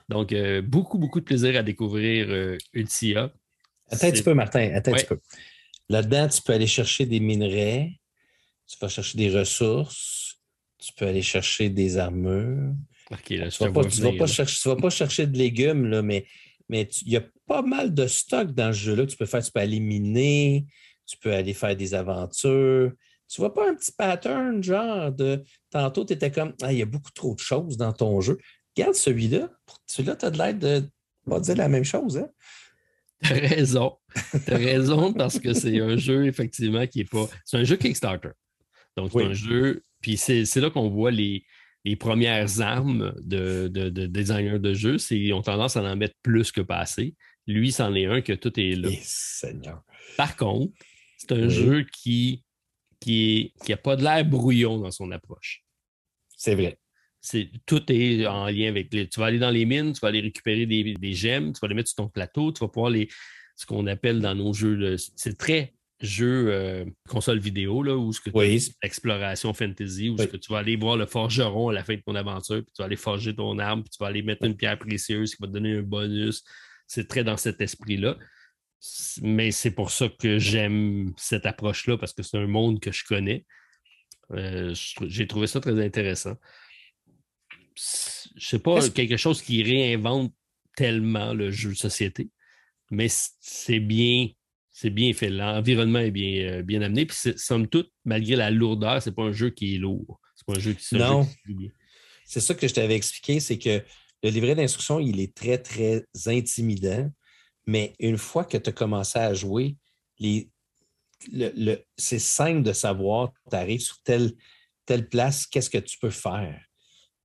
Donc, beaucoup, beaucoup de plaisir à découvrir Ultia. Attends un petit peu, Martin. Attends un petit peu. Là-dedans, tu peux aller chercher des minerais, tu vas chercher des ressources, tu peux aller chercher des armures. tu ne vas, pas chercher de légumes, là, mais mais il y a pas mal de stock dans ce jeu-là. Tu peux faire, tu peux aller miner, tu peux aller faire des aventures. Tu vois pas un petit pattern, genre de tantôt, tu étais comme ah, il y a beaucoup trop de choses dans ton jeu. Regarde celui-là. Celui-là, tu as de l'air de pas dire la même chose, hein? T'as raison. T'as raison parce que c'est un jeu, effectivement, qui est pas. C'est un jeu Kickstarter. Donc, c'est un jeu. Puis c'est là qu'on voit les, premières armes de, designers de jeux. Ils ont tendance à en mettre plus que pas assez. Lui, c'en est un que tout est là. Seigneur. Par contre, c'est un jeu qui qui n'a pas de l'air brouillon dans son approche. C'est vrai tout est en lien avec les. Tu vas aller dans les mines, tu vas aller récupérer des, gemmes, tu vas les mettre sur ton plateau, tu vas pouvoir les. Ce qu'on appelle dans nos jeux, c'est très jeu euh, console vidéo, là, où ce que oui. exploration fantasy, où ce que tu vas aller voir le forgeron à la fin de ton aventure, puis tu vas aller forger ton arme, puis tu vas aller mettre une pierre précieuse qui va te donner un bonus. C'est très dans cet esprit-là. Mais c'est pour ça que j'aime cette approche-là, parce que c'est un monde que je connais. Euh, j'ai trouvé ça très intéressant je sais pas, quelque chose qui réinvente tellement le jeu de société, mais c'est bien, c'est bien fait. L'environnement est bien, euh, bien amené. Puis somme toute, malgré la lourdeur, c'est pas un jeu qui est lourd. C'est pas un jeu qui Non. C'est ça que je t'avais expliqué, c'est que le livret d'instruction, il est très, très intimidant. Mais une fois que tu as commencé à jouer, les, c'est simple de savoir, tu arrives sur telle, telle place, qu'est-ce que tu peux faire?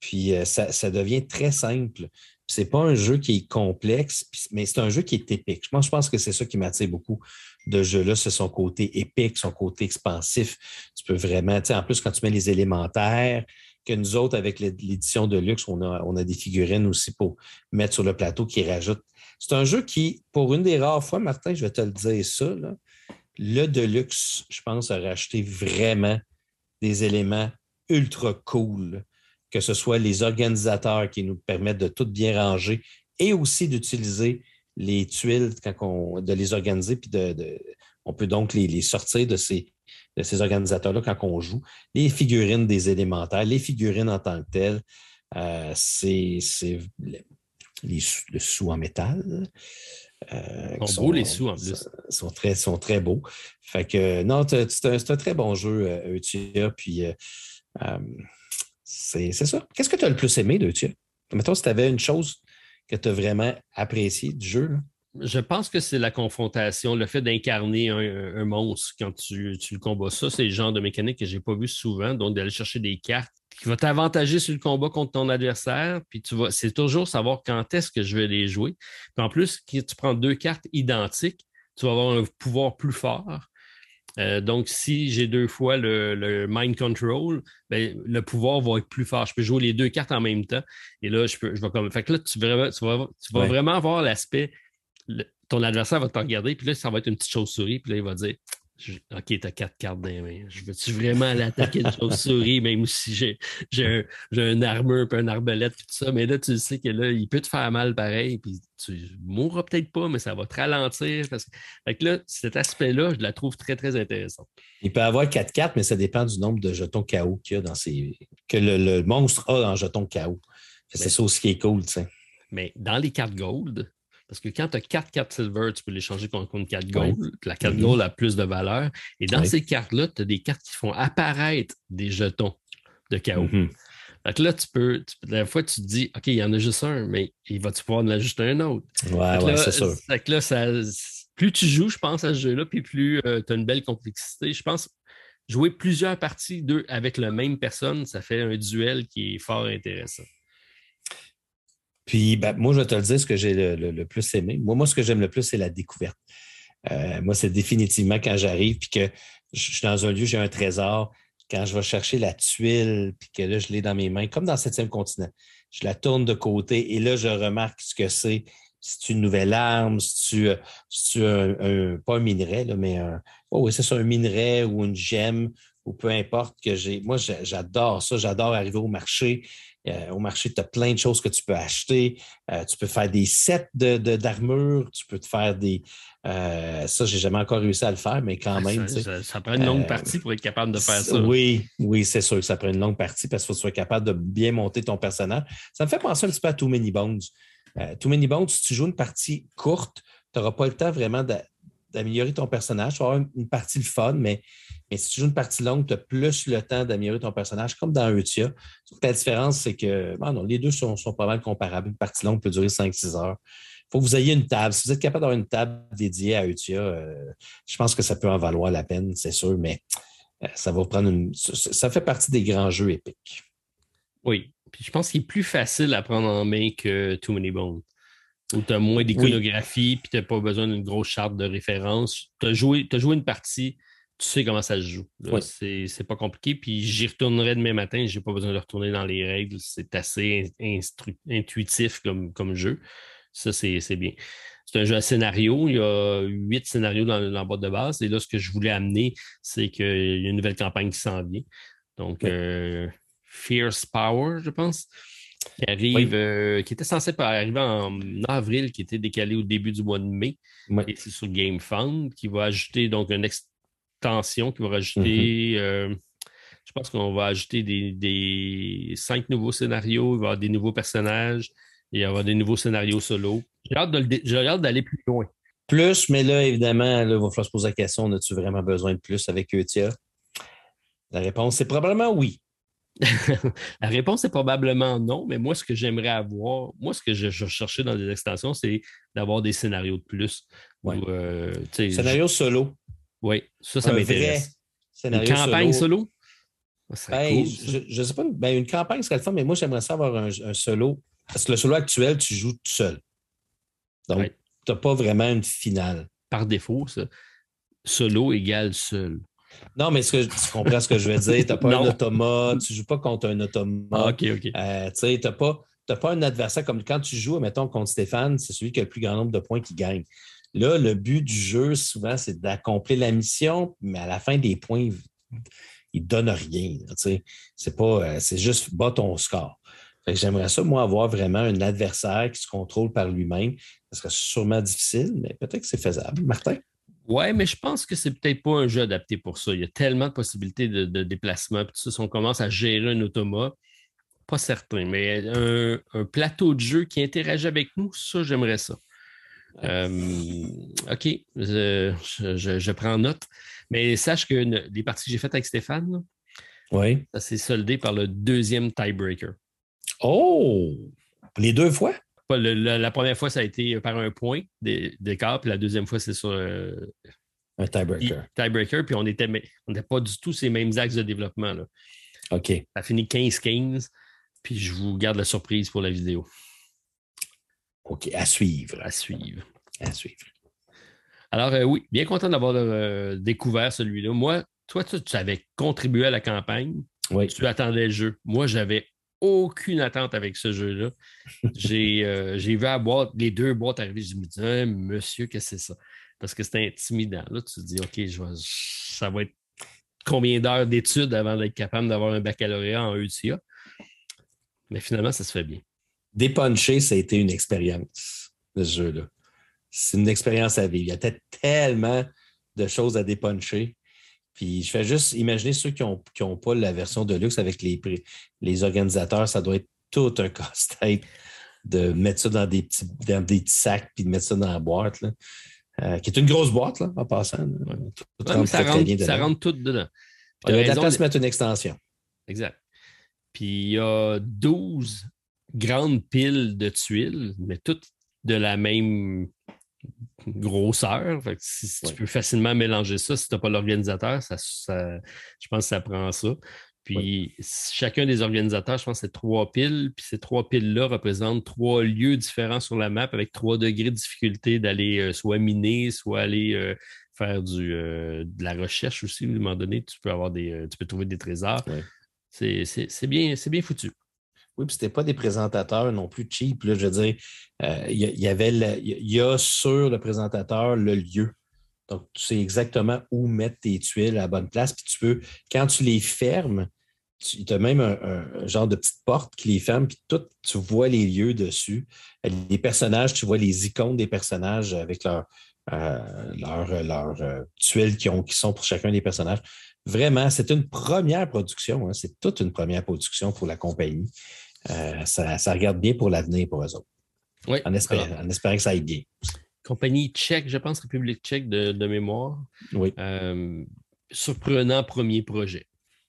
Puis euh, ça, devient très simple. Ce n'est pas un jeu qui est complexe, mais c'est un jeu qui est épique. Je pense, que c'est ça qui m'attire beaucoup de jeu-là, c'est son côté épique, son côté expansif. Tu peux vraiment, tu sais, en plus, quand tu mets les élémentaires, que nous autres, avec l'édition de luxe, on a, on a des figurines aussi pour mettre sur le plateau qui rajoutent. C'est un jeu qui, pour une des rares fois, Martin, je vais te le dire ça, le Deluxe, je pense, a racheté vraiment des éléments ultra cool que ce soit les organisateurs qui nous permettent de tout bien ranger et aussi d'utiliser les tuiles quand on, de les organiser, puis de, on peut donc les, sortir de ces, de ces organisateurs-là quand on joue. Les figurines des élémentaires, les figurines en tant que telles, euh, c'est les, le sous en métal. Euh, sont, beaux les sous en plus. Sont très, sont très beaux. Fait que non, c'est un, très bon jeu, euh, Puis euh, c'est ça. Qu'est-ce que tu as le plus aimé de Tia? Mettons, si tu avais une chose que tu as vraiment appréciée du jeu. Je pense que c'est la confrontation, le fait d'incarner un, monstre quand tu, le combats. Ça, c'est le genre de mécanique que je n'ai pas vu souvent. Donc, d'aller chercher des cartes qui va t'avantager sur le combat contre ton adversaire. Puis tu c'est toujours savoir quand est-ce que je vais les jouer. Puis en plus, tu prends deux cartes identiques, tu vas avoir un pouvoir plus fort. Euh, donc, si j'ai deux fois le, mind control, ben, le pouvoir va être plus fort. Je peux jouer les deux cartes en même temps. Et là, je peux, je vais comme. Fait que là, tu, vas, vraiment avoir l'aspect. ton adversaire va te regarder, puis là, ça va être une petite chauve-souris, puis là, il va dire OK, t'as quatre cartes dans les mains. Je veux-tu vraiment aller attaquer une chauve-souris, même si j'ai, j'ai, un, armure, puis un arbalète, puis tout ça. Mais là, tu sais que là, il peut te faire mal pareil, puis tu mourras peut-être pas, mais ça va te ralentir. Parce que, fait que là, cet aspect-là, je la trouve très, très intéressant. Il peut avoir quatre cartes, mais ça dépend du nombre de jetons KO qu'il y a dans ces. que le, monstre a en jetons KO. C'est ça aussi qui est cool, tu sais. Mais dans les cartes gold, parce que quand tu as 4 cartes silver, tu peux les changer contre une 4 gold. La 4 gold a plus de valeur. Et dans ces cartes-là, tu as des cartes qui font apparaître des jetons de chaos. Mm là, tu peux, la fois, tu te dis, OK, il y en a juste un, mais il va-tu pouvoir en ajouter un autre? Ouais, ouais, c'est sûr. là, ça, plus tu joues, je pense, à ce jeu-là, puis plus euh, tu as une belle complexité. Je pense jouer plusieurs parties deux, avec la même personne, ça fait un duel qui est fort intéressant. Puis, ben, moi, je vais te le dire, ce que j'ai le, plus aimé. Moi, moi, ce que j'aime le plus, c'est la découverte. Euh, moi, c'est définitivement quand j'arrive, puis que je suis dans un lieu, j'ai un trésor, quand je vais chercher la tuile, puis que là, je l'ai dans mes mains, comme dans le septième continent. Je la tourne de côté et là, je remarque ce que c'est. C'est une nouvelle arme, si tu, un, pas un minerai, là, mais un, oh oui, c'est un minerai ou une gemme ou peu importe que j'ai. Moi, j'adore ça. J'adore arriver au marché euh, au marché, tu as plein de choses que tu peux acheter. Euh, tu peux faire des sets d'armure, de, tu peux te faire des. Euh, ça, j'ai jamais encore réussi à le faire, mais quand même. Ça, prend une longue partie pour être capable de faire ça. Oui, oui, c'est sûr que ça prend une longue partie parce qu'il faut que tu sois capable de bien monter ton personnage. Ça me fait penser un petit peu à Too Many Bones. Too Many Bones, si tu joues une partie courte, tu n'auras pas le temps vraiment d'améliorer ton personnage. Tu vas avoir une, partie de fun, mais, si tu joues une partie longue, tu as plus le temps d'améliorer ton personnage, comme dans Eutia. La différence, c'est que ah non, les deux sont, pas mal comparables. Une partie longue peut durer 5-6 heures. Il faut que vous ayez une table. Si vous êtes capable d'avoir une table dédiée à Eutia, euh, je pense que ça peut en valoir la peine, c'est sûr, mais euh, ça va prendre une. Ça fait partie des grands jeux épiques. Oui. Puis je pense qu'il est plus facile à prendre en main que Too Many Bones où tu as moins d'iconographie, puis tu n'as pas besoin d'une grosse charte de référence. Tu as, joué, une partie, tu sais comment ça se joue. C'est pas compliqué. Puis j'y retournerai demain matin, je n'ai pas besoin de retourner dans les règles. C'est assez intuitif comme, comme jeu. Ça, c'est bien. C'est un jeu à scénario. Il y a huit scénarios dans, la boîte de base. Et là, ce que je voulais amener, c'est qu'il y a une nouvelle campagne qui s'en vient. Donc, euh, Fierce Power, je pense qui arrive, euh, qui était censé arriver en avril, qui était décalé au début du mois de mai. Et c'est sur GameFound, qui va ajouter donc une extension qui va rajouter. Mm-hmm. Euh, je pense qu'on va ajouter des, cinq nouveaux scénarios, il va y avoir des nouveaux personnages, il va y avoir des nouveaux scénarios solo. J'ai hâte d'aller plus loin. Plus, mais là, évidemment, là, il va falloir se poser la question as-tu vraiment besoin de plus avec Eutia? La réponse, c'est probablement oui. la réponse est probablement non, mais moi, ce que j'aimerais avoir, moi, ce que je, cherchais dans des extensions, c'est d'avoir des scénarios de plus. Ouais. Euh, scénario solo. Oui, ça, ça m'intéresse. Une campagne solo? Ben, je ne sais pas, ben, une campagne serait le fun, mais moi, j'aimerais ça avoir un, solo. Parce que le solo actuel, tu joues tout seul. Donc, tu n'as pas vraiment une finale. Par défaut, ça. Solo égale seul. Non, mais que, tu comprends ce que je veux dire. Tu n'as pas un automate, tu ne joues pas contre un automate. Ah, OK, OK. Euh, tu n'as pas, pas un adversaire comme quand tu joues, mettons, contre Stéphane, c'est celui qui a le plus grand nombre de points qui gagne. Là, le but du jeu, souvent, c'est d'accomplir la mission, mais à la fin des points, il ne donne rien. C'est pas, euh, c'est juste bas ton score. J'aimerais ça, moi, avoir vraiment un adversaire qui se contrôle par lui-même. Ce serait sûrement difficile, mais peut-être que c'est faisable. Martin? Ouais, mais je pense que c'est peut-être pas un jeu adapté pour ça. Il y a tellement de possibilités de, déplacement. Puis ça, si on commence à gérer un automa, pas certain, mais un, plateau de jeu qui interagit avec nous, ça, j'aimerais ça. Euh, OK, je, prends note. Mais sache que les parties que j'ai faites avec Stéphane, ça s'est soldé par le deuxième tiebreaker. Oh! Les deux fois? La, première fois, ça a été par un point d'écart, puis la deuxième fois, c'est sur euh, un tiebreaker. Tiebreaker, puis on n'était on pas du tout ces mêmes axes de développement. OK. Ça finit 15-15. Puis je vous garde la surprise pour la vidéo. OK. À suivre. À suivre. À suivre. Alors, euh, oui, bien content d'avoir euh, découvert celui-là. Moi, toi, tu, tu, avais contribué à la campagne. Oui. Tu attendais le jeu. Moi, j'avais aucune attente avec ce jeu-là. J'ai euh, vu les deux boîtes arriver. Je me disais, monsieur, qu'est-ce que c'est ça? Parce que c'était intimidant. Là, tu te dis, OK, ça va être combien d'heures d'études avant d'être capable d'avoir un baccalauréat en EUTIA? Mais finalement, ça se fait bien. Dépuncher, ça a été une expérience, ce jeu-là. C'est une expérience à vivre. Il y a tellement de choses à dépuncher. Puis je fais juste imaginer ceux qui n'ont qui ont pas la version de luxe avec les, les organisateurs, ça doit être tout un casse-tête de mettre ça dans des petits, dans des petits sacs puis de mettre ça dans la boîte. Là. Euh, qui est une grosse boîte, là, en passant. Tout, tout ça, rentre, ça, rentre, tout dedans. Il y a de la place de mettre une extension. Exact. Puis il y a 12 grandes piles de tuiles, mais toutes de la même grosseur. Fait que si, si ouais. tu peux facilement mélanger ça, si tu n'as pas l'organisateur, ça, ça, je pense que ça prend ça. Puis chacun des organisateurs, je pense que c'est trois piles. Puis ces trois piles-là représentent trois lieux différents sur la map avec trois degrés de difficulté d'aller euh, soit miner, soit aller euh, faire du, euh, de la recherche aussi. À un moment donné, tu peux avoir des, tu peux trouver des trésors. C'est bien, bien foutu. Oui, puis c'était pas des présentateurs non plus cheap. Là, je veux dire, euh, il y, il y a sur le présentateur le lieu. Donc, tu sais exactement où mettre tes tuiles à la bonne place. Puis tu peux, quand tu les fermes, tu as même un, genre de petite porte qui les ferme, puis tout, tu vois les lieux dessus. Les personnages, tu vois les icônes des personnages avec leurs euh, leur, leur, euh, tuiles qui, ont, qui sont pour chacun des personnages. Vraiment, c'est une première production. Hein, c'est toute une première production pour la compagnie. Euh, ça, ça, regarde bien pour l'avenir pour eux autres. Oui. En espérant, en espérant, que ça aille bien. Compagnie tchèque, je pense, République tchèque de, de mémoire. Oui. Euh, surprenant premier projet.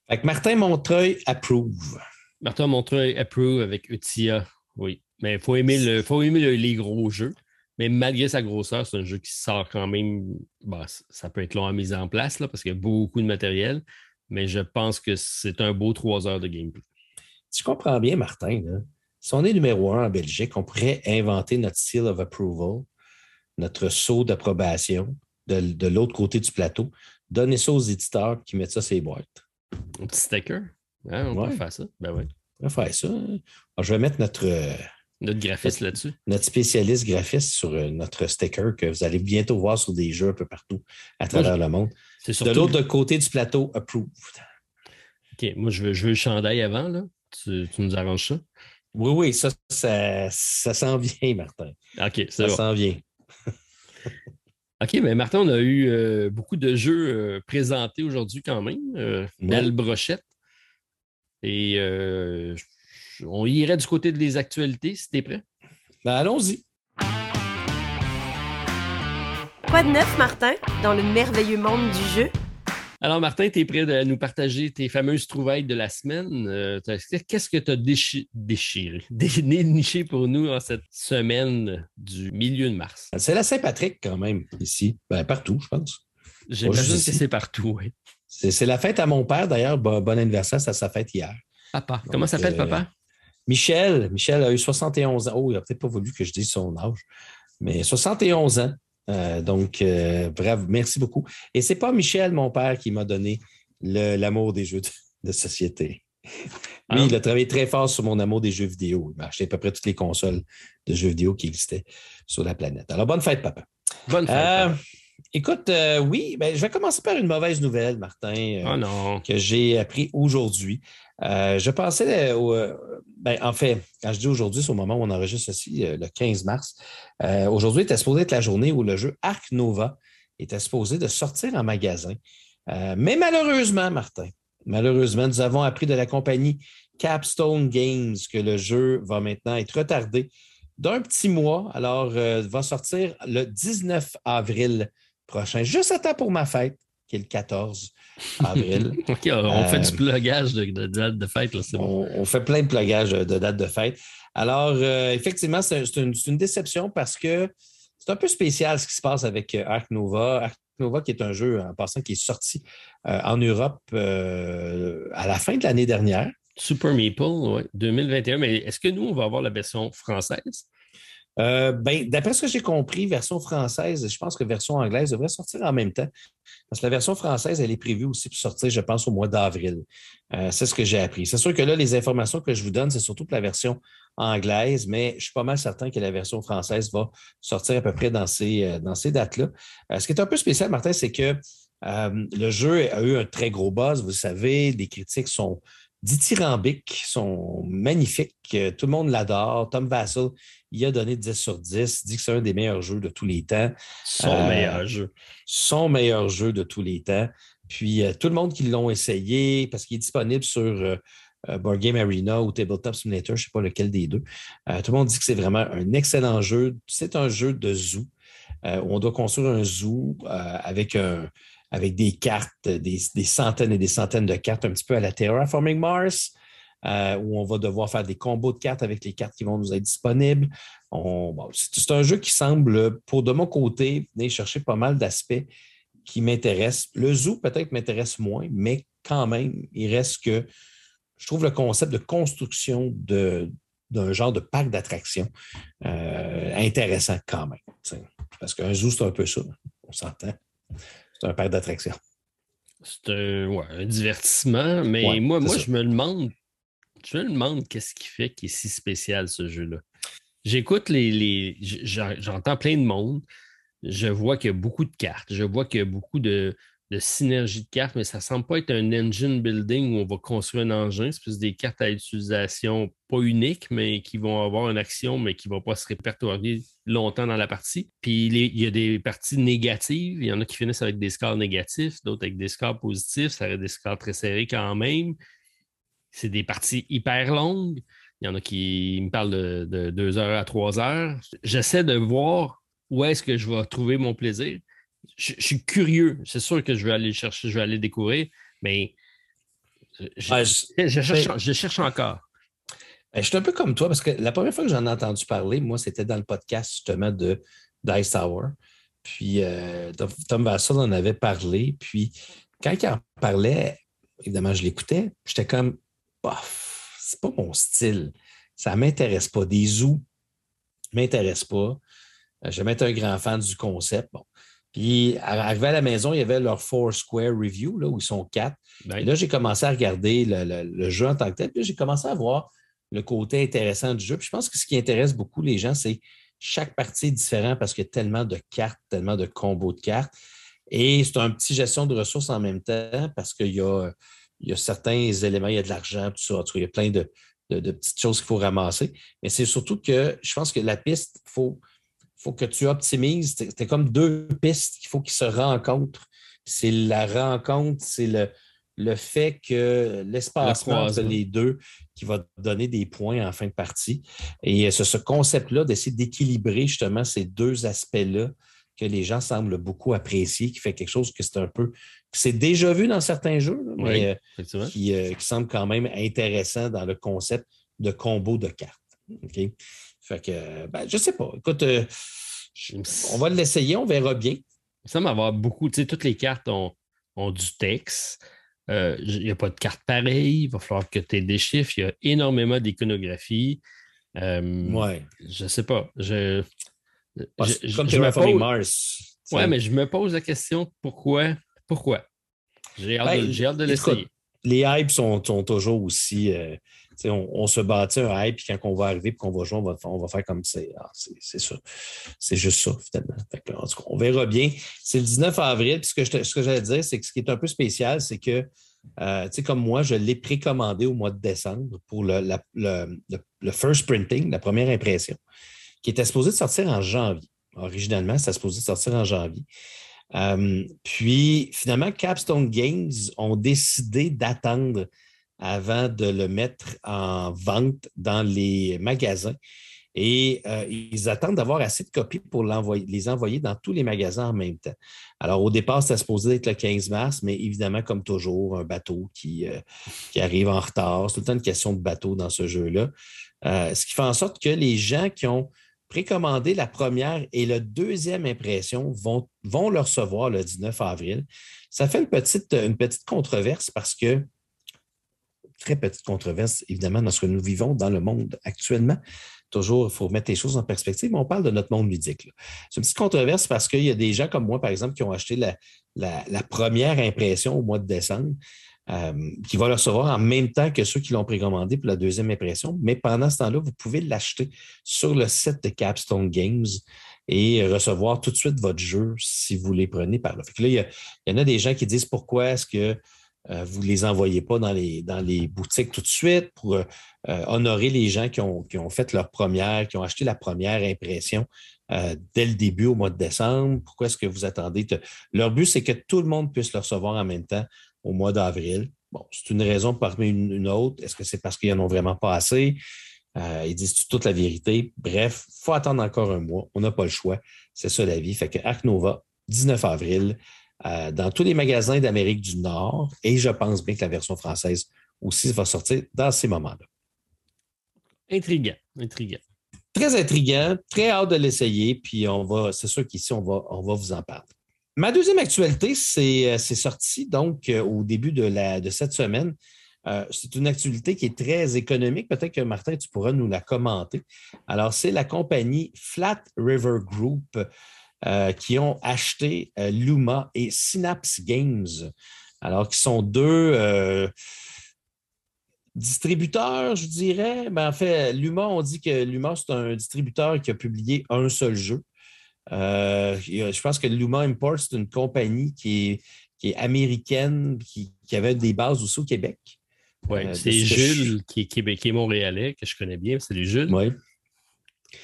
Avec Martin Montreuil approve. Martin Montreuil approve avec Utia, oui. Mais il faut aimer, le, faut aimer le, les gros jeux. Mais malgré sa grosseur, c'est un jeu qui sort quand même. Bon, ça peut être long à mise en place là, parce qu'il y a beaucoup de matériel. Mais je pense que c'est un beau trois heures de gameplay. Si je comprends bien, Martin, là, si on est numéro un en Belgique, on pourrait inventer notre seal of approval, notre saut d'approbation de, de l'autre côté du plateau, donner ça aux éditeurs qui mettent ça sur les boîtes. Un petit sticker. Hein, on ouais. peut faire ça. Ben oui. On va faire ça. Alors, je vais mettre notre. Notre graphiste là-dessus. Notre spécialiste graphiste sur notre sticker que vous allez bientôt voir sur des jeux un peu partout à travers le monde. Surtout... De l'autre côté du plateau, approved. OK, moi je veux, je veux le chandail avant, là. Tu, tu nous arranges ça? Oui, oui, ça, ça, ça s'en vient, Martin. OK, ça bon. s'en vient. OK, mais Martin, on a eu euh, beaucoup de jeux euh, présentés aujourd'hui quand même. Euh, belle brochette. Et euh, on irait du côté des actualités, si t'es prêt. Ben, allons-y. Quoi de neuf, Martin, dans le merveilleux monde du jeu? Alors, Martin, tu es prêt de nous partager tes fameuses trouvailles de la semaine? Euh, Qu'est-ce que tu as déchi déchiré, déniché pour nous en cette semaine du milieu de mars? C'est la Saint-Patrick quand même, ici. Ben, partout, je pense. J'imagine que c'est partout, oui. C'est la fête à mon père, d'ailleurs. Bon, bon anniversaire, c'est sa fête hier. Papa. Comment s'appelle euh, papa? Michel. Michel a eu 71 ans. Oh, il n'a peut-être pas voulu que je dise son âge, mais 71 ans. Euh, donc, euh, bravo, merci beaucoup. Et c'est pas Michel, mon père, qui m'a donné l'amour des jeux de, de société. Lui, ah. il a travaillé très fort sur mon amour des jeux vidéo. Il m'a acheté à peu près toutes les consoles de jeux vidéo qui existaient sur la planète. Alors, bonne fête, papa. Bonne fête. Euh, papa. Écoute, oui, ben, je vais commencer par une mauvaise nouvelle, Martin, oh non. que j'ai appris aujourd'hui. Euh, je pensais, au, ben, en fait, quand je dis aujourd'hui, c'est au moment où on enregistre ceci, le 15 mars. Euh, aujourd'hui était supposé être la journée où le jeu Arc Nova était supposé de sortir en magasin. Euh, mais malheureusement, Martin, malheureusement, nous avons appris de la compagnie Capstone Games que le jeu va maintenant être retardé d'un petit mois. Alors, euh, va sortir le 19 avril prochain, juste à temps pour ma fête, qui est le 14 avril. On euh, fait du plugage de, de, date de fête. Là, on, on, fait plein de plugages de, de date de fête. Alors, euh, effectivement, c'est une, une, déception parce que c'est un peu spécial ce qui se passe avec Arc Nova. Arc, Nova, qui est un jeu en passant qui est sorti en Europe à la fin de l'année dernière. Super Meeple, oui, 2021. Mais est-ce que nous, on va avoir la version française? Euh, ben, D'après ce que j'ai compris, version française, je pense que version anglaise devrait sortir en même temps. Parce que la version française, elle est prévue aussi pour sortir, je pense, au mois d'avril. Euh, c'est ce que j'ai appris. C'est sûr que là, les informations que je vous donne, c'est surtout pour la version anglaise, mais je suis pas mal certain que la version française va sortir à peu près dans ces, euh, dans ces dates-là. ce qui est un peu spécial, Martin, c'est que le jeu a eu un très gros buzz, vous savez, les critiques sont dithyrambiques, sont magnifiques. Tout le monde l'adore. Tom Vassell, il a donné 10 sur 10, dit que c'est un des meilleurs jeux de tous les temps. Son euh, meilleur jeu. Son meilleur jeu de tous les temps. Puis euh, tout le monde qui l'ont essayé, parce qu'il est disponible sur euh, Board Game Arena ou Tabletop Simulator, je ne sais pas lequel des deux. tout le monde dit que c'est vraiment un excellent jeu. C'est un jeu de zoo on doit construire un zoo avec un, avec des cartes, des, centaines et des centaines de cartes, un petit peu à la Terraforming Mars, euh, où on va devoir faire des combos de cartes avec les cartes qui vont nous être disponibles. c'est un jeu qui semble, pour de mon côté, venir chercher pas mal d'aspects qui m'intéressent. Le zoo peut-être m'intéresse moins, mais quand même, il reste que je trouve le concept de construction d'un genre de parc d'attractions euh, intéressant quand même. Parce qu'un zoo, c'est un peu ça, on s'entend. C'est un parc d'attractions. C'est un, divertissement, mais moi, moi je me demande, je me demande qu'est-ce qui fait qu'il est si spécial ce jeu-là. J'écoute les. les J'entends plein de monde. Je vois qu'il y a beaucoup de cartes. Je vois qu'il y a beaucoup de, de synergie de cartes, mais ça ne semble pas être un engine building où on va construire un engin. C'est plus des cartes à utilisation pas unique, mais qui vont avoir une action, mais qui ne vont pas se répertorier longtemps dans la partie. Puis il y a des parties négatives. Il y en a qui finissent avec des scores négatifs, d'autres avec des scores positifs. Ça reste des scores très serrés quand même. C'est des parties hyper longues. Il y en a qui me parlent de, de deux heures à trois heures. J'essaie de voir où est-ce que je vais trouver mon plaisir je, suis curieux. C'est sûr que je vais aller chercher, je vais aller découvrir, mais je, cherche, encore. Ben, je suis un peu comme toi parce que la première fois que j'en ai entendu parler, moi, c'était dans le podcast justement de Dice Tower. Puis euh, Tom Vassell en avait parlé. Puis quand il en parlait, évidemment, je l'écoutais. J'étais comme, bof, c'est pas mon style. Ça ne m'intéresse pas. Des zoos ne m'intéressent pas. Je vais être un grand fan du concept. Bon. Puis, arrivé à la maison, il y avait leur Four Square Review, là, où ils sont quatre. Et là, j'ai commencé à regarder le, jeu en tant que tel. Puis j'ai commencé à voir le côté intéressant du jeu. Puis je pense que ce qui intéresse beaucoup les gens, c'est chaque partie est différent parce qu'il y a tellement de cartes, tellement de combos de cartes. Et c'est un petit gestion de ressources en même temps parce qu'il y a, il y a certains éléments, il y a de l'argent, tout ça. En tout cas, il y a plein de, de petites choses qu'il faut ramasser. Mais c'est surtout que je pense que la piste, il faut faut que tu optimises. C'est comme deux pistes qu'il faut qu'ils se rencontrent. C'est la rencontre, c'est le, le fait que l'espace entre les deux qui va donner des points en fin de partie. Et ce, ce concept-là d'essayer d'équilibrer justement ces deux aspects-là que les gens semblent beaucoup apprécier, qui fait quelque chose que c'est un peu. C'est déjà vu dans certains jeux, mais euh, qui, euh, qui, semble quand même intéressant dans le concept de combo de cartes. OK? Fait que, ben, je sais pas. Écoute, euh, on va l'essayer, on verra bien. Ça va avoir beaucoup, tu sais, toutes les cartes ont, du texte. Euh, il n'y a pas de carte pareille. Il va falloir que tu aies des chiffres. Il y a énormément d'iconographie. Euh, ouais. Je sais pas. Je, Comme tu pose... Mars. Ouais, mais je me pose la question pourquoi? Pourquoi? J'ai hâte, ben, de, l'essayer. Les hypes sont, toujours aussi. Euh, on, se bâtit un hype, puis quand on va arriver et qu'on va jouer, on va, faire comme c'est. Ah, c'est ça. C'est juste ça, finalement. on verra bien. C'est le 19 avril. Puis ce que, j'allais dire, c'est que ce qui est un peu spécial, c'est que, euh, comme moi, je l'ai précommandé au mois de décembre pour le, le, first printing, la première impression, qui était supposé de sortir en janvier. Originalement, ça supposé de sortir en janvier. Euh, puis, finalement, Capstone Games ont décidé d'attendre avant de le mettre en vente dans les magasins. Et euh, ils attendent d'avoir assez de copies pour les envoyer dans tous les magasins en même temps. Alors, au départ, c'était supposé être le 15 mars, mais évidemment, comme toujours, un bateau qui, euh, qui arrive en retard. C'est tout le temps une question de bateau dans ce jeu-là. Euh, ce qui fait en sorte que les gens qui ont précommander la première et la deuxième impression vont, vont le recevoir le 19 avril. Ça fait une petite, une petite controverse parce que, très petite controverse, évidemment, dans ce que nous vivons dans le monde actuellement. Toujours, il faut mettre les choses en perspective, on parle de notre monde ludique. C'est une petite controverse parce qu'il y a des gens comme moi, par exemple, qui ont acheté la, première impression au mois de décembre. Euh, qui va le recevoir en même temps que ceux qui l'ont précommandé pour la deuxième impression. Mais pendant ce temps-là, vous pouvez l'acheter sur le site de Capstone Games et recevoir tout de suite votre jeu si vous les prenez par là. là, il y, en a des gens qui disent pourquoi est-ce que euh, vous ne les envoyez pas dans les, dans les boutiques tout de suite pour euh, honorer les gens qui ont, qui ont, fait leur première, qui ont acheté la première impression dès le début au mois de décembre. Pourquoi est-ce que vous attendez? Leur but, c'est que tout le monde puisse le recevoir en même temps au mois d'avril. Bon, c'est une raison parmi une, autre. Est-ce que c'est parce qu'ils n'en ont vraiment pas assez? Euh, ils disent toute la vérité. Bref, il faut attendre encore un mois. On n'a pas le choix. C'est ça la vie. Fait que Arc Nova, 19 avril, euh, dans tous les magasins d'Amérique du Nord. Et je pense bien que la version française aussi va sortir dans ces moments-là. Intriguant, intriguant. Très intriguant, très hâte de l'essayer. Puis on va, c'est sûr qu'ici, on va, on va vous en parler. Ma deuxième actualité, c'est euh, sorti donc euh, au début de, la, de cette semaine. Euh, c'est une actualité qui est très économique. Peut-être que Martin, tu pourras nous la commenter. Alors, c'est la compagnie Flat River Group qui ont acheté Luma et Synapse Games. Alors, qui sont deux distributeurs, je dirais. Ben, en fait, Luma, on dit que Luma, c'est un distributeur qui a publié un seul jeu. Euh, je pense que Luma Import, c'est une compagnie qui est, américaine, qui, avait des bases aussi au Québec. Oui, euh, c'est Jules qui, est, qui, montréalais, que je connais bien. C'est Jules. Oui.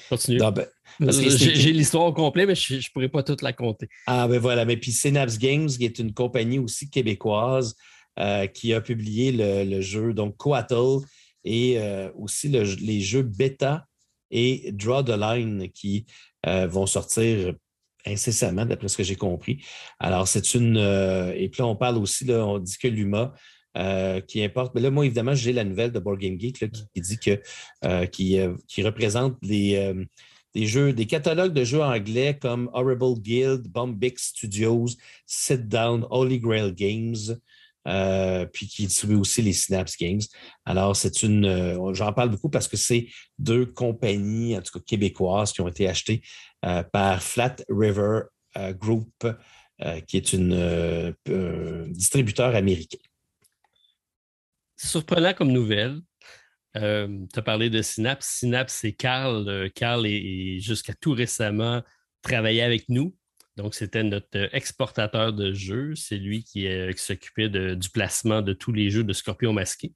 Continue. Ben, j'ai l'histoire au complet, mais je ne pourrais pas toute la compter. Ah, ben voilà. Mais puis Synapse Games, qui est une compagnie aussi québécoise, euh, qui a publié le, jeu, donc Coatl, et aussi les jeux Beta et Draw the Line, qui euh, vont sortir incessamment, d'après ce que j'ai compris. Alors, c'est une. Euh, et puis là, on parle aussi, là, on dit que l'UMA. Euh, qui importe. Mais là, moi, évidemment, j'ai la nouvelle de Board Game Geek qui, dit que qui, qui, représente des, des jeux, des catalogues de jeux anglais comme Horrible Guild, Bombix Studios, Sit Down, Holy Grail Games, euh, puis qui distribue aussi les Synapse Games. Alors, c'est une. Euh, j'en parle beaucoup parce que c'est deux compagnies, en tout cas québécoises, qui ont été achetées euh, par Flat River Group, qui est une distributeur américain. Surprenant comme nouvelle. Tu as parlé de Synapse. Synapse, c'est Carl. Carl est jusqu'à tout récemment travaillé avec nous donc, c'était notre exportateur de jeux. C'est lui qui, euh, s'occupait du placement de tous les jeux de Scorpion masqué.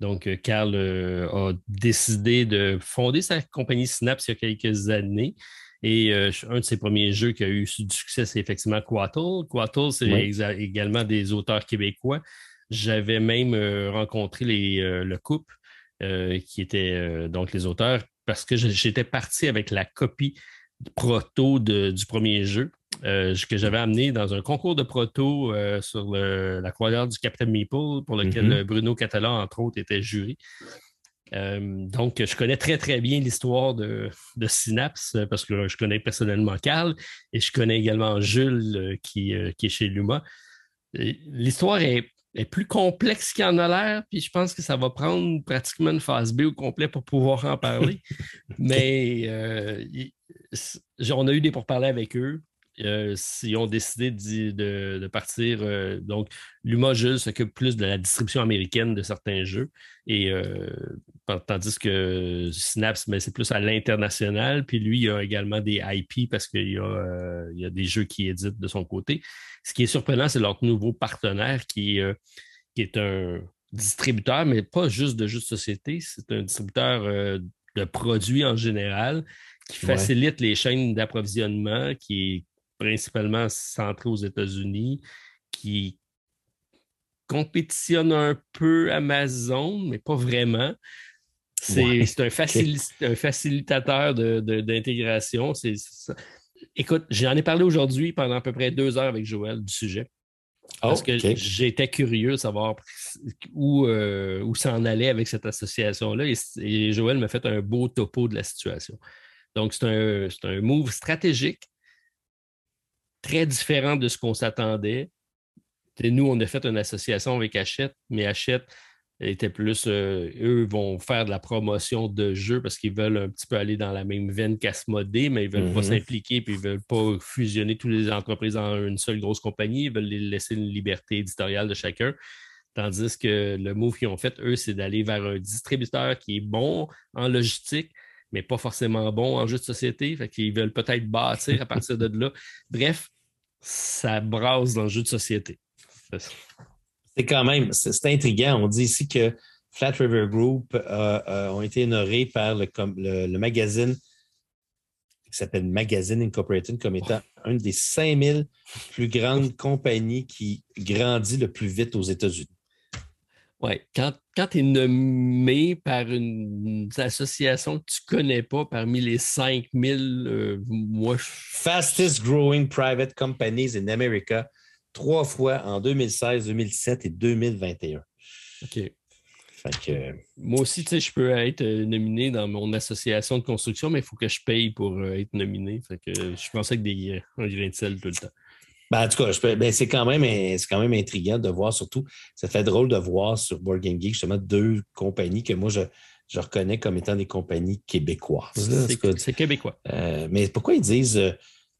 Donc, euh, Carl euh, a décidé de fonder sa compagnie Synapse il y a quelques années. Et un de ses premiers jeux qui a eu du succès, c'est effectivement Quattle. Quattle, c'est également des auteurs québécois. J'avais même rencontré le couple qui était donc les auteurs parce que j'étais parti avec la copie proto du premier jeu euh, que j'avais amené dans un concours de proto euh, sur la croisière du Capitaine Meeple, pour lequel mm-hmm. Bruno Catalan, entre autres, était jury. Euh, donc, je connais très, très bien l'histoire de, Synapse parce que je connais personnellement Carl et je connais également Jules qui, est chez Luma. L'histoire est, plus complexe qu'il en a l'air, puis je pense que ça va prendre pratiquement une phase B au complet pour pouvoir en parler. Mais on a eu des pourparlers avec eux. Euh, s'ils ont décidé de, partir. Euh, donc, Luma Jules s'occupe plus de la distribution américaine de certains jeux, et euh, tandis que Synapse, mais c'est plus à l'international. Puis lui, il a également des IP parce qu'il y, a, il y a des jeux qui éditent de son côté. Ce qui est surprenant, c'est leur nouveau partenaire qui, qui est un distributeur, mais pas juste de jeux de société, c'est un distributeur de produits en général qui facilite les chaînes d'approvisionnement, qui principalement centré aux États-Unis, qui compétitionne un peu Amazon, mais pas vraiment. C'est un, facilitateur d'intégration. Écoute, j'en ai parlé aujourd'hui pendant à peu près deux heures avec Joël du sujet. Parce que j'étais curieux de savoir où, euh, ça en allait avec cette association-là. Et, et, Joël m'a fait un beau topo de la situation. Donc, c'est un, un move stratégique très différent de ce qu'on s'attendait. Nous, on a fait une association avec Hachette, mais Hachette était plus, euh, eux vont faire de la promotion de jeux parce qu'ils veulent un petit peu aller dans la même veine qu'Asmodée, mais ils ne veulent pas mm-hmm. s'impliquer et ils ne veulent pas fusionner toutes les entreprises en une seule grosse compagnie. Ils veulent laisser une liberté éditoriale de chacun. Tandis que le move qu'ils ont fait, eux, c'est d'aller vers un distributeur qui est bon en logistique, mais pas forcément bon en jeu de société. Fait qu'ils veulent peut-être bâtir à partir de là. Bref, ça brasse dans le jeu de société. C'est quand même, c'est intriguant. On dit ici que Flat River Group euh, euh, ont été honorés par le, magazine qui s'appelle Magazine Incorporated comme étant une des 5000 plus grandes compagnies qui grandit le plus vite aux États-Unis. Oui, quand, quand tu es nommé par une, association que tu ne connais pas parmi les 5000, euh, moi. Fastest growing private companies in America, trois fois en 2016, 2017 et 2021. OK. Moi aussi, tu sais, je peux être euh, nominé dans mon association de construction, mais il faut que je paye pour euh, être nominé. Fait que je pensais que des un grain de sel tout le temps. Ben, en tout cas, ben, c'est quand, même, quand même intriguant de voir, surtout, ça fait drôle de voir sur Board Game Geek justement deux compagnies que moi, je, je reconnais comme étant des compagnies québécoises. C'est québécois. Euh, mais pourquoi ils disent, euh,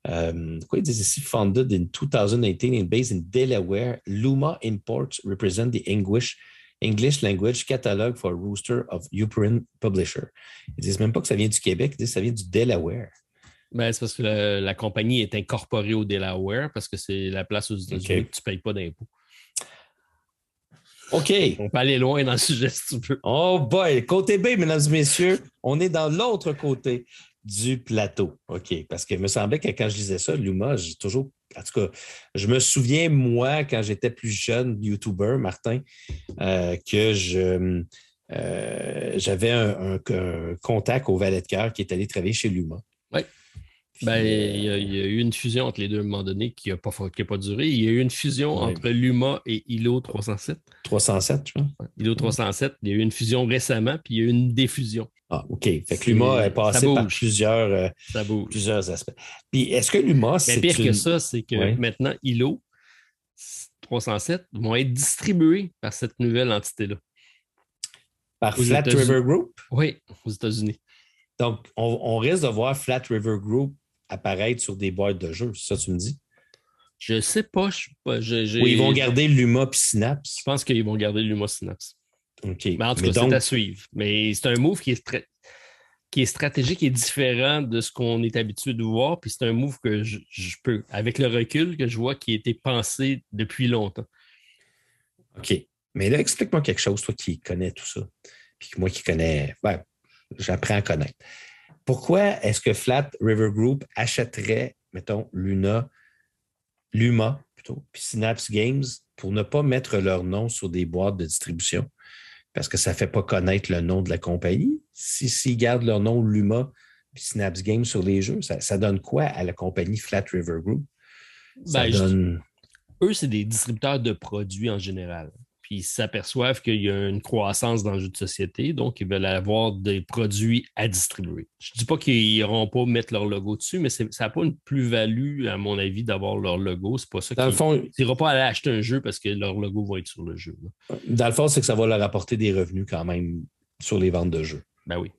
euh, pourquoi ils disent ici founded in 2018 and based in Delaware, Luma Imports represent the English, English language catalog for Rooster of Ukraine Publisher. Ils disent même pas que ça vient du Québec, ils disent que ça vient du Delaware. Ben, c'est parce que la, compagnie est incorporée au Delaware parce que c'est la place aux États-Unis que tu ne payes pas d'impôts. OK. On peut aller loin dans le sujet si tu veux. Oh boy, côté B, mesdames et messieurs, on est dans l'autre côté du plateau. OK. Parce qu'il me semblait que quand je lisais ça, Luma, j'ai toujours. En tout cas, je me souviens, moi, quand j'étais plus jeune, YouTuber, Martin, euh, que je. Euh, j'avais un, contact au Valet de Cœur qui est allé travailler chez Luma. Oui. Ben, il, y a, eu une fusion entre les deux à un moment donné qui n'a pas, pas duré. Il y a eu une fusion entre Luma et ILO 307. 307, je pense. ILO 307, il y a eu une fusion récemment, puis il y a eu une défusion. Ah, OK. Fait que Luma est passé par plusieurs, euh, plusieurs aspects. Puis est-ce que Luma, c'est. Mais pire que ça, c'est que maintenant, ILO 307 vont être distribués par cette nouvelle entité-là. Par Flat River Group? Oui, aux États-Unis. Donc, on, on risque de voir Flat River Group apparaître sur des boîtes de jeux, c'est ça que tu me dis? Je sais pas. Je, Ou ils vont garder Luma puis Synapse? Je pense qu'ils vont garder Luma Synapse. OK. Mais en tout cas, c'est à suivre. Mais c'est un move qui est, qui est stratégique et différent de ce qu'on est habitué de voir. Puis c'est un move que je, peux, avec le recul, que je vois qui a été pensé depuis longtemps. OK. Mais là, explique-moi quelque chose, toi qui connais tout ça. Puis moi qui connais. Ben, j'apprends à connaître. Pourquoi est-ce que Flat River Group achèterait, mettons, Luna, Luma, plutôt, puis Synapse Games pour ne pas mettre leur nom sur des boîtes de distribution? Parce que ça ne fait pas connaître le nom de la compagnie. S'ils si, gardent leur nom Luma puis Synapse Games sur les jeux, ça, donne quoi à la compagnie Flat River Group? Ben, eux, c'est des distributeurs de produits en général ils s'aperçoivent qu'il y a une croissance dans le jeu de société, donc ils veulent avoir des produits à distribuer. Je ne dis pas qu'ils n'iront pas mettre leur logo dessus, mais ça n'a pas une plus-value, à mon avis, d'avoir leur logo. C'est pas ça. Dans le fond, ils n'iront pas aller acheter un jeu parce que leur logo va être sur le jeu. Dans le fond, c'est que ça va leur apporter des revenus quand même sur les ventes de jeux. Ben oui.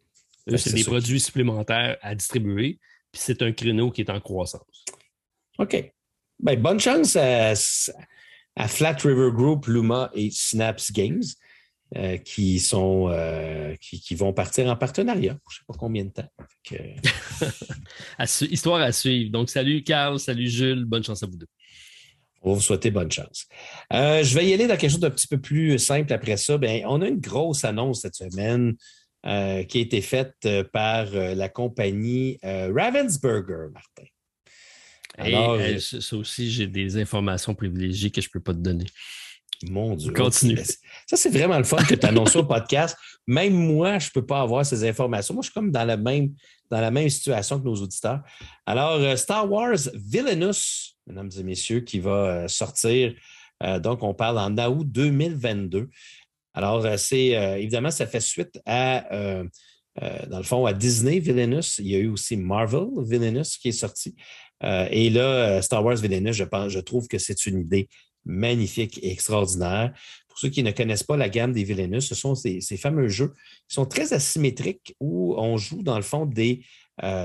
C'est des produits supplémentaires à distribuer, puis c'est un créneau qui est en croissance. OK. Ben, bonne chance à à Flat River Group, Luma et Synapse Games, euh, qui, sont, euh, qui, vont partir en partenariat. Je ne sais pas combien de temps. Histoire à suivre. Donc, salut Carl, salut Jules, bonne chance à vous deux. On va vous souhaiter bonne chance. Euh, je vais y aller dans quelque chose d'un petit peu plus simple après ça. Bien, on a une grosse annonce cette semaine qui a été faite par la compagnie Ravensburger, Martin. Alors, euh, ça aussi, j'ai des informations privilégiées que je ne peux pas te donner. Mon Dieu. Continue. Ça, c'est vraiment le fun que tu annonces au podcast. Même moi, je ne peux pas avoir ces informations. Moi, je suis comme dans la même, dans la même situation que nos auditeurs. Alors, euh, Star Wars Villainous, mesdames et messieurs, qui va euh, sortir. donc, on parle en août 2022. Alors, c'est évidemment, ça fait suite à dans le fond, à Disney, Villainous, il y a eu aussi Marvel, Villainous, qui est sorti. Et là, Star Wars Villainous, je, pense, je trouve que c'est une idée magnifique et extraordinaire. Pour ceux qui ne connaissent pas la gamme des Villainous, ce sont ces, fameux jeux qui sont très asymétriques où on joue, dans le fond, des,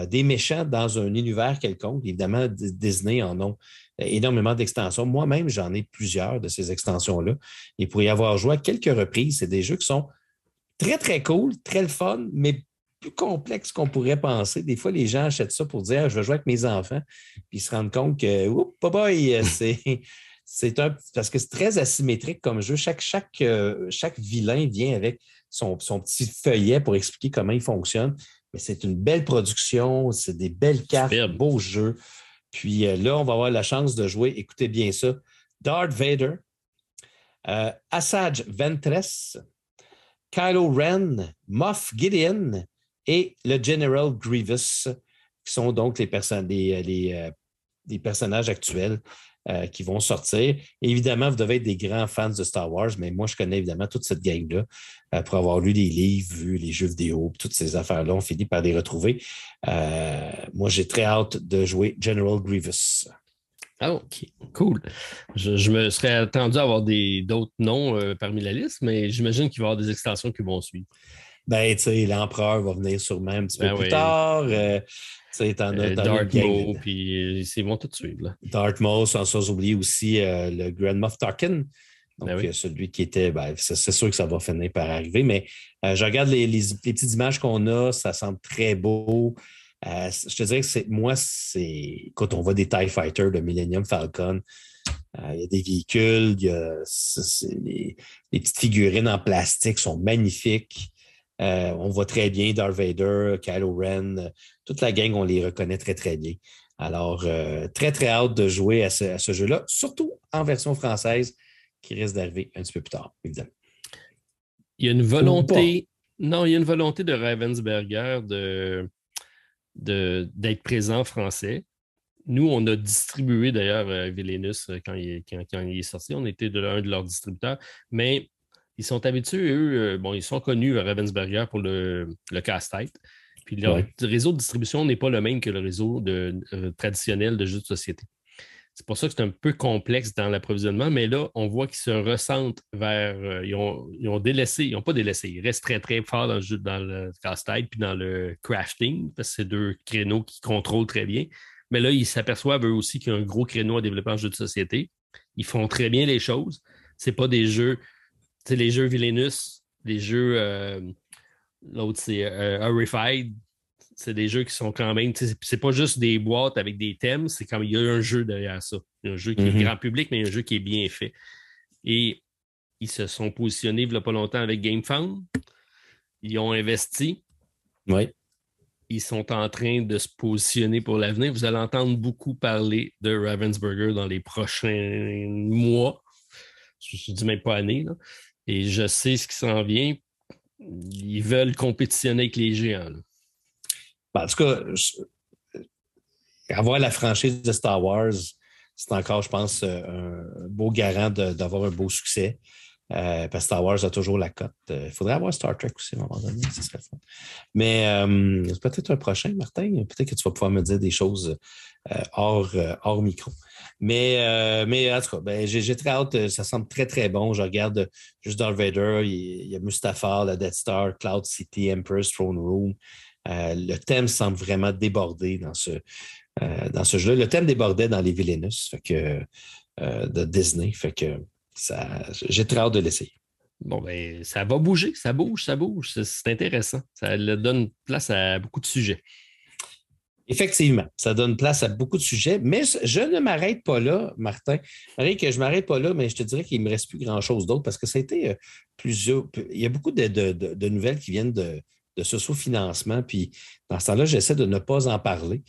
des méchants dans un univers quelconque. Évidemment, Disney en ont énormément d'extensions. Moi-même, j'en ai plusieurs de ces extensions-là. Et pour y avoir joué à quelques reprises, c'est des jeux qui sont très, très cool, très fun, mais plus complexes qu'on pourrait penser. Des fois, les gens achètent ça pour dire je vais jouer avec mes enfants, puis ils se rendent compte que, oups, boy, c'est. C'est un, parce que c'est très asymétrique comme jeu. Chaque, chaque, euh, chaque vilain vient avec son, son, petit feuillet pour expliquer comment il fonctionne. Mais c'est une belle production, c'est des belles cartes, beaux jeux. Puis euh, là, on va avoir la chance de jouer, écoutez bien ça, Darth Vader, euh, Asajj Ventress, Kylo Ren, Moff Gideon et le General Grievous, qui sont donc les, les, les personnages actuels euh, qui vont sortir. évidemment, vous devez être des grands fans de Star Wars, mais moi, je connais évidemment toute cette gang-là euh, pour avoir lu les livres, vu les jeux vidéo, toutes ces affaires-là. On finit par les retrouver. Euh, moi, j'ai très hâte de jouer General Grievous. Ah, OK, cool. Je, me serais attendu à avoir d'autres noms parmi la liste, mais j'imagine qu'il va y avoir des extensions qui vont suivre. Ben, tu sais, l'empereur va venir sûrement un petit peu ben plus tard. T'en as, Darth Maul, puis c'est bon tout de suite. Là. Darth Maul, sans, sans oublier aussi euh, le Grand Moff Tarkin. Donc, ben euh, celui qui était, ben, c'est sûr que ça va finir par arriver, mais euh, je regarde les, les, petites images qu'on a, ça semble très beau. je te dirais que c'est, moi, c'est, quand on voit des TIE Fighters de Millennium Falcon, il y a des véhicules, y a, les, les, petites figurines en plastique sont magnifiques. Euh, on voit très bien Darth Vader, Kylo Ren, toute la gang, on les reconnaît très, très bien. Alors, euh, très, très hâte de jouer à ce, jeu-là, surtout en version française qui risque d'arriver un petit peu plus tard, évidemment. Il y a une volonté. Non, il y a une volonté de Ravensberger de, d'être présent français. Nous, on a distribué d'ailleurs euh, Villainous quand il, quand il, est sorti. On était de l'un de leurs distributeurs. Mais ils sont habitués, eux, euh, bon, ils sont connus à Ravensburger pour le, le casse-tête. Puis leur réseau de distribution n'est pas le même que le réseau de, euh, traditionnel de jeux de société. C'est pour ça que c'est un peu complexe dans l'approvisionnement, mais là, on voit qu'ils se ressentent vers. Euh, ils, ont, délaissé, ils n'ont pas délaissé, ils restent très, très forts dans le jeu, dans le casse-tête puis dans le crafting, parce que c'est deux créneaux qui contrôlent très bien. Mais là, ils s'aperçoivent eux aussi qu'il y a un gros créneau à développer en jeu de société. Ils font très bien les choses. Ce pas des jeux les jeux Villainous, les jeux. Euh, l'autre, c'est euh, Horrified. C'est des jeux qui sont quand même. C'est pas juste des boîtes avec des thèmes, c'est comme il y a un jeu derrière ça. un jeu qui est mm-hmm. grand public, mais un jeu qui est bien fait. Et ils se sont positionnés il n'y a pas longtemps avec GameFound. Ils ont investi. Oui. Ils sont en train de se positionner pour l'avenir. Vous allez entendre beaucoup parler de Ravensburger dans les prochains mois. Je ne dis même pas années. Là. Et je sais ce qui s'en vient. Ils veulent compétitionner avec les géants. Ben, en tout cas, avoir la franchise de Star Wars, c'est encore, je pense, euh, un beau garant d'avoir un beau succès. Euh, parce que Star Wars a toujours la cote. Il euh, faudrait avoir Star Trek aussi à un moment donné, ce serait fun. Mais c'est peut-être un prochain, Martin. Peut-être que tu vas pouvoir me dire des choses hors micro. Mais, euh, mais en tout cas, ben, j'ai très hâte. Euh, ça semble très, très bon. Je regarde juste Darth Vader, il, y a Mustafar, la Death Star, Cloud City, Emperor's Throne Room. Euh, le thème semble vraiment déborder dans ce, ce jeu-là. Le thème débordait dans les Villainous fait que, de Disney. Fait que j'ai très hâte de l'essayer. Bon, ben, ça va bouger, ça bouge, ça bouge. C'est intéressant. Ça donne place à beaucoup de sujets. Effectivement, ça donne place à beaucoup de sujets, mais je ne m'arrête pas là, Martin. Marie, que je ne m'arrête pas là, mais je te dirais qu'il ne me reste plus grand-chose d'autre parce que ça a été euh, plusieurs. Il y a beaucoup de, nouvelles qui viennent de, de ce sous-financement. Puis dans ce temps-là, j'essaie de ne pas en parler.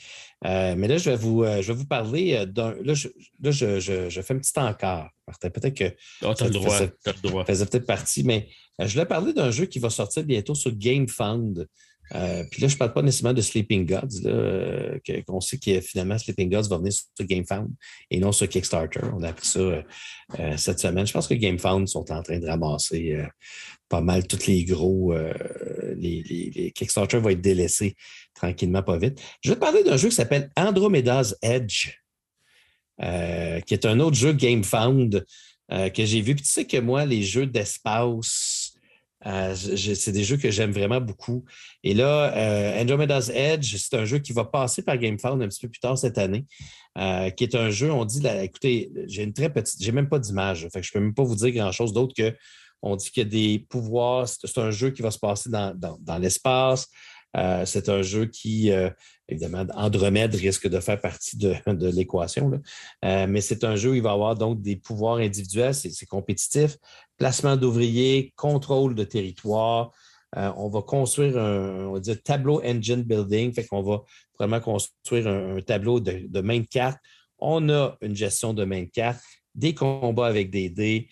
Euh, mais là, je vais vous, euh, je vais vous parler d'un. Là, je, je, fais un petit encart, Martin. Peut-être que oh, ça faisait, peut-être partie, mais je voulais parler d'un jeu qui va sortir bientôt sur GameFound. Euh, puis là, je ne parle pas nécessairement de Sleeping Gods, euh, qu'on sait que finalement Sleeping Gods va venir sur GameFound et non sur Kickstarter. On a appris ça euh, cette semaine. Je pense que GameFound sont en train de ramasser pas mal tous les gros, les, Kickstarter vont être délaissés tranquillement, pas vite. Je vais te parler d'un jeu qui s'appelle Andromeda's Edge, qui est un autre jeu GameFound que j'ai vu. Puis tu sais que moi, les jeux d'espace, euh, c'est des jeux que j'aime vraiment beaucoup. Et là, euh, Andromeda's Edge, c'est un jeu qui va passer par GameFound un petit peu plus tard cette année, qui est un jeu, on dit, écoutez, j'ai une très petite, j'ai même pas d'image, fait que je peux même pas vous dire grand-chose d'autre que on dit qu'il y a des pouvoirs, c'est un jeu qui va se passer dans, dans l'espace. Euh, c'est un jeu qui, euh, évidemment, Andromède risque de faire partie de, l'équation, euh, mais c'est un jeu où il va avoir donc des pouvoirs individuels, c'est compétitif, placement d'ouvriers, contrôle de territoire. on va construire un on va tableau engine building, fait qu'on va vraiment construire un, tableau de, main de. On a une gestion de main de des combats avec des dés.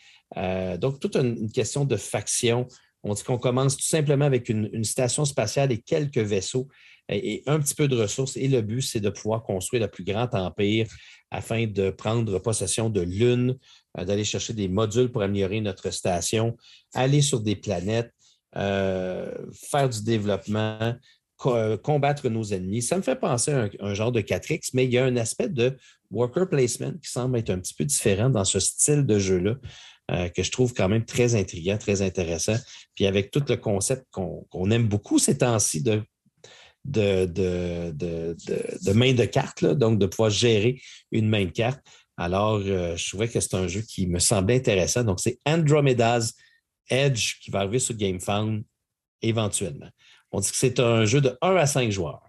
donc, toute une question de faction on dit qu'on commence tout simplement avec une, station spatiale et quelques vaisseaux et, un petit peu de ressources. Et le but, c'est de pouvoir construire le plus grand empire afin de prendre possession de Lune, euh, d'aller chercher des modules pour améliorer notre station, aller sur des planètes, euh, faire du développement, euh, combattre nos ennemis. Ça me fait penser à un, genre de 4X, mais il y a un aspect de worker placement qui semble être un petit peu différent dans ce style de jeu-là. Euh, que je trouve quand même très intriguant, très intéressant. Puis avec tout le concept qu'on aime beaucoup ces temps-ci de, main de carte, donc de pouvoir gérer une main de carte. Alors, euh, je trouvais que c'est un jeu qui me semblait intéressant. Donc, c'est Andromeda's Edge qui va arriver sur GameFound éventuellement. On dit que c'est un jeu de 1 à 5 joueurs.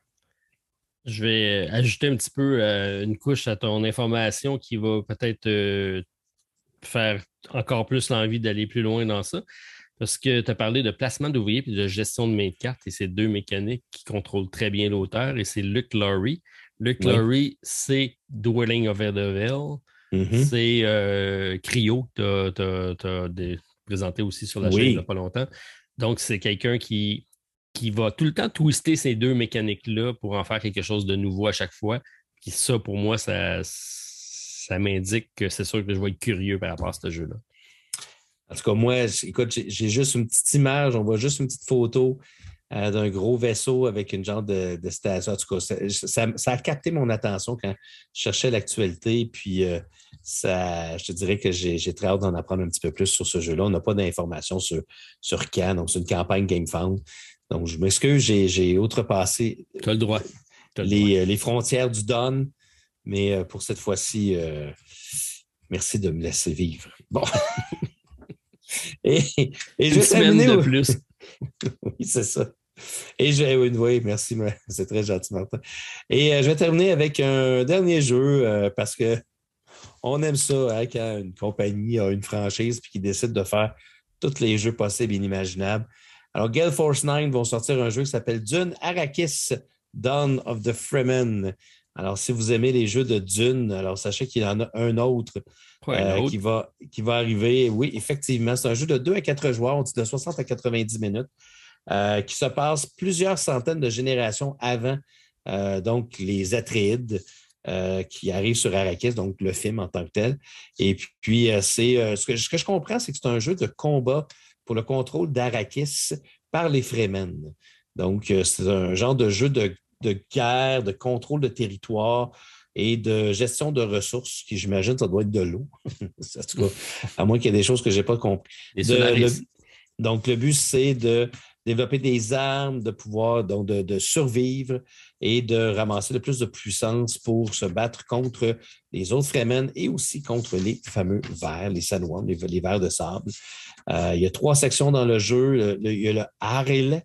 Je vais ajouter un petit peu euh, une couche à ton information qui va peut-être faire encore plus l'envie d'aller plus loin dans ça. Parce que tu as parlé de placement d'ouvriers et de gestion de main de carte, et c'est deux mécaniques qui contrôlent très bien l'auteur, et c'est Luke Laurie. Luke Laurie, c'est Dwelling of Edeville, mm-hmm. c'est euh, Cryo, tu as, présenté aussi sur la chaîne il n'y a pas longtemps. Donc, c'est quelqu'un qui, qui va tout le temps twister ces deux mécaniques-là pour en faire quelque chose de nouveau à chaque fois. Puis ça, pour moi, ça, ça m'indique que c'est sûr que je vais être curieux par rapport à ce jeu-là. En tout cas, moi, écoute, j'ai juste une petite image, on voit juste une petite photo euh, d'un gros vaisseau avec une genre de, station. En tout cas, ça, a capté mon attention quand je cherchais l'actualité. Puis, euh, ça, je te dirais que j'ai très hâte d'en apprendre un petit peu plus sur ce jeu-là. On n'a pas d'informations sur, sur quand, donc c'est une campagne GameFound. Donc, je m'excuse, j'ai outrepassé. Tu as le droit. les, les, frontières du Don. Mais euh, pour cette fois-ci, euh, merci de me laisser vivre. Bon. et, et je vais terminer. de plus. oui, c'est ça. Et je, oui, merci, c'est très gentil, Martin. Et euh, je vais terminer avec un dernier jeu parce que on aime ça hein, quand une compagnie a une franchise et qui décide de faire tous les jeux possibles et inimaginables. Alors, Gale Force 9 vont sortir un jeu qui s'appelle Dune Arrakis Dawn of the Fremen. Alors, si vous aimez les jeux de Dune, alors sachez qu'il y en a un autre, euh, Qui, va, qui va arriver. Oui, effectivement, c'est un jeu de 2 à 4 joueurs, on dit de 60 à 90 minutes, euh, qui se passe plusieurs centaines de générations avant euh, donc les Atreides. qui arrivent sur Arrakis, donc le film en tant que tel. Et puis, c'est ce que, ce, que, je comprends, c'est que c'est un jeu de combat pour le contrôle d'Arrakis par les Fremen. Donc, c'est un genre de jeu de de guerre, de contrôle de territoire et de gestion de ressources, qui j'imagine ça doit être de l'eau. à moins qu'il y ait des choses que je n'ai pas compris. donc, le but, c'est de développer des armes, de pouvoir donc de, survivre et de ramasser le plus de puissance pour se battre contre les autres Fremen et aussi contre les fameux vers, les Sanwan, les, les vers de sable. Euh, il y a trois sections dans le jeu. il y a le Harel,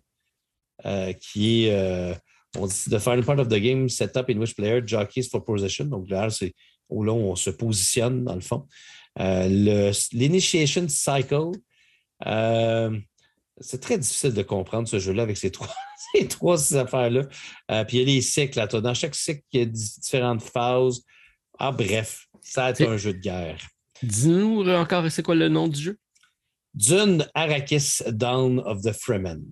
euh, qui est euh, on dit the final part of the game setup in which player jockeys for position. Donc là, c'est où là on se positionne dans le fond. Euh, l'initiation cycle, euh, c'est très difficile de comprendre ce jeu-là avec ces trois, ces trois affaires-là. Euh, puis il y a les cycles. Dans chaque cycle, il y a différentes phases. Ah, bref, ça a été un jeu de guerre. Dis-nous encore, c'est quoi le nom du jeu? Dune Arrakis Dawn of the Fremen.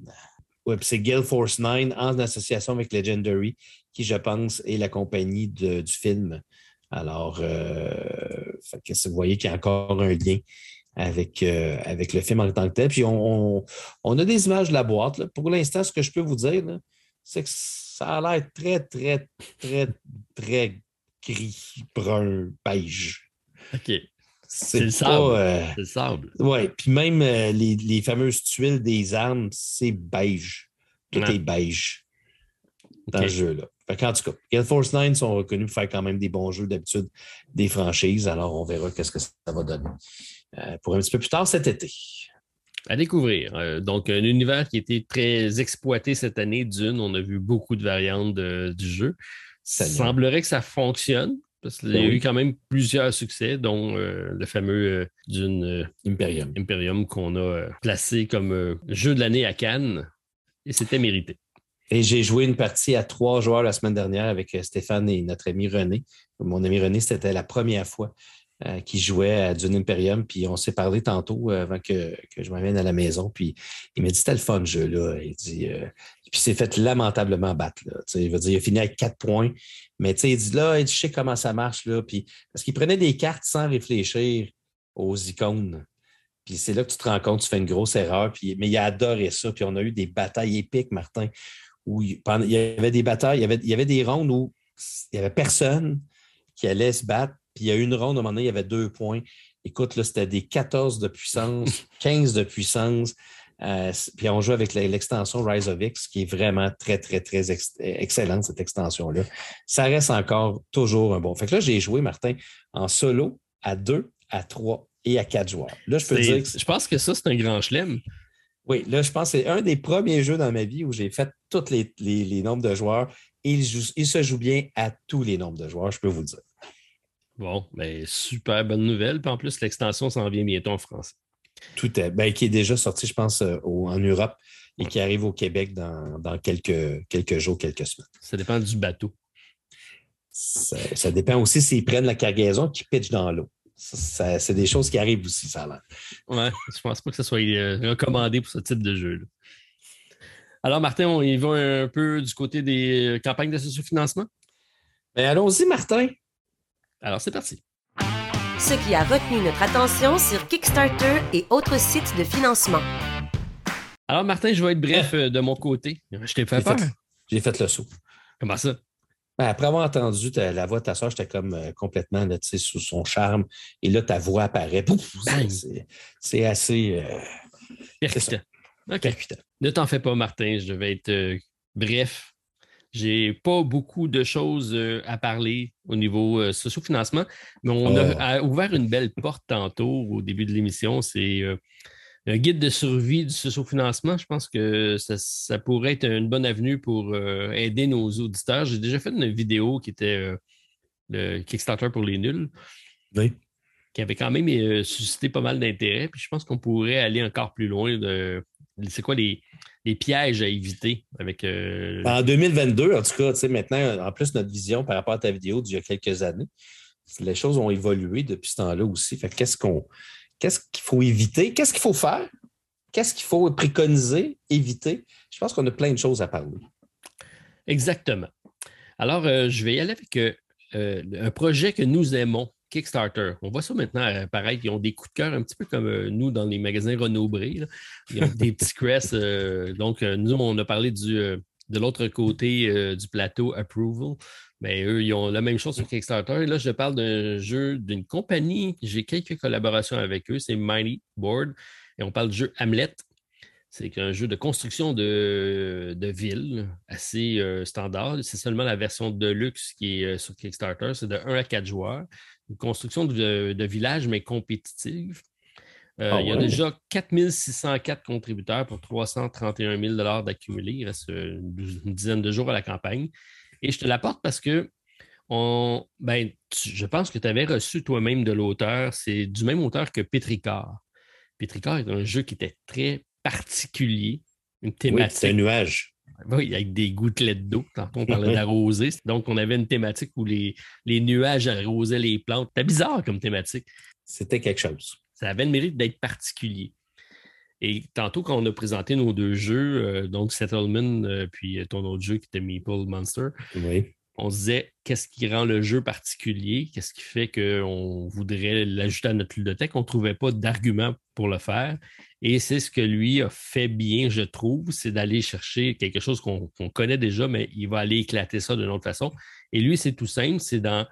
Oui, c'est Gale Force 9 en association avec Legendary, qui, je pense, est la compagnie du film. Alors, euh, vous voyez qu'il y a encore un lien avec, euh, avec le film en tant que tel. Puis on, a des images de la boîte. Pour l'instant, ce que je peux vous dire, c'est que ça a l'air très, très, très, très gris, brun, beige. OK. C'est le sable. Euh, c'est le sable. Oui, puis même euh, les, fameuses tuiles des armes, c'est beige. Tout est beige dans le jeu-là. en tout cas, Gale Force 9 sont reconnus pour faire quand même des bons jeux d'habitude des franchises. Alors, on verra qu'est-ce que ça va donner euh, pour un petit peu plus tard cet été. À découvrir. donc, un univers qui a été très exploité cette année d'une. On a vu beaucoup de variantes du jeu. Ça semblerait que ça fonctionne. Parce qu'il y a ben eu quand même plusieurs succès, dont euh, le fameux euh, d'une euh, Imperium, Imperium qu'on a placé comme jeu de l'année à Cannes. Et c'était mérité. Et j'ai joué une partie à trois joueurs la semaine dernière avec Stéphane et notre ami René. Mon ami René, c'était la première fois qu'il jouait à Dune Imperium. Puis on s'est parlé tantôt avant que, je m'amène à la maison. Puis il m'a dit c'était le fun jeu là. Il dit puis s'est fait lamentablement battre. Là. Il veut dire, il a fini avec quatre points. Mais il dit là, je sais comment ça marche. Là. Puis, parce qu'il prenait des cartes sans réfléchir aux icônes. Puis c'est là que tu te rends compte, tu fais une grosse erreur. Puis, mais il a adoré ça. Puis on a eu des batailles épiques, Martin, où il, il y avait des batailles, il y avait, il y avait des rondes où il n'y avait personne qui allait se battre. Puis il y a eu une ronde, à un moment donné, il y avait deux points. Écoute, là, c'était des 14 de puissance, 15 de puissance. Euh, puis on joue avec l'extension Rise of X, qui est vraiment très, très, très excellente, cette extension-là. Ça reste encore toujours un bon. Fait que là, j'ai joué, Martin, en solo à deux, à trois et à quatre joueurs. Là, je peux dire Je pense que ça, c'est un grand chelem. Oui, là, je pense que c'est un des premiers jeux dans ma vie où j'ai fait tous les, nombres de joueurs et il, il, se joue bien à tous les nombres de joueurs, je peux vous le dire. Bon, mais super bonne nouvelle. Puis en plus, l'extension s'en vient bientôt en France. Tout est, ben, qui est déjà sorti, je pense, euh, en Europe et qui arrive au Québec dans, quelques, quelques jours, quelques semaines. Ça dépend du bateau. Ça, dépend aussi s'ils prennent la cargaison qui pitch dans l'eau. c'est des choses qui arrivent aussi, ça a l'air. Ouais, je pense pas que ce soit euh, recommandé pour ce type de jeu. Alors, Martin, on y va un peu du côté des euh, campagnes de financement Ben, allons-y, Martin. Alors, c'est parti ce qui a retenu notre attention sur Kickstarter et autres sites de financement. Alors, Martin, je vais être bref euh, de mon côté. Je t'ai fait peur. J'ai fait le saut. Comment ça? Ben, après avoir entendu la voix de ta soeur, j'étais comme euh, complètement sous son charme. Et là, ta voix apparaît. C'est assez. Euh, Percutant. Ne t'en fais pas, Martin. Je vais être bref j'ai pas beaucoup de choses euh, à parler au niveau euh, socio-financement, mais on a, oh. ouvert une belle porte tantôt au début de l'émission. C'est euh, un guide de survie du socio-financement. Je pense que ça, pourrait être une bonne avenue pour aider nos auditeurs. J'ai déjà fait une vidéo qui était le Kickstarter pour les nuls. Qui avait quand même suscité pas mal d'intérêt. Puis je pense qu'on pourrait aller encore plus loin. De, c'est quoi les, les pièges à éviter avec. Euh, en 2022, en tout cas, maintenant, en plus, notre vision par rapport à ta vidéo d'il y a quelques années, les choses ont évolué depuis ce temps-là aussi. Fait qu'est-ce qu'on qu'est-ce qu'il faut éviter? Qu'est-ce qu'il faut faire? Qu'est-ce qu'il faut préconiser, éviter? Je pense qu'on a plein de choses à parler. Exactement. Alors, euh, je vais y aller avec euh, un projet que nous aimons Kickstarter. On voit ça maintenant euh, pareil. Ils ont des coups de cœur un petit peu comme euh, nous dans les magasins Renault Bré. Ils ont des petits crests. Euh, donc, nous, on a parlé du, de l'autre côté du plateau Approval. Mais eux, ils ont la même chose sur Kickstarter. Et là, je parle d'un jeu d'une compagnie. J'ai quelques collaborations avec eux. C'est Mighty Board. Et on parle du jeu Hamlet. C'est un jeu de construction de, de ville assez standard. C'est seulement la version de luxe qui est sur Kickstarter. C'est de 1 à 4 joueurs une construction de, village, mais compétitive. Euh, ah il y a déjà 4604 contributeurs pour 331 000 d'accumulés. Il reste une, dizaine de jours à la campagne. Et je te l'apporte parce que on, ben, je pense que tu avais reçu toi-même de l'auteur. C'est du même auteur que Pétricard. Pétricard est un jeu qui était très particulier, une thématique. c'est un nuage. Oui, avec des gouttelettes d'eau. Tantôt, on parlait d'arroser. Donc, on avait une thématique où les, les nuages arrosaient les plantes. C'était bizarre comme thématique. C'était quelque chose. Ça avait le mérite d'être particulier. Et tantôt, quand on a présenté nos deux jeux, euh, donc Settlement, euh, puis ton autre jeu qui était Meeple Monster, on se disait qu'est-ce qui rend le jeu particulier, qu'est-ce qui fait qu'on voudrait l'ajouter à notre ludothèque? On ne trouvait pas d'argument pour le faire. Et c'est ce que lui a fait bien, je trouve, c'est d'aller chercher quelque chose qu'on connaît déjà, mais il va aller éclater ça d'une autre façon. Et lui, c'est tout simple, c'est dans,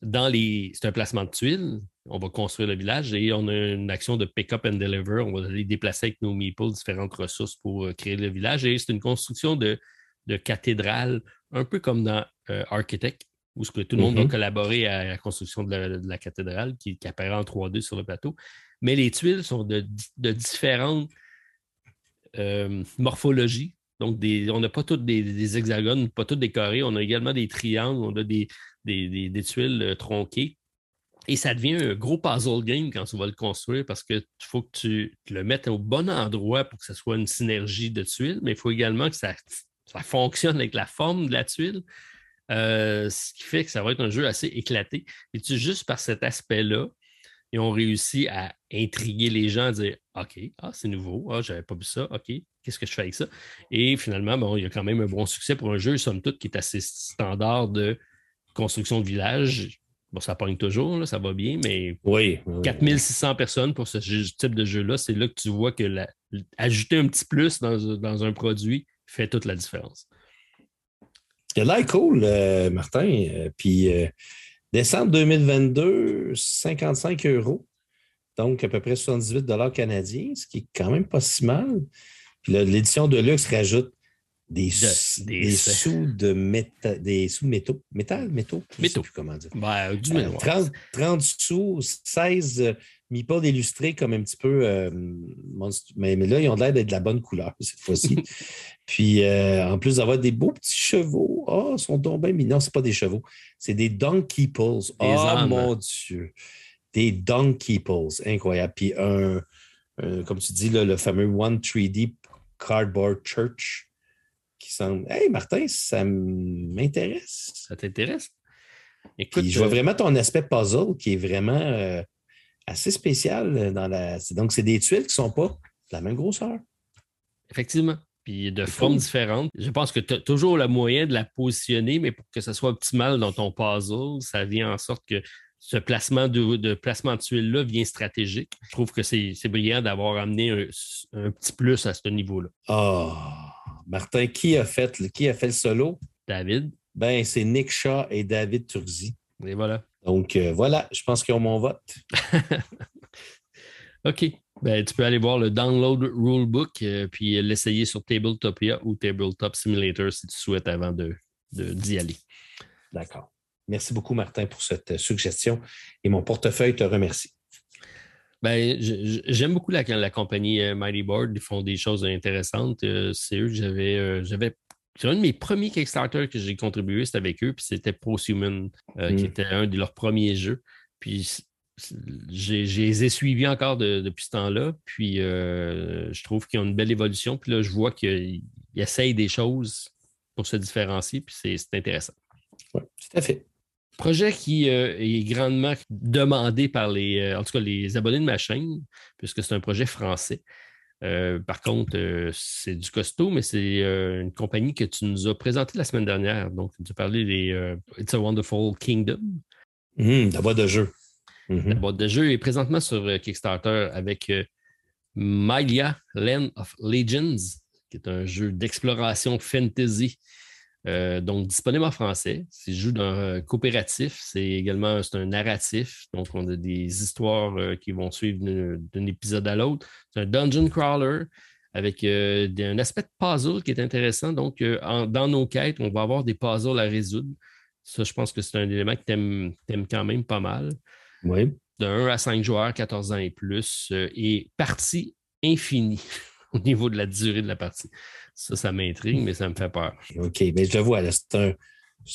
dans les. C'est un placement de tuiles. On va construire le village et on a une action de pick-up and deliver. On va aller déplacer avec nos meeples différentes ressources pour euh, créer le village. Et c'est une construction de, de cathédrale, un peu comme dans euh, Architect, où tout le monde va mm-hmm. collaborer à la construction de la, cathédrale qui, apparaît en 3D sur le plateau. Mais les tuiles sont de, différentes euh, morphologies. Donc, on n'a pas toutes des, hexagones, pas toutes des carrés. On a également des triangles, on a des, des tuiles euh, tronquées. Et ça devient un gros puzzle game quand tu vas le construire parce qu'il faut que tu le mettes au bon endroit pour que ce soit une synergie de tuiles, mais il faut également que ça, ça fonctionne avec la forme de la tuile. Euh, ce qui fait que ça va être un jeu assez éclaté. Et tu, juste par cet aspect-là, ils ont réussi à intriguer les gens, à dire OK, ah, c'est nouveau, ah, j'avais pas vu ça, OK, qu'est-ce que je fais avec ça? Et finalement, bon, il y a quand même un bon succès pour un jeu, somme toute, qui est assez standard de construction de village. Bon, ça pogne toujours, ça va bien, mais oui, 4600 personnes pour ce type de jeu-là, c'est là que tu vois que ajouter un petit plus dans un produit fait toute la différence. Il a l'air cool, euh, Martin. Euh, puis euh, décembre 2022, 55 euros. Donc à peu près 78 canadiens, ce qui est quand même pas si mal. Puis l'édition de luxe rajoute des, sous de métal, des sous métaux. Métal, métaux? Métaux. comment dire. Ben, du 30, 30, sous, 16 pas illustrés comme un petit peu. Euh, mais, là, ils ont l'air d'être de la bonne couleur cette fois-ci. Puis, euh, en plus d'avoir des beaux petits chevaux. oh, ils sont donc bien non, Ce pas des chevaux. C'est des Donkey Pulls. Oh, mon Dieu. Des Donkey Pulls. Incroyable. Puis, un, comme tu dis, le fameux One 3D Cardboard Church qui semble. Hey, Martin, ça m'intéresse. Ça t'intéresse? Écoute, je vois euh, vraiment ton aspect puzzle qui est vraiment assez spécial euh, dans la. Donc, c'est des tuiles qui ne sont pas de la même grosseur. Effectivement. Puis de formes différentes. Je pense que tu as toujours le moyen de la positionner, mais pour que ça soit optimal dans ton puzzle, ça vient en sorte que ce placement de, placement de tuiles-là vient stratégique. Je trouve que c'est brillant d'avoir amené un, petit plus à ce niveau-là. Ah, Martin, qui a, fait, qui a fait le solo? David. Ben, c'est Nick Shaw et David Turzi. Et voilà. Donc euh, voilà, je pense qu'ils ont mon vote. OK. Ben, tu peux aller voir le Download Rulebook euh, puis l'essayer sur Tabletopia ou Tabletop Simulator si tu souhaites avant d'y de, d'y aller. D'accord. Merci beaucoup, Martin, pour cette suggestion. Et mon portefeuille te remercie. Ben, j'aime beaucoup la, la, compagnie euh, Mighty Board. Ils font des choses intéressantes. C'est eux que j'avais c'est un de mes premiers Kickstarter que j'ai contribué, c'était avec eux, puis c'était Prosuman, euh, qui mm. était un de leurs premiers jeux. Puis je les ai suivis encore depuis ce temps-là, puis euh, je trouve qu'ils ont une belle évolution. Puis là, je vois qu'ils essayent des choses pour se différencier, puis c'est intéressant. Oui, tout à fait. Projet qui euh, est grandement demandé par les, en tout cas, les abonnés de ma chaîne, puisque c'est un projet français. Euh, par contre, euh, c'est du costaud, mais c'est euh, une compagnie que tu nous as présentée la semaine dernière. Donc, tu as parlé des It's a Wonderful Kingdom. Mmh, la boîte de jeu. Mmh. La boîte de jeu est présentement sur Kickstarter avec Mylia, Land of Legends, qui est un jeu d'exploration fantasy euh, donc, disponible en français. C'est jeu d'un coopératif. C'est également c'est un narratif. Donc, on a des histoires euh, qui vont suivre d'un épisode à l'autre. C'est un dungeon crawler avec euh, un aspect de puzzle qui est intéressant. Donc, dans nos quêtes, on va avoir des puzzles à résoudre. Ça, je pense que c'est un élément que tu aimes, quand même pas mal. Oui. De 1 à 5 joueurs, 14 ans et plus, et partie infinie au niveau de la durée de la partie. Ça, ça m'intrigue, mais ça me fait peur. OK, mais je vois, c'est un,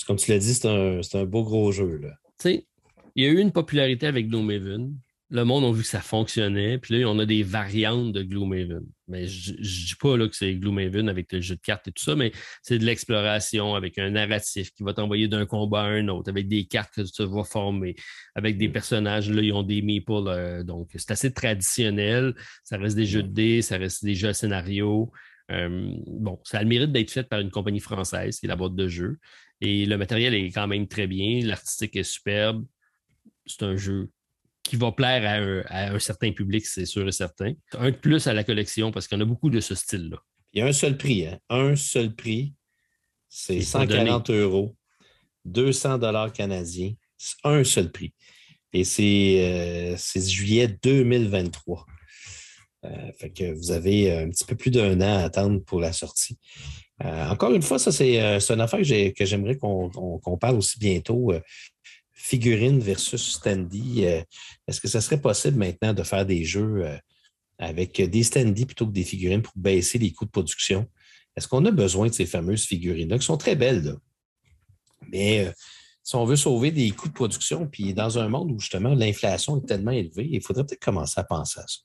comme tu l'as dit, c'est un, un, beau gros jeu. Tu sais, il y a eu une popularité avec Gloomhaven. Le monde a vu que ça fonctionnait. Puis là, on a des variantes de Gloomhaven. Mais je ne dis pas là, que c'est Gloomhaven avec le jeu de cartes et tout ça, mais c'est de l'exploration avec un narratif qui va t'envoyer d'un combat à un autre, avec des cartes que tu vas former, avec des personnages. Là, ils ont des meeples. Euh, donc, c'est assez traditionnel. Ça reste des jeux de dés, ça reste des jeux à scénario. Euh, bon, ça a le mérite d'être fait par une compagnie française, qui est la boîte de jeu. Et le matériel est quand même très bien. L'artistique est superbe. C'est un jeu qui va plaire à un, certain public, c'est sûr et certain. Un de plus à la collection parce qu'il y en a beaucoup de ce style-là. Il y a un seul prix, hein? un seul prix. C'est 140 euros, 200 dollars canadiens, un seul prix. Et c'est euh, juillet 2023. Euh, fait que vous avez un petit peu plus d'un an à attendre pour la sortie. Euh, encore une fois, ça, c'est une affaire que j'aimerais qu'on parle aussi bientôt. Figurine versus standy. Est-ce que ça serait possible maintenant de faire des jeux avec des standy plutôt que des figurines pour baisser les coûts de production? Est-ce qu'on a besoin de ces fameuses figurines-là qui sont très belles? Mais si on veut sauver des coûts de production, puis dans un monde où justement l'inflation est tellement élevée, il faudrait peut-être commencer à penser à ça.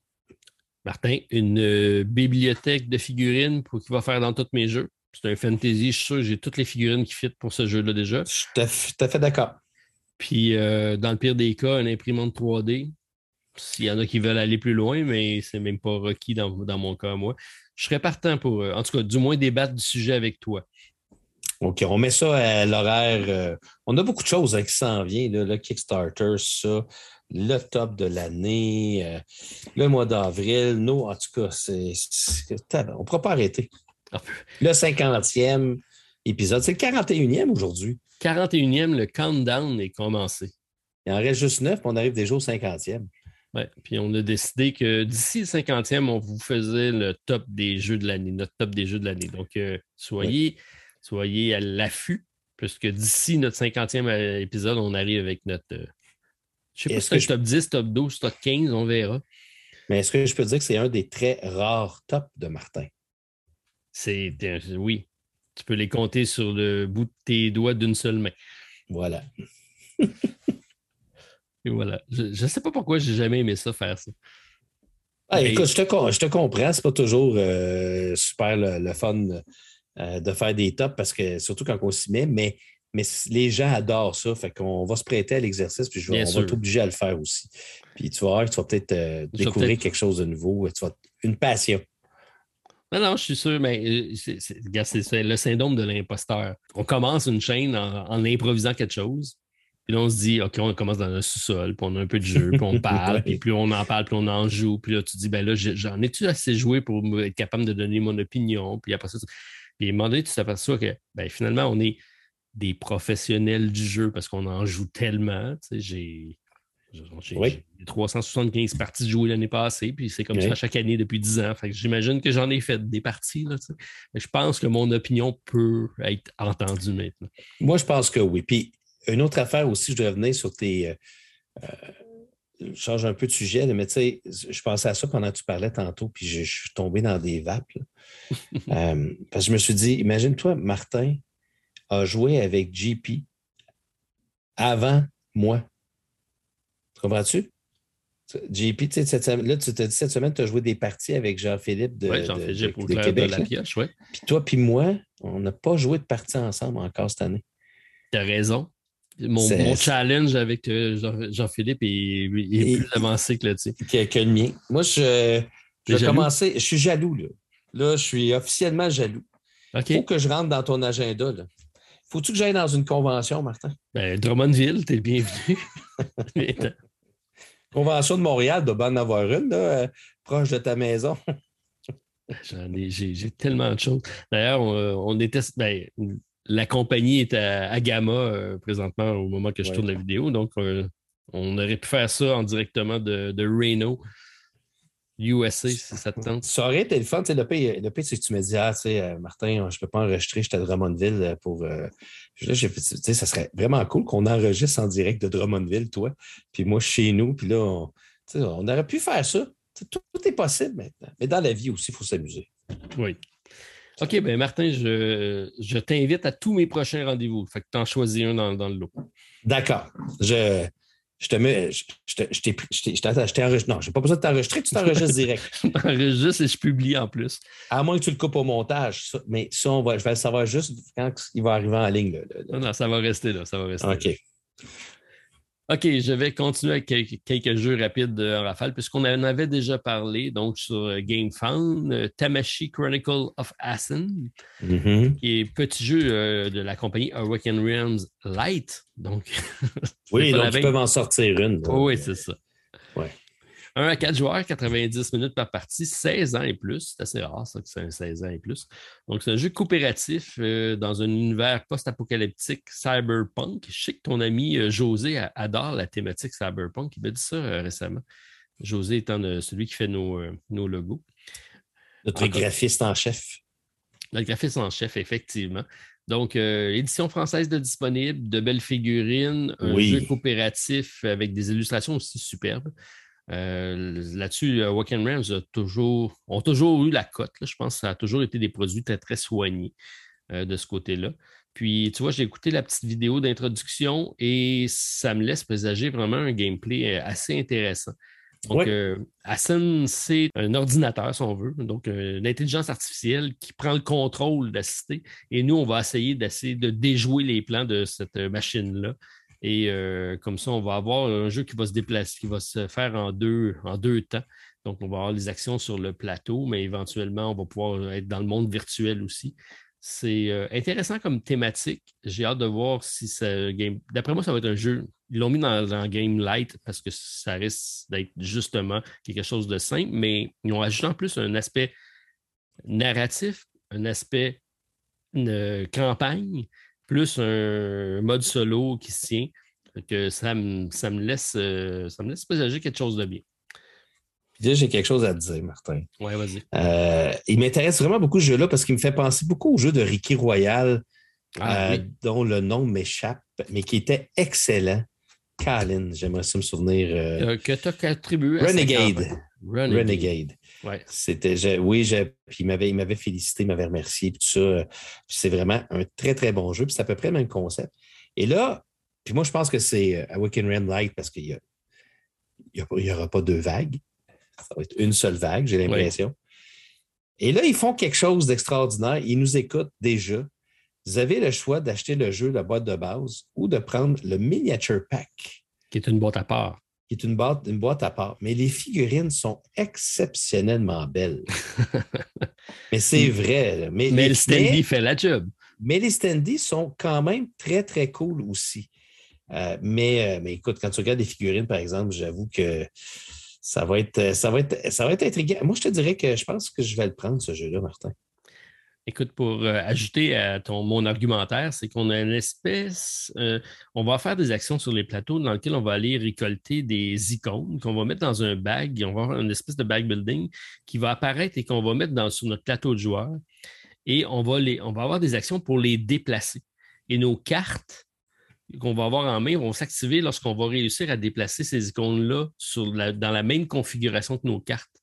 Martin, une euh, bibliothèque de figurines pour qu'il va faire dans tous mes jeux? C'est un fantasy, je suis sûr que j'ai toutes les figurines qui fit pour ce jeu-là déjà. Je suis tout à fait d'accord. Puis, euh, dans le pire des cas, une imprimante 3D. S'il y en a qui veulent aller plus loin, mais c'est même pas requis dans, mon cas, moi. Je serais partant pour, euh, en tout cas, du moins débattre du sujet avec toi. OK, on met ça à l'horaire. Euh, on a beaucoup de choses hein, qui s'en viennent. Le Kickstarter, ça, le top de l'année, euh, le mois d'avril. Nous, en tout cas, c'est, on ne pourra pas arrêter. Ah. Le 50e épisode. C'est le 41e aujourd'hui. 41e, le countdown est commencé. Il en reste juste neuf, puis on arrive déjà au 50e. Oui, puis on a décidé que d'ici le 50e, on vous faisait le top des jeux de l'année, notre top des jeux de l'année. Donc, euh, soyez soyez à l'affût, puisque d'ici notre 50e euh, épisode, on arrive avec notre. Euh, je ne sais pas si c'est top 10, top 12, top 15, on verra. Mais est-ce que je peux dire que c'est un des très rares tops de Martin? C'est oui. Tu peux les compter sur le bout de tes doigts d'une seule main. Voilà. Et voilà. Je ne sais pas pourquoi j'ai jamais aimé ça, faire ça. Ah, écoute, je te, je te comprends, c'est pas toujours euh, super le, fun euh, de faire des tops parce que surtout quand on s'y met, mais, mais les gens adorent ça. Fait qu'on va se prêter à l'exercice, puis je, on va t'obliger à le faire aussi. Puis tu vas voir tu vas peut-être euh, découvrir quelque chose de nouveau. Tu vas, une passion. Non, non, je suis sûr, mais euh, c'est le syndrome de l'imposteur. On commence une chaîne en, improvisant quelque chose. Puis là, on se dit, OK, on commence dans un sous-sol, puis on a un peu de jeu, puis on parle, puis plus on en parle, plus on en joue. Puis là, tu dis, ben là, j'en ai-tu assez joué pour être capable de donner mon opinion? Puis après ça, puis à un moment donné, tu t'aperçois que ben, finalement, on est des professionnels du jeu parce qu'on en joue tellement. J'ai 375 parties jouer l'année passée, puis c'est comme ça chaque année depuis 10 ans. j'imagine que j'en ai fait des parties. Là, je pense que mon opinion peut être entendue maintenant. Moi, je pense que oui. Puis une autre affaire aussi, je dois revenir sur tes. Euh, euh, je change un peu de sujet, mais tu sais, je pensais à ça pendant que tu parlais tantôt, puis je, suis tombé dans des vapes. Euh, parce que je me suis dit, imagine-toi, Martin a joué avec JP avant moi. Comprends-tu? JP, tu sais, là, tu t'as dit cette semaine, tu as joué des parties avec Jean-Philippe de, ouais, Jean-Philippe de, de, Québec. De la pioche, ouais. Puis toi, puis moi, on n'a pas joué de parties ensemble encore cette année. Tu as raison. Mon, challenge avec euh, Jean-Philippe est, plus avancé que le tien. Que, le mien. Moi, je, je, commencer, je suis jaloux. Là. là, je suis officiellement jaloux. Il faut que je rentre dans ton agenda. Faut-tu que j'aille dans une convention, Martin? Ben, Drummondville, t'es bienvenu. convention de Montréal, doit en avoir une, là, euh, proche de ta maison. J'en ai, j'ai, tellement de choses. D'ailleurs, on, était. Ben, la compagnie est à, Gamma euh, présentement au moment que je tourne la vidéo. Donc, euh, on aurait pu faire ça en directement de, Reno, USA, si ça te tente. Ça aurait été le fun. Le pire, le c'est que tu me dis, ah, tu sais, euh, Martin, je ne peux pas enregistrer, j'étais à Drummondville pour. là, ça serait vraiment cool qu'on enregistre en direct de Drummondville, toi, puis moi chez nous, puis là, on, on aurait pu faire ça. Tout, tout, est possible maintenant. Mais dans la vie aussi, il faut s'amuser. Oui. OK, ben Martin, je, t'invite à tous mes prochains rendez-vous. Fait que tu en choisis un dans, le lot. D'accord. Je, je te mets. Je, t'ai enregistré. Non, je n'ai pas besoin de t'enregistrer, tu t'enregistres direct. je t'enregistre et je publie en plus. À moins que tu le coupes au montage. mais ça, on va, je vais le savoir juste quand il va arriver en ligne. Non, non, ça va rester là. Ça va rester. OK. OK, je vais continuer avec quelques jeux rapides de rafale, puisqu'on en avait déjà parlé, donc sur euh, GameFound, euh, Tamashi Chronicle of Assen, Mhm. qui est petit jeu euh, de la compagnie Awaken Realms Light. Donc, Oui, donc ils peuvent en sortir une. oui, c'est ça. Ouais. 1 à 4 joueurs, 90 minutes par partie, 16 ans et plus. C'est assez rare, ça, que c'est un 16 ans et plus. Donc, c'est un jeu coopératif euh, dans un univers post-apocalyptique cyberpunk. Je sais que ton ami euh, José adore la thématique cyberpunk. Il m'a dit ça euh, récemment. José étant celui qui fait nos, nos logos. Notre Encore. graphiste en chef. Le graphiste en chef, effectivement. Donc, euh, édition française de disponible, de belles figurines, un Oui. jeu coopératif avec des illustrations aussi superbes. Euh, Là-dessus, euh, Wacken Rams a toujours, ont toujours eu la cote. là. Je pense que ça a toujours été des produits très, très soignés euh, de ce côté-là. Puis, tu vois, j'ai écouté la petite vidéo d'introduction et ça me laisse présager vraiment un gameplay euh, assez intéressant. Donc, Ouais. euh, Asen, c'est un ordinateur, si on veut, donc euh, une intelligence artificielle qui prend le contrôle de la cité. Et nous, on va essayer d'essayer de déjouer les plans de cette euh, machine-là. Et euh, comme ça, on va avoir un jeu qui va se déplacer, qui va se faire en deux, en deux temps. Donc, on va avoir les actions sur le plateau, mais éventuellement, on va pouvoir être dans le monde virtuel aussi. C'est euh, intéressant comme thématique. J'ai hâte de voir si ça game. D'après moi, ça va être un jeu. Ils l'ont mis dans, Game Light parce que ça risque d'être justement quelque chose de simple, mais ils ont ajouté en plus un aspect narratif, un aspect euh, campagne, plus un mode solo qui se tient. Que ça me, ça me laisse euh, ça me laisse présager quelque chose de bien. Puis là, j'ai quelque chose à te dire, Martin. Ouais, vas-y. Euh, il m'intéresse vraiment beaucoup ce jeu-là parce qu'il me fait penser beaucoup au jeu de Ricky Royal, Ah, euh, oui. dont le nom m'échappe, mais qui était excellent. Colin, j'aimerais ça me souvenir. que tu as contribué. Renegade. Renegade. Ouais. C'était, oui, puis il m'avait, il m'avait félicité, il m'avait remercié, puis tout ça. C'est vraiment un très, très bon jeu, puis c'est à peu près le même concept. Et là, puis moi, je pense que c'est euh, Awaken Realm Light parce qu'il n'y aura pas deux vagues. Ça va être une seule vague, j'ai l'impression. Et là, ils font quelque chose d'extraordinaire. Ils nous écoutent déjà. Vous avez le choix d'acheter le jeu, la boîte de base, ou de prendre le miniature pack Qui est une boîte à part. Qui est une boîte, une boîte à part. Mais les figurines sont exceptionnellement belles. mais c'est vrai. là. Mais, Mais les, le standy mais- fait la job. mais les standees sont quand même très, très cool aussi. Euh, mais, euh, mais écoute, quand tu regardes les figurines, par exemple, j'avoue que ça va être, ça va être, ça va être intriguant. Moi, je te dirais que je pense que je vais le prendre, ce jeu-là, Martin. Écoute, pour euh, ajouter à mon argumentaire, c'est qu'on a une espèce, euh, on va faire des actions sur les plateaux dans lesquels on va aller récolter des icônes qu'on va mettre dans un bag. On va avoir une espèce de bag building qui va apparaître et qu'on va mettre sur notre plateau de joueurs. Et on va, avoir des actions pour les déplacer. Et nos cartes qu'on va avoir en main vont s'activer lorsqu'on va réussir à déplacer ces icônes-là dans la même configuration que nos cartes.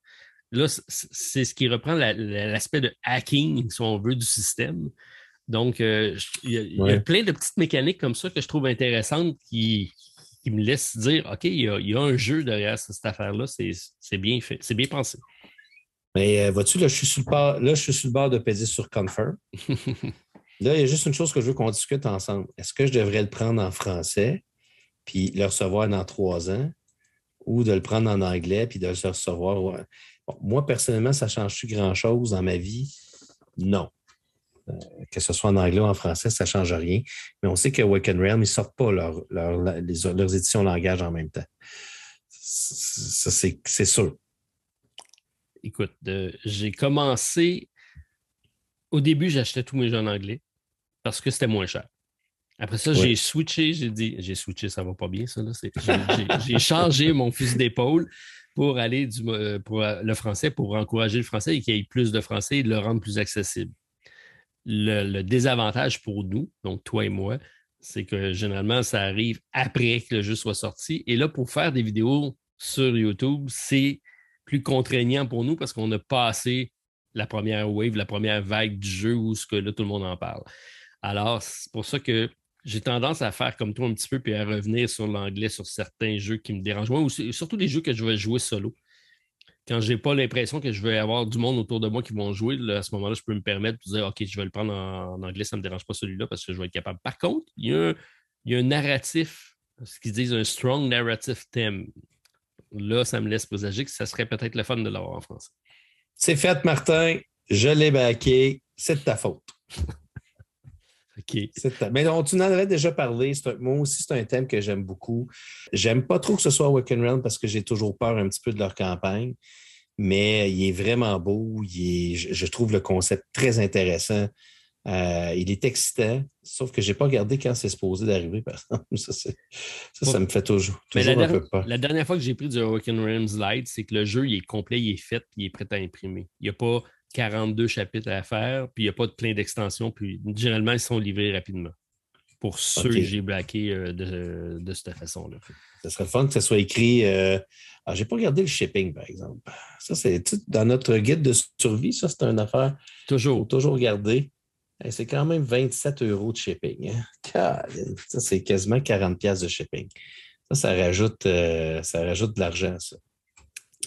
Là, c'est ce qui reprend la- la- l'aspect de hacking, si on veut, du système. Donc, euh, il y, a- y plein de petites mécaniques comme ça que je trouve intéressantes qui, qui me laissent dire OK, il y a, il y a un jeu derrière cette affaire-là, c'est c'est bien fait, c'est bien pensé. Mais euh, vois-tu, là, je suis sur le bord, là, je suis sur le bord de peser sur Confirm. Là, il y a juste une chose que je veux qu'on discute ensemble. Est-ce que je devrais le prendre en français, puis le recevoir dans trois ans, ou de le prendre en anglais, puis de le recevoir? Bon, moi, personnellement, ça change-tu grand-chose dans ma vie? Non. Euh, que ce soit en anglais ou en français, ça ne change rien. Mais on sait que Waken Realm, ils ne sortent pas leur- leur- les- leurs éditions langage en même temps. Ça, c'est sûr. Écoute, euh, j'ai commencé. Au début, j'achetais tous mes jeux en anglais parce que c'était moins cher. Après ça, Ouais. j'ai switché, j'ai dit, j'ai switché, ça va pas bien, ça. là. J'ai changé mon fusil d'épaule pour aller du, euh, pour euh, le français, pour encourager le français et qu'il y ait plus de français et de le rendre plus accessible. Le, désavantage pour nous, donc toi et moi, c'est que généralement, ça arrive après que le jeu soit sorti. Et là, pour faire des vidéos sur YouTube, c'est plus contraignant pour nous parce qu'on a passé la première wave, la première vague du jeu où ce que là, tout le monde en parle. Alors, c'est pour ça que j'ai tendance à faire comme toi un petit peu puis à revenir sur l'anglais sur certains jeux qui me dérangent moins, ou c'est- surtout les jeux que je vais jouer solo. Quand j'ai pas l'impression que je vais avoir du monde autour de moi qui vont jouer, là, à ce moment-là, je peux me permettre de dire OK, je vais le prendre en, en anglais, ça ne me dérange pas celui-là parce que je vais être capable. Par contre, il y a un, il y a un narratif ce qu'ils disent un strong narrative theme. Là, ça me laisse présager que ça serait peut-être le fun de l'avoir en français. C'est fait, Martin. Je l'ai baqué. C'est de ta faute. Mais non, tu en avais déjà parlé. moi aussi, c'est un thème que j'aime beaucoup. J'aime pas trop que ce soit Awaken Realm parce que j'ai toujours peur un petit peu de leur campagne. Mais il est vraiment beau. je trouve le concept très intéressant. Euh, il est excitant, sauf que je n'ai pas regardé quand c'est supposé d'arriver, par exemple. Ça, ça, me fait toujours, toujours un peu peur. La dernière fois que j'ai pris du Awaken Realms Light, c'est que le jeu il est complet, il est fait, il est prêt à imprimer. Il n'y a pas 42 chapitres à faire, puis il n'y a pas de plein d'extensions, puis généralement, ils sont livrés rapidement. Pour ceux que j'ai blaqués euh, de, cette façon-là. Ce serait fun que ça soit écrit. Euh... Alors, ah, j'ai pas regardé le shipping, par exemple. Ça, c'est dans notre guide de survie, ça, c'est une affaire. Toujours. toujours regarder. c'est quand même 27 euros de shipping. Hein. Ça, c'est quasiment 40 pièces de shipping. Ça, ça rajoute, euh, ça rajoute de l'argent, ça.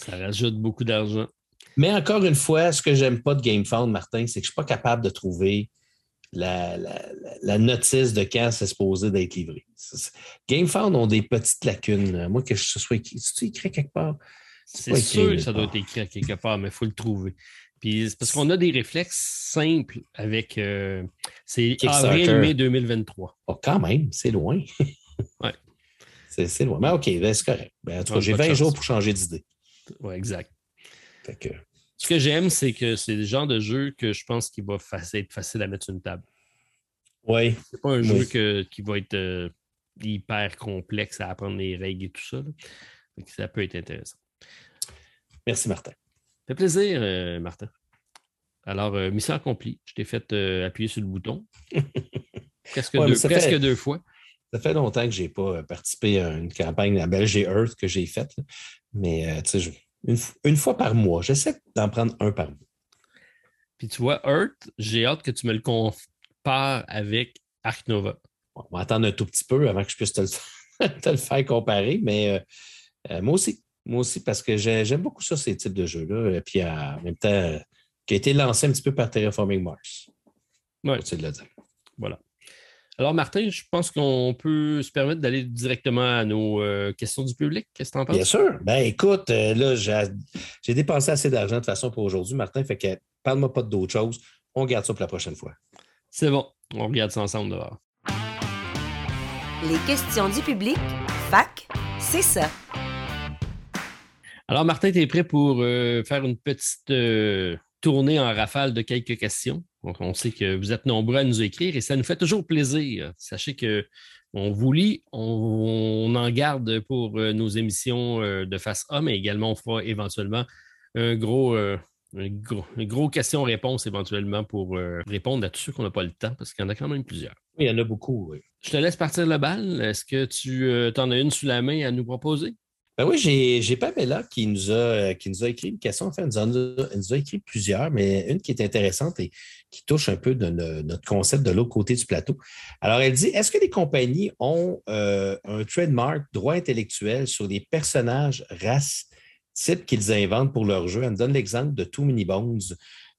Ça rajoute beaucoup d'argent. Mais encore une fois, ce que j'aime pas de GameFound, Martin, c'est que je ne suis pas capable de trouver la, notice de quand c'est supposé d'être livré. GameFound ont des petites lacunes. Moi, que ce soit écrit, c'est écrit quelque part? C'est sûr que ça doit être écrit quelque part, mais il faut le trouver. Puis parce qu'on a des réflexes simples avec. Euh, c'est avril-mai 2023. Oh, quand même, c'est loin. ouais. C'est loin. Mais OK, ben, c'est correct. Ben, en tout cas, j'ai 20 jours pour changer d'idée. Oui, exact. Ce que j'aime, c'est que c'est le genre de jeu que je pense qu'il va être facile à mettre sur une table. Oui. C'est pas un jeu qui va être euh, hyper complexe à apprendre les règles et tout ça. Ça peut être intéressant. Merci, Martin. Ça fait plaisir, euh, Martin. Alors, euh, mission accomplie. Je t'ai fait appuyer sur le bouton. presque, deux, fois. Ça fait longtemps que je n'ai pas participé à une campagne à Belgique Earth que j'ai faite. Mais tu sais, je une, fois par mois. J'essaie d'en prendre un par mois. Puis tu vois, Earth, j'ai hâte que tu me le compares avec Ark Nova. on va attendre un tout petit peu avant que je puisse te le, faire comparer, mais euh, euh, moi aussi. Moi aussi, parce que j'aime beaucoup ça, ces types de jeux-là. Puis en même temps, qui a été lancé un petit peu par Terraforming Mars. Oui. Tu le dire. Voilà. Alors, Martin, je pense qu'on peut se permettre d'aller directement à nos euh, questions du public. Qu'est-ce que tu en penses? Bien sûr. Ben, écoute, euh, là, j'ai dépensé assez d'argent de toute façon pour aujourd'hui, Martin. Fait que parle-moi pas d'autre chose. On garde ça pour la prochaine fois. C'est bon. On regarde ça ensemble dehors. Les questions du public, fac, c'est ça. Alors, Martin, tu es prêt pour euh, faire une petite tournée en rafale de quelques questions? On sait que vous êtes nombreux à nous écrire et ça nous fait toujours plaisir. Sachez que on vous lit, on, en garde pour euh, nos émissions euh, de face A, mais également on fera éventuellement un gros, euh, gros, question-réponse éventuellement pour répondre à tous ceux qu'on n'a pas le temps, parce qu'il y en a quand même plusieurs. Oui, il y en a beaucoup, oui. Je te laisse partir le bal. Est-ce que tu en as une sous la main à nous proposer? Ben oui, j'ai Pamela qui nous, a, qui nous a écrit une question. Enfin, elle nous, a, écrit plusieurs, mais une qui est intéressante et qui touche un peu notre concept de l'autre côté du plateau. Alors, elle dit Est-ce que les compagnies ont euh, un trademark droit intellectuel sur les personnages, races, types qu'ils inventent pour leur jeu Elle me donne l'exemple de Too Many Bones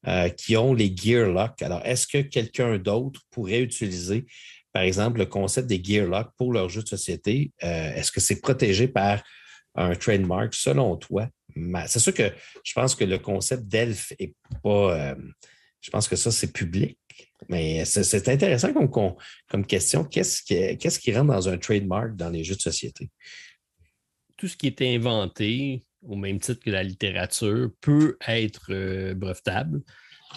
euh, qui ont les Gear Lock. Alors, est-ce que quelqu'un d'autre pourrait utiliser, par exemple, le concept des Gear Lock pour leur jeu de société? Euh, Est-ce que c'est protégé par un trademark, selon toi? C'est sûr que je pense que le concept d'elfe n'est pas. Euh, je pense que ça, c'est public. Mais c'est intéressant comme, question. Qu'est-ce qui, qui rentre dans un trademark dans les jeux de société? Tout ce qui est inventé, au même titre que la littérature, peut être euh, brevetable.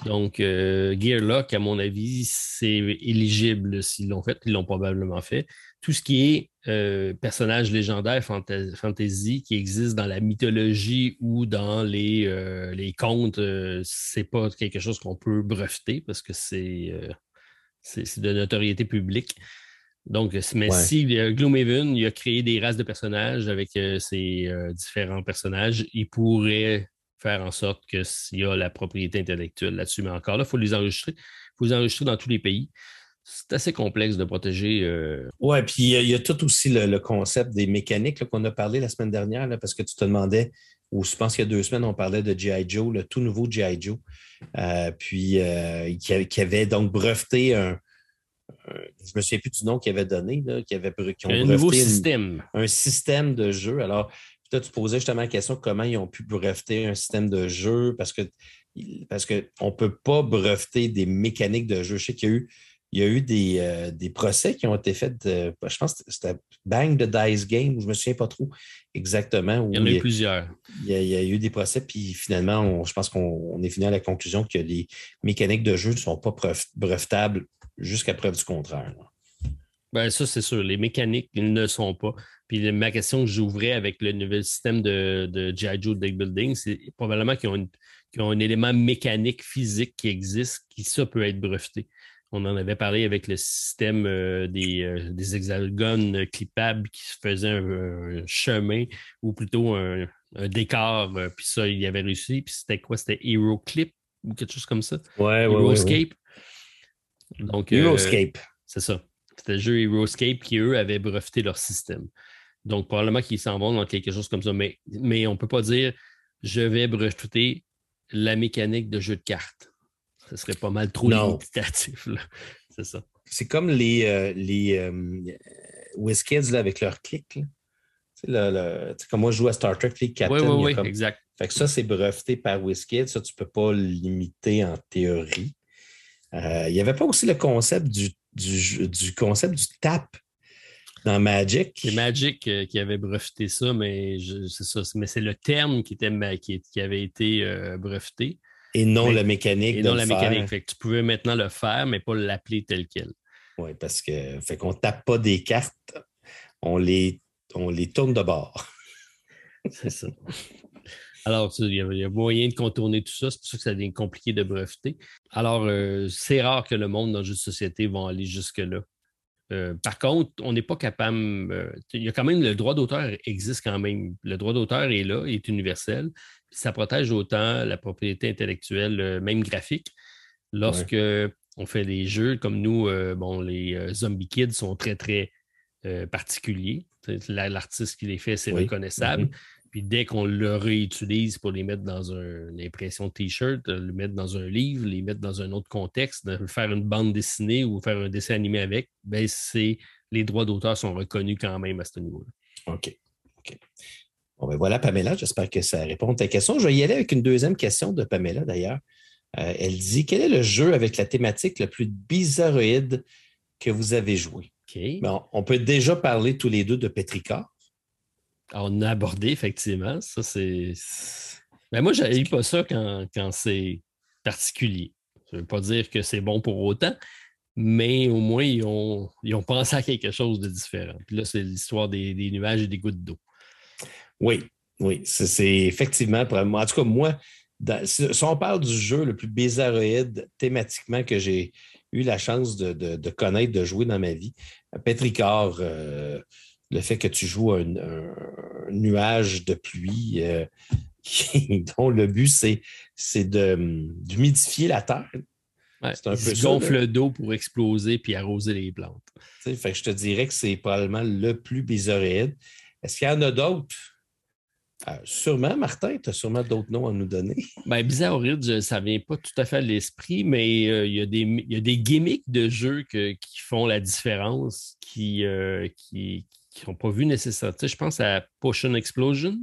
Donc, euh, Gearlock, à mon avis, c'est éligible s'ils l'ont fait. Ils l'ont probablement fait tout ce qui est euh, personnage légendaire fantasy qui existe dans la mythologie ou dans les, euh, les contes, euh, c'est pas quelque chose qu'on peut breveter parce que c'est de notoriété publique. Donc, mais si Gloomhaven il a créé des races de personnages avec ses différents personnages, il pourrait faire en sorte qu'il y a la propriété intellectuelle là-dessus. Mais encore là, il faut les enregistrer. Il faut les enregistrer dans tous les pays c'est assez complexe de protéger. Euh, oui, puis il y, a tout aussi le, concept des mécaniques qu'on a parlé la semaine dernière, parce que tu te demandais, ou je pense qu'il y a deux semaines, on parlait de G.I. Joe, le tout nouveau G.I. Joe, euh, puis euh, qui, avait donc breveté un, je me souviens plus du nom qu'ils avaient donné, là, qui avait qui ont un nouveau une- système. un système de jeu. Alors, toi, tu posais justement la question comment ils ont pu breveter un système de jeu parce que parce qu'on ne peut pas breveter des mécaniques de jeu. Je sais qu'il y a eu, il y a eu des, euh, des procès qui ont été faits, de- je pense que c'était Bang the Dice Game, je ne me souviens pas trop exactement. Où Il y en a eu plusieurs. il y a- il y a eu des procès, puis finalement, on- je pense qu'on on est venu à la conclusion que les mécaniques de jeu ne sont pas brevetables jusqu'à preuve du contraire. Ben, ça, c'est sûr. Les mécaniques, ils ne sont pas. Puis ma question que j'ouvrais avec le nouvel système de, de G.I. Joe Deck Building, c'est probablement qu'ils ont, qu'ils ont un élément mécanique, physique qui existe, qui ça peut être breveté. On en avait parlé avec le système euh, des, euh, des hexagones clippables qui se faisaient un, un chemin ou plutôt un, un décor. euh, puis ça, il y avait réussi. Puis c'était quoi? C'était Hero Clip ou quelque chose comme ça? Ouais, Heroescape. Donc, euh, Heroescape. c'est ça. C'était le jeu Heroescape qui, eux, avaient breveté leur système. Donc, probablement qu'ils s'en vont dans quelque chose comme ça. Mais, mais on ne peut pas dire je vais breveter la mécanique de jeu de cartes. Ce serait pas mal trop limitatif. C'est ça. C'est comme les, euh, les euh, WizKids là, avec leur clic. là. Le- le- comme moi, je joue à Star Trek League Captain. Oui, comme- exact. Fait que ça, c'est breveté par WizKids. Ça, tu ne peux pas le limiter en théorie. Euh, il n'y avait pas aussi le concept du, du, concept du tap dans Magic. C'est Magic euh, qui avait breveté ça, mais c'est ça. Mais c'est le terme qui, était, qui, qui avait été euh, breveté Et non Mais- la mécanique. et non le la mécanique. Fait que tu pouvais maintenant le faire, mais pas l'appeler tel quel. Oui, parce que fait qu'on ne tape pas des cartes, on les, on les tourne de bord. C'est ça. Alors, il y, a, il y a moyen de contourner tout ça. C'est pour ça que ça devient compliqué de breveter. Alors, euh, c'est rare que le monde dans le jeu de société va aller jusque-là. Euh, par contre, on n'est pas capable. euh, il y a quand même le droit d'auteur existe quand même. Le droit d'auteur est là, est universel. Ça protège autant la propriété intellectuelle, euh, même graphique. Lorsque on fait des jeux comme nous, euh, bon, les euh, Zombie Kids sont très, très euh, particuliers. L'artiste qui les fait, c'est Oui. reconnaissable. Mhm. Puis dès qu'on le réutilise pour les mettre dans un- une impression de T-shirt, le mettre dans un livre, les mettre dans un autre contexte, faire une bande dessinée ou faire un dessin animé avec, ben c'est les droits d'auteur sont reconnus quand même à ce niveau-là. OK. OK. Bon, ben voilà, Pamela, j'espère que ça répond à ta question. Je vais y aller avec une deuxième question de Pamela, d'ailleurs. Euh, elle dit Quel est le jeu avec la thématique le plus bizarroïde que vous avez joué? Bon, on peut déjà parler tous les deux de Petricard. Alors, on a abordé, effectivement. Ça, c'est. Ben moi, je pas ça quand, quand c'est particulier. Ça ne veut pas dire que c'est bon pour autant, mais au moins, ils ont, ils ont pensé à quelque chose de différent. Puis là, c'est l'histoire des, des nuages et des gouttes d'eau. Oui, oui, c'est effectivement, pour moi- en tout cas, moi, dans- si, on parle du jeu le plus bizarroïde thématiquement que j'ai eu la chance de, de- de connaître, de jouer dans ma vie, Petricard, euh, le fait que tu joues un, un nuage de pluie euh, qui- dont le but, c'est d'humidifier la terre. Ouais, C'est un ils peu se ça, gonflent là. le dos pour exploser puis arroser les plantes. Fait que je te dirais que c'est probablement le plus bizarroïde. Est-ce qu'il y en a d'autres? Euh, sûrement, Martin, tu as sûrement d'autres noms à nous donner. Ben, Bizarroid, je- ça ne vient pas tout à fait à l'esprit, mais euh, il y, a des- il y a des gimmicks de jeu que- qui font la différence, qui n'ont qui, qui pas vu nécessairement. Tu sais, je pense à Potion Explosion,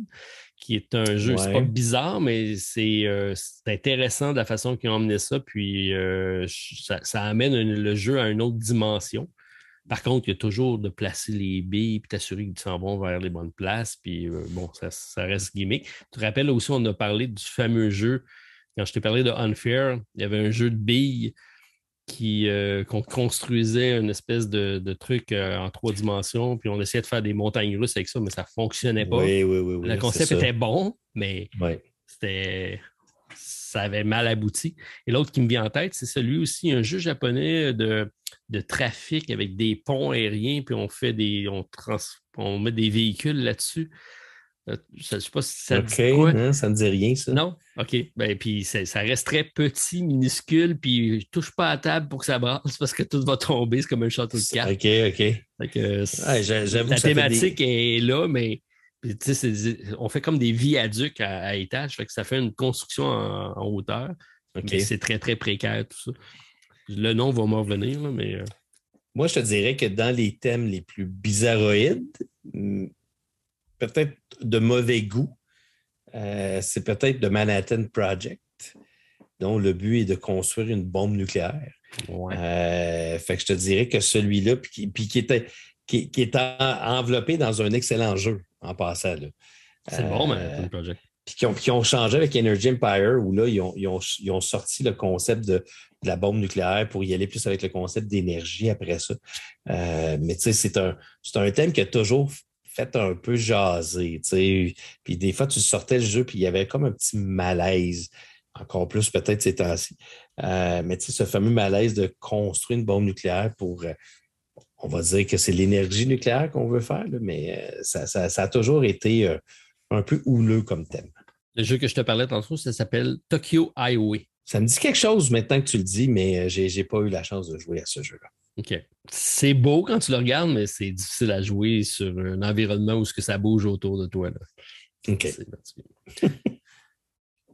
qui est un jeu, c'est Ouais. pas bizarre, mais c'est euh, c'est intéressant de la façon qu'ils ont emmené ça, puis euh, ça, ça amène un- le jeu à une autre dimension. Par contre, il y a toujours de placer les billes puis t'assurer qu'ils s'en vont vers les bonnes places. Puis euh, bon, ça, ça reste gimmick. Tu te rappelles aussi, on a parlé du fameux jeu. Quand je t'ai parlé de Unfair, il y avait un jeu de billes qui euh, qu'on construisait une espèce de, de truc euh, en trois dimensions, puis on essayait de faire des montagnes russes avec ça, mais ça ne fonctionnait pas. Oui, oui, oui. oui, Le concept était bon, mais c'était ça avait mal abouti. Et l'autre qui me vient en tête, c'est celui aussi, un jeu japonais de, de trafic avec des ponts aériens, puis on fait des. On, trans, on met des véhicules là-dessus. Euh, Je ne sais pas si ça OK, dit quoi. hein, ça ne dit rien, ça. Non? OK. Ben, puis ça, reste très petit, minuscule, puis je touche pas à la table pour que ça brasse parce que tout va tomber. C'est comme un château de cartes. OK, OK. Que, Ouais, la des- thématique est là, mais puis, tu sais, c'est- on fait comme des viaducs à, à étage, fait que ça fait une construction en, en hauteur. C'est très, très précaire, tout ça. Le nom va m'en revenir, là, mais euh, Moi, je te dirais que dans les thèmes les plus bizarroïdes, hmm, peut-être de mauvais goût, euh, c'est peut-être The Manhattan Project, dont le but est de construire une bombe nucléaire. Euh, fait que je te dirais que celui-là, puis, qui, était, qui, est enveloppé dans un excellent jeu en passant. C'est bon, Manhattan Project puis qui ont, changé avec Energy Empire, où là, ils ont, sorti le concept de, la bombe nucléaire pour y aller plus avec le concept d'énergie après ça. Euh, mais tu sais, c'est un, un thème qui a toujours fait un peu jaser. Puis des fois, tu sortais le jeu, puis il y avait comme un petit malaise, encore plus peut-être ces temps-ci. Euh, mais tu sais, ce fameux malaise de construire une bombe nucléaire pour... Euh, on va dire que c'est l'énergie nucléaire qu'on veut faire, mais ça, ça, a toujours été un peu houleux comme thème. Le jeu que je te parlais tantôt, ça s'appelle Tokyo Highway. Ça me dit quelque chose maintenant que tu le dis, mais euh, je n'ai pas eu la chance de jouer à ce jeu-là. OK. C'est beau quand tu le regardes, mais c'est difficile à jouer sur un environnement où ce que ça bouge autour de toi. OK.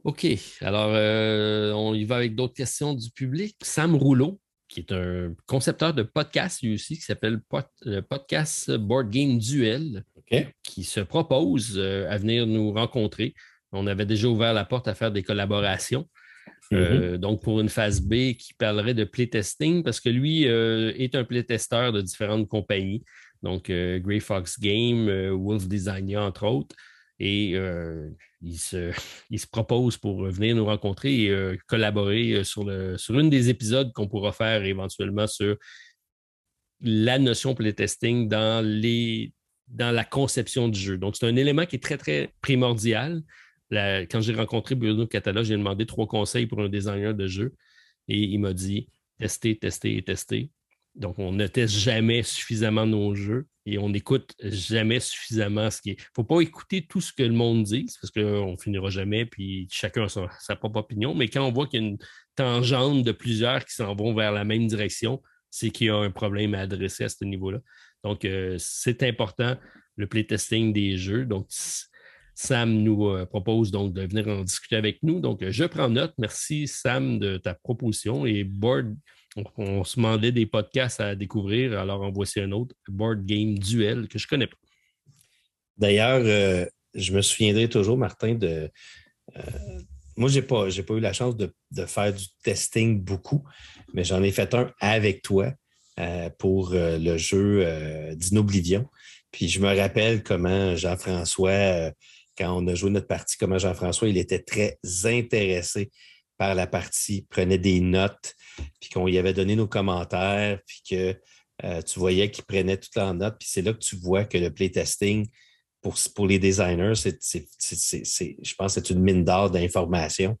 OK. Alors, euh, on y va avec d'autres questions du public. Sam Rouleau, qui est un concepteur de podcast lui aussi, qui s'appelle le podcast Board Game Duel, qui se propose euh, à venir nous rencontrer. On avait déjà ouvert la porte à faire des collaborations. Euh, mm-hmm. donc, pour une phase B qui parlerait de playtesting, parce que lui euh, est un playtesteur de différentes compagnies, donc Grey Fox Game, Wolf Designer, entre autres. Et il se, il, se, propose pour venir nous rencontrer et collaborer sur, le, une des épisodes qu'on pourra faire éventuellement sur la notion playtesting dans, les, dans la conception du jeu. Donc, c'est un élément qui est très, très primordial. quand j'ai rencontré Bruno Catala, j'ai demandé trois conseils pour un designer de jeu et il m'a dit tester, tester et tester. Donc, on ne teste jamais suffisamment nos jeux et on n'écoute jamais suffisamment ce qui est. Il ne faut pas écouter tout ce que le monde dit, parce qu'on finira jamais, puis chacun a sa, propre opinion. Mais quand on voit qu'il y a une tangente de plusieurs qui s'en vont vers la même direction, c'est qu'il y a un problème à adresser à ce niveau-là. Donc, euh, c'est important, le playtesting des jeux. Donc, Sam nous euh, propose donc de venir en discuter avec nous. Donc, je prends note. Merci, Sam, de ta proposition. Et Board on, se demandait des podcasts à découvrir, alors en voici un autre, Board Game Duel, que je ne connais pas. D'ailleurs, euh, je me souviendrai toujours, Martin, de. Euh, moi, je n'ai pas, pas eu la chance de, faire du testing beaucoup, mais j'en ai fait un avec toi euh, pour le jeu d'Inoblivion. Puis je me rappelle comment Jean-François, quand on a joué notre partie, comment Jean-François, il était très intéressé par la partie, prenait des notes, puis qu'on y avait donné nos commentaires, puis que euh, tu voyais qu'il prenait tout en note. Puis c'est là que tu vois que le playtesting, pour, pour les designers, c'est, je pense que c'est une mine d'or d'informations.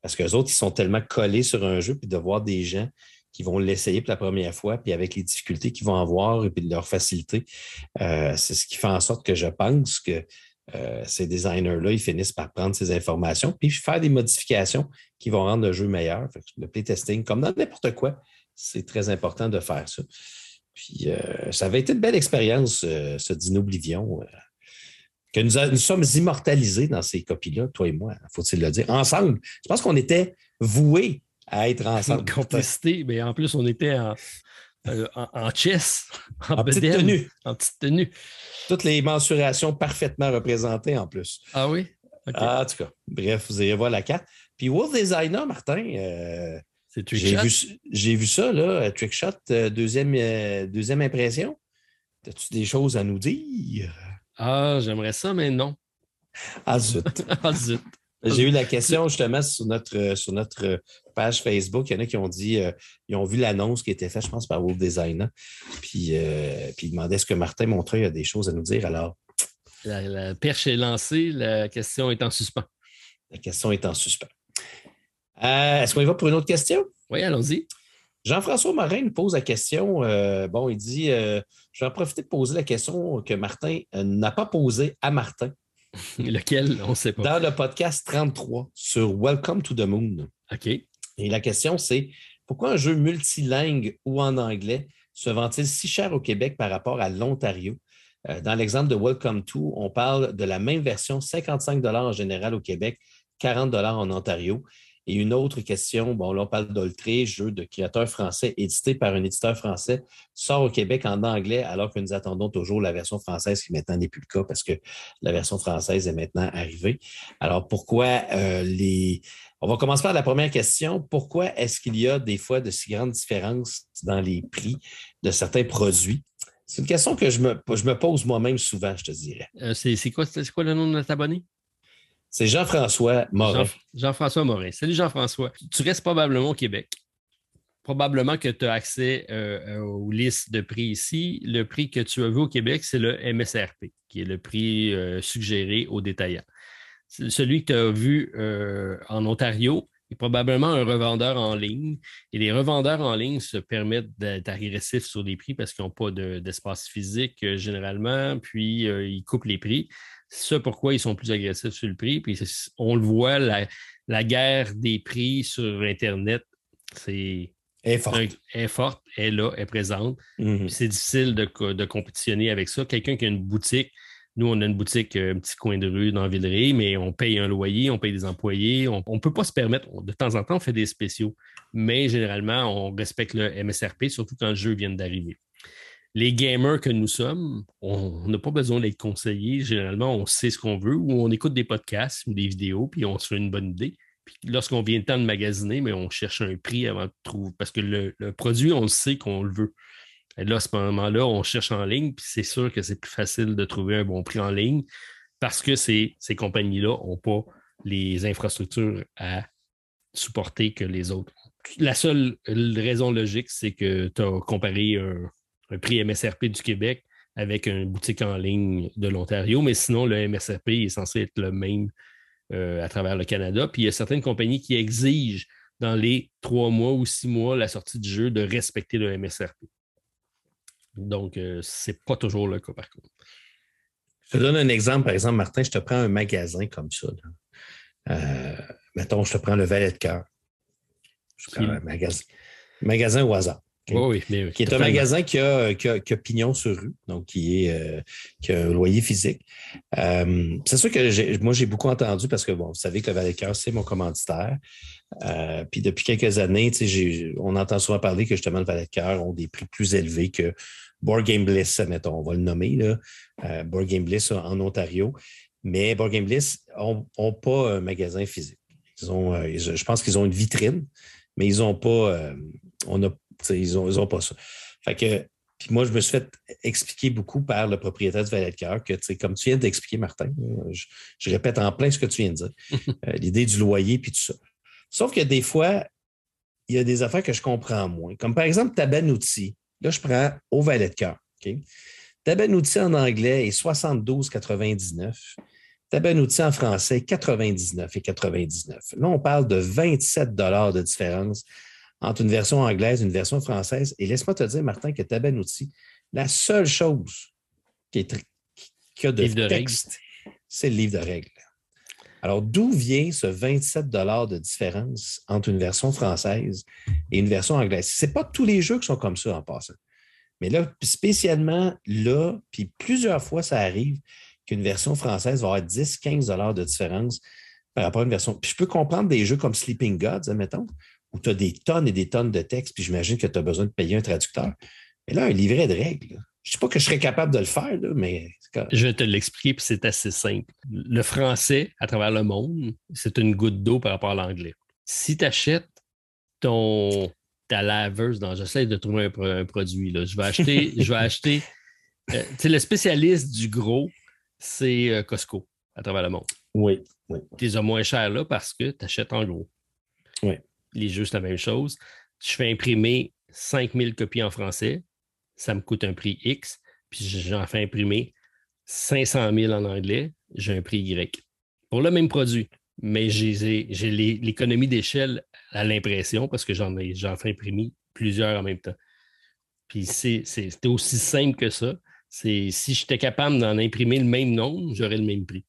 Parce qu'eux autres, ils sont tellement collés sur un jeu, puis de voir des gens qui vont l'essayer pour la première fois, puis avec les difficultés qu'ils vont avoir et puis leur facilité, euh, c'est ce qui fait en sorte que je pense que euh, ces designers-là, ils finissent par prendre ces informations puis faire des modifications qui vont rendre le jeu meilleur. le playtesting, comme dans n'importe quoi, c'est très important de faire ça. Puis euh, ça avait été une belle expérience, euh, ce Dino Oblivion, que nous, sommes immortalisés dans ces copies-là, toi et moi, faut-il le dire, ensemble. Je pense qu'on était voués à être ensemble. Complicité, mais en plus, on était en, en, chess, en, petite tenue. En petite tenue. Toutes les mensurations parfaitement représentées en plus. Ah oui? Ah, en tout cas, bref, vous allez voir la carte. Puis Wolf Designer, Martin, euh, j'ai vu, j'ai vu ça, là, Trickshot, euh, deuxième, euh, deuxième impression. As-tu des choses à nous dire? Ah, j'aimerais ça, mais non. Ah zut. ah zut. J'ai eu la question justement sur notre, euh, sur notre page Facebook. Il y en a qui ont dit, euh, ils ont vu l'annonce qui était faite, je pense, par World Design. Puis, euh, puis ils demandaient est-ce que Martin Montreuil a des choses à nous dire? Alors. La, perche est lancée, la question est en suspens. La question est en suspens. est-ce qu'on y va pour une autre question? Oui, allons-y. Jean-François Morin nous pose la question. bon, il dit Je vais en profiter de poser la question que Martin n'a pas posée à Martin. Lequel, on ne sait pas. Dans le podcast 33 sur Welcome to the Moon. OK. Et la question, c'est pourquoi un jeu multilingue ou en anglais se vend-il si cher au Québec par rapport à l'Ontario? Euh, dans l'exemple de Welcome to, on parle de la même version, 55 en général au Québec, 40 en Ontario. Et une autre question, bon, là, on parle d'Oltré, jeu de créateur français édité par un éditeur français, sort au Québec en anglais, alors que nous attendons toujours la version française, qui maintenant n'est plus le cas parce que la version française est maintenant arrivée. Alors, pourquoi euh, les. On va commencer par la première question. Pourquoi est-ce qu'il y a des fois de si grandes différences dans les prix de certains produits? C'est une question que je me, je me pose moi-même souvent, je te dirais. Euh, c'est quoi, quoi le nom de notre abonné? C'est Jean-François Morin. Jean-François Morin. Salut Jean-François. Tu restes probablement au Québec. Probablement que tu as accès euh, euh, aux listes de prix ici. Le prix que tu as vu au Québec, c'est le MSRP, qui est le prix suggéré aux détaillants. Celui que tu as vu en Ontario, est probablement un revendeur en ligne. Et les revendeurs en ligne se permettent d'être agressifs sur les prix parce qu'ils n'ont pas d'espace physique euh, généralement, puis euh, ils coupent les prix. C'est ça pourquoi ils sont plus agressifs sur le prix. Puis on le voit, la, guerre des prix sur Internet, c'est. Est forte. est forte, est là, est présente. Mm-hmm. C'est difficile de, de compétitionner avec ça. Quelqu'un qui a une boutique, nous, on a une boutique, un petit coin de rue dans Villeray, mais on paye un loyer, on paye des employés. On ne peut pas se permettre, de temps en temps, on fait des spéciaux, mais généralement, on respecte le MSRP, surtout quand le jeu vient d'arriver. Les gamers que nous sommes, on n'a pas besoin d'être conseillés. Généralement, on sait ce qu'on veut ou on écoute des podcasts ou des vidéos, puis on se fait une bonne idée. Puis lorsqu'on vient le temps de magasiner, mais on cherche un prix avant de trouver. Parce que le, produit, on le sait qu'on le veut. Et là, à ce moment-là, on cherche en ligne, puis c'est sûr que c'est plus facile de trouver un bon prix en ligne parce que ces, ces compagnies-là n'ont pas les infrastructures à supporter que les autres. La seule raison logique, c'est que tu as comparé un, prix MSRP du Québec avec une boutique en ligne de l'Ontario, mais sinon, le MSRP est censé être le même euh, à travers le Canada. Puis il y a certaines compagnies qui exigent dans les trois mois ou six mois la sortie du jeu de respecter le MSRP. Donc, euh, ce n'est pas toujours le cas, par contre. Je te donne un exemple, par exemple, Martin, je te prends un magasin comme ça. Euh, mettons, je te prends le Valet de cœur. Je prends un magasin, magasin au hasard. Oui, mais, qui est un magasin qui a, pignon sur rue, donc qui, est, euh, qui a un loyer physique. c'est sûr que moi, j'ai beaucoup entendu parce que, bon, vous savez que le de Cœur, c'est mon commanditaire. puis depuis quelques années, on entend souvent parler que justement le de Cœur ont des prix plus élevés que Board Game Bliss, mettons, on va le nommer, là, euh, Board Game Bliss en Ontario. Mais Board Game Bliss n'ont pas un magasin physique. Ils ont, euh, je pense qu'ils ont une vitrine, mais ils n'ont pas, euh, on ils ont, ils ont pas ça. Fait que, puis moi, je me suis fait expliquer beaucoup par le propriétaire du Valet de Cœur que, comme tu viens d'expliquer, Martin, je, répète en plein ce que tu viens de dire, l'idée du loyer puis tout ça. Sauf que des fois, il y a des affaires que je comprends moins. Comme par exemple, ta outil. Là, je prends au valet de cœur. Okay? outil en anglais est 72,99. outil en français, 99,99. Là, on parle de 27 de différence entre une version anglaise et une version française. Et laisse-moi te dire, Martin, que outil, la seule chose qui, est, qui a de texte, c'est le livre de règles. Alors, d'où vient ce 27 de différence entre une version française et une version anglaise? Ce n'est pas tous les jeux qui sont comme ça en passant. Mais là, spécialement là, puis plusieurs fois, ça arrive qu'une version française va avoir 10, 15 de différence par rapport à une version. Puis je peux comprendre des jeux comme Sleeping Gods, admettons, où tu as des tonnes et des tonnes de textes, puis j'imagine que tu as besoin de payer un traducteur. Mais là, un livret de règles, je ne sais pas que je serais capable de le faire, mais. Je vais te l'expliquer, puis c'est assez simple. Le français, à travers le monde, c'est une goutte d'eau par rapport à l'anglais. Si tu achètes ton, ta laveuse, j'essaie de trouver un, produit, là. je vais acheter, je vais acheter. Euh, le spécialiste du gros, c'est euh, Costco à travers le monde. Oui, oui. Tu les as moins cher là parce que tu achètes en gros. Oui. Les jeux, c'est la même chose. Je fais imprimer 5000 copies en français ça me coûte un prix X, puis j'en fais imprimer 500 000 en anglais, j'ai un prix Y. Pour le même produit, mais j'ai l'économie d'échelle à l'impression parce que j'en fais imprimer plusieurs en même temps. Puis c'est aussi simple que ça. Si j'étais capable d'en imprimer le même nombre, j'aurais le même prix.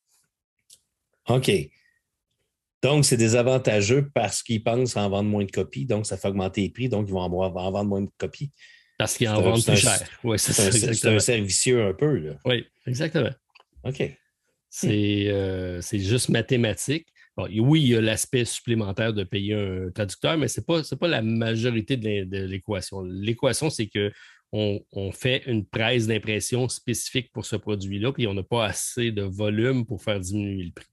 OK. Donc, c'est désavantageux parce qu'ils pensent en vendre moins de copies, donc ça fait augmenter les prix, donc ils vont en vendre moins de copies. Parce qu'ils en vendent plus cher. c'est un, servicieux un peu. Là. Oui, exactement. OK. C'est euh, juste mathématique. oui, il y a l'aspect supplémentaire de payer un traducteur, mais ce n'est pas, pas la majorité de l'équation. L'équation, c'est qu'on on fait une presse d'impression spécifique pour ce produit-là, puis on n'a pas assez de volume pour faire diminuer le prix.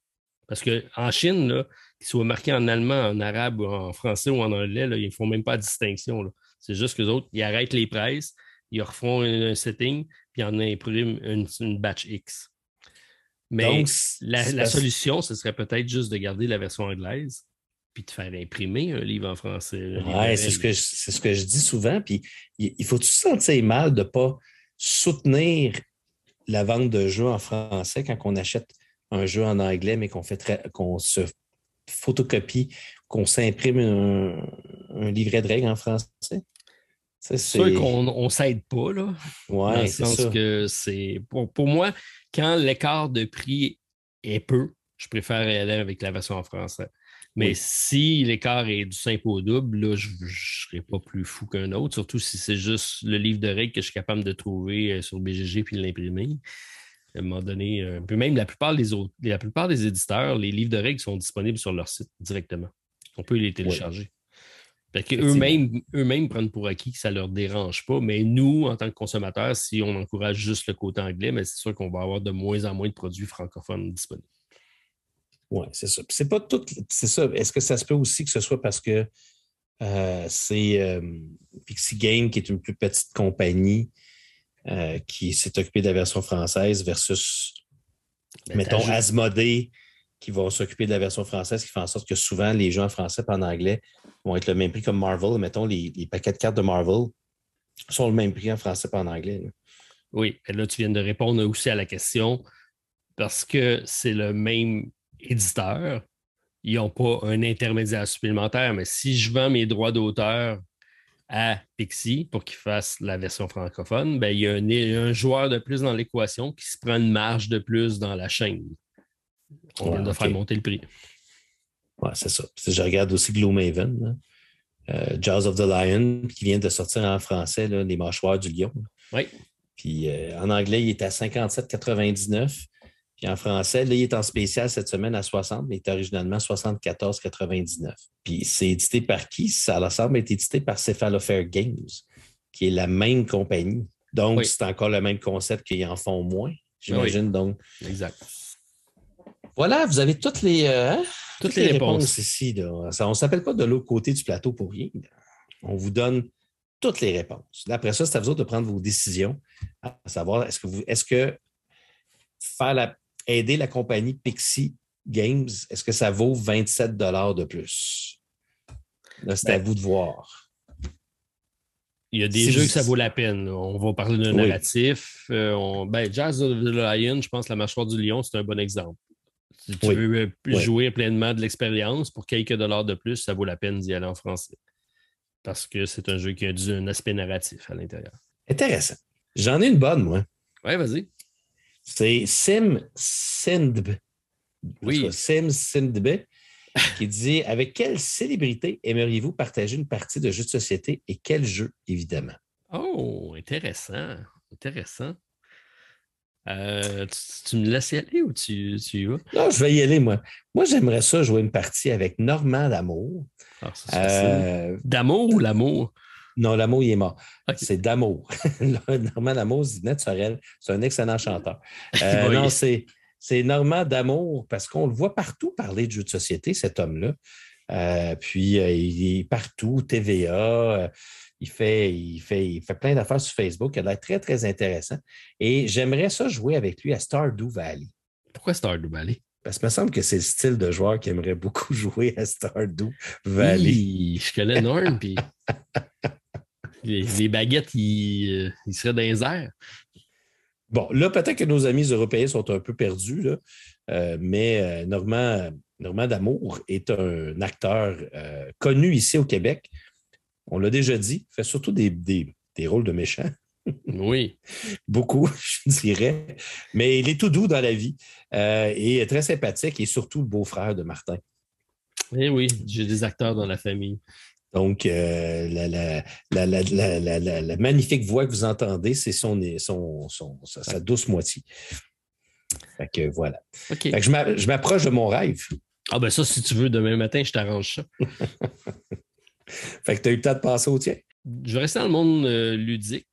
Parce qu'en Chine, qu'il soit marqué en allemand, en arabe, en français ou en anglais, ils ne font même pas de distinction. C'est juste que autres, ils arrêtent les presses, ils refont un, setting, puis ils en impriment une, batch X. Mais la, solution, ce serait peut-être juste de garder la version anglaise, puis de faire imprimer un livre en français. Oui, c'est ce, que je, ce que je dis souvent. Puis il faut-tu se sentir mal de ne pas soutenir la vente de jeux en français quand on achète un jeu en anglais, mais qu'on fait qu'on se photocopie, qu'on s'imprime un, livret de règles en français. C'est sûr qu'on ne s'aide pas, là. C'est ça. que c'est. Pour, moi, quand l'écart de prix est peu, je préfère aller avec la version en français. Mais si l'écart est du simple au double, là, je ne serais pas plus fou qu'un autre, surtout si c'est juste le livre de règles que je suis capable de trouver euh, sur BGG puis l'imprimer à un moment donné. Euh, puis même la plupart, des autres, la plupart des éditeurs, les livres de règles sont disponibles sur leur site directement. On peut les télécharger. Eux-mêmes eux prennent pour acquis que ça ne leur dérange pas. Mais nous, en tant que consommateurs, si on encourage juste le côté anglais, c'est sûr qu'on va avoir de moins en moins de produits francophones disponibles. Oui, c'est ça. C'est pas tout. C'est ça. Est-ce que ça se peut aussi que ce soit parce que euh, c'est euh, Pixie Game, qui est une plus petite compagnie, euh, qui s'est occupé de la version française versus, ben, mettons, Asmodée qui va s'occuper de la version française, qui fait en sorte que souvent les jeux en français et en anglais vont être le même prix comme Marvel. Mettons, les, paquets de cartes de Marvel sont le même prix en français et en anglais. Oui, et là, tu viens de répondre aussi à la question parce que c'est le même éditeur. Ils n'ont pas un intermédiaire supplémentaire, mais si je vends mes droits d'auteur à Pixie pour qu'il fasse la version francophone, ben, il, y a un, joueur de plus dans l'équation qui se prend une marge de plus dans la chaîne. On faire monter le prix. Oui, c'est ça. Je regarde aussi Gloomhaven, euh, Jaws of the Lion, qui vient de sortir en français, Les mâchoires du lion. Oui. Puis euh, en anglais, il est à 57,99. Puis en français, là, il est en spécial cette semaine à 60, mais il est originalement 74,99. Puis c'est édité par qui? Ça semble être édité par Cephalofair Games, qui est la même compagnie. Donc, c'est encore le même concept qu'ils en font moins, j'imagine. Donc, exact. Voilà, vous avez toutes les, euh, hein? toutes, les, réponses. ici. on ne s'appelle pas de l'autre côté du plateau pour rien. On vous donne toutes les réponses. après ça, c'est à vous autres de prendre vos décisions, à savoir est-ce que vous, est-ce que faire la, aider la compagnie Pixie Games, est-ce que ça vaut 27 de plus? Là, c'est à ben, vous de voir. Il y a des jeux que ça vaut la peine. On va parler d'un narratif. Euh, ben, Jazz of the Lion, je pense que la mâchoire du lion, c'est un bon exemple. Si tu veux euh, jouer pleinement de l'expérience pour quelques dollars de plus, ça vaut la peine d'y aller en français. Parce que c'est un jeu qui a un aspect narratif à l'intérieur. Intéressant. J'en ai une bonne, moi. Oui, vas-y. C'est Sim Sindb. Oui. Sim Sindb qui dit Avec quelle célébrité aimeriez-vous partager une partie de jeu de société et quel jeu, évidemment? Oh, intéressant. Intéressant. Euh, tu, me laisses y aller ou tu, y vas? Non, je vais y aller, moi. Moi, j'aimerais ça jouer une partie avec Normand D'Amour. Ah, euh, D'amour ou l'amour? Non, l'amour, il est mort. C'est d'amour. Normand D'Amour, Zinette Sorel, c'est un excellent chanteur. Euh, non, c'est, c'est Normand D'Amour parce qu'on le voit partout parler de jeux de société, cet homme-là. Euh, puis, euh, il est partout, TVA. il, fait, il, fait, il fait plein d'affaires sur Facebook. Il a l'air très, très intéressant. Et j'aimerais ça jouer avec lui à Stardew Valley. Pourquoi Stardew Valley? Parce que me semble que c'est le style de joueur qui aimerait beaucoup jouer à Stardew Valley. je connais Norm, puis les, baguettes, ils, seraient dans les airs. Bon, là, peut-être que nos amis européens sont un peu perdus, là, euh, mais euh, Normand, Normand D'Amour est un acteur euh, connu ici au Québec. On l'a déjà dit, fait surtout des, des, rôles de méchants. Oui. Beaucoup, je dirais. Mais il est tout doux dans la vie et très sympathique et surtout le beau-frère de Martin. Eh oui, j'ai des acteurs dans la famille. Donc, euh, la, magnifique voix que vous entendez, c'est son, sa, douce moitié. Fait que voilà. je m'approche de mon rêve. Ah ben ça, si tu veux, demain matin, je t'arrange ça. fait que tu as eu le temps de passer au tien? Je vais rester dans le monde euh, ludique.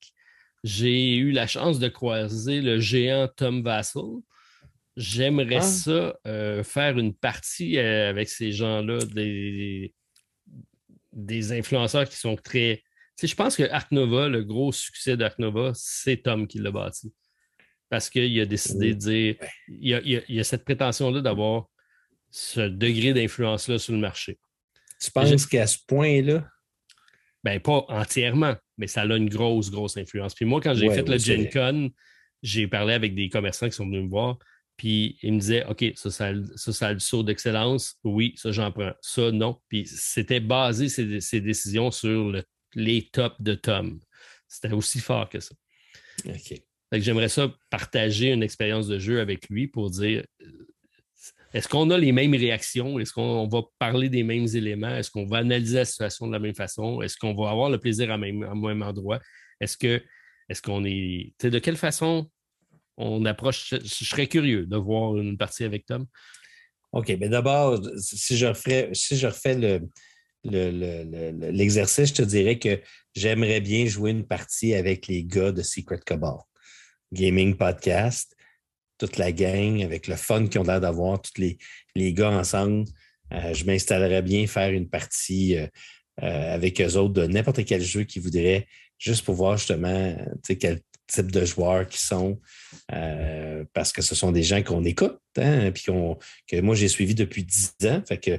J'ai eu la chance de croiser le géant Tom Vassell. J'aimerais Ah. ça euh, faire une partie avec ces gens-là, des, des influenceurs qui sont très. Tu sais, je pense que Ark Nova, le gros succès d'Ark Nova, c'est Tom qui l'a bâti. Parce qu'il a décidé de dire. Il y a, il y a- il y a cette prétention-là d'avoir ce degré d'influence-là sur le marché. Tu penses qu'à ce point-là, Ben, pas entièrement, mais ça a une grosse, grosse influence. Puis moi, quand j'ai Ouais, fait le Gen. Con, j'ai parlé avec des commerçants qui sont venus me voir, puis ils me disaient OK, ça, ça, ça, ça a le saut d'excellence. Oui, ça, j'en prends. Ça, non. Puis c'était basé, ces, ces décisions, sur le- les tops de Tom. C'était aussi fort que ça. OK. Fait que j'aimerais ça partager une expérience de jeu avec lui pour dire euh, est-ce qu'on a les mêmes réactions? Est-ce qu'on va parler des mêmes éléments? Est-ce qu'on va analyser la situation de la même façon? Est-ce qu'on va avoir le plaisir à même, au même endroit? Est-ce que est-ce qu'on est. tu sais, de quelle façon on approche. Je serais curieux de voir une partie avec Tom. OK, mais d'abord, si je refais, l'exercice, je te dirais que j'aimerais bien jouer une partie avec les gars de Secret Cabal. Gaming Podcast, toute la gang, avec le fun qu'ils ont l'air d'avoir, tous les, les gars ensemble. Euh, je m'installerais bien faire une partie euh, euh, avec eux autres de n'importe quel jeu qu'ils voudraient, juste pour voir justement quel type de joueurs qu'ils sont, euh, parce que ce sont des gens qu'on écoute, hein, puis que moi j'ai suivi depuis 10 ans. Fait que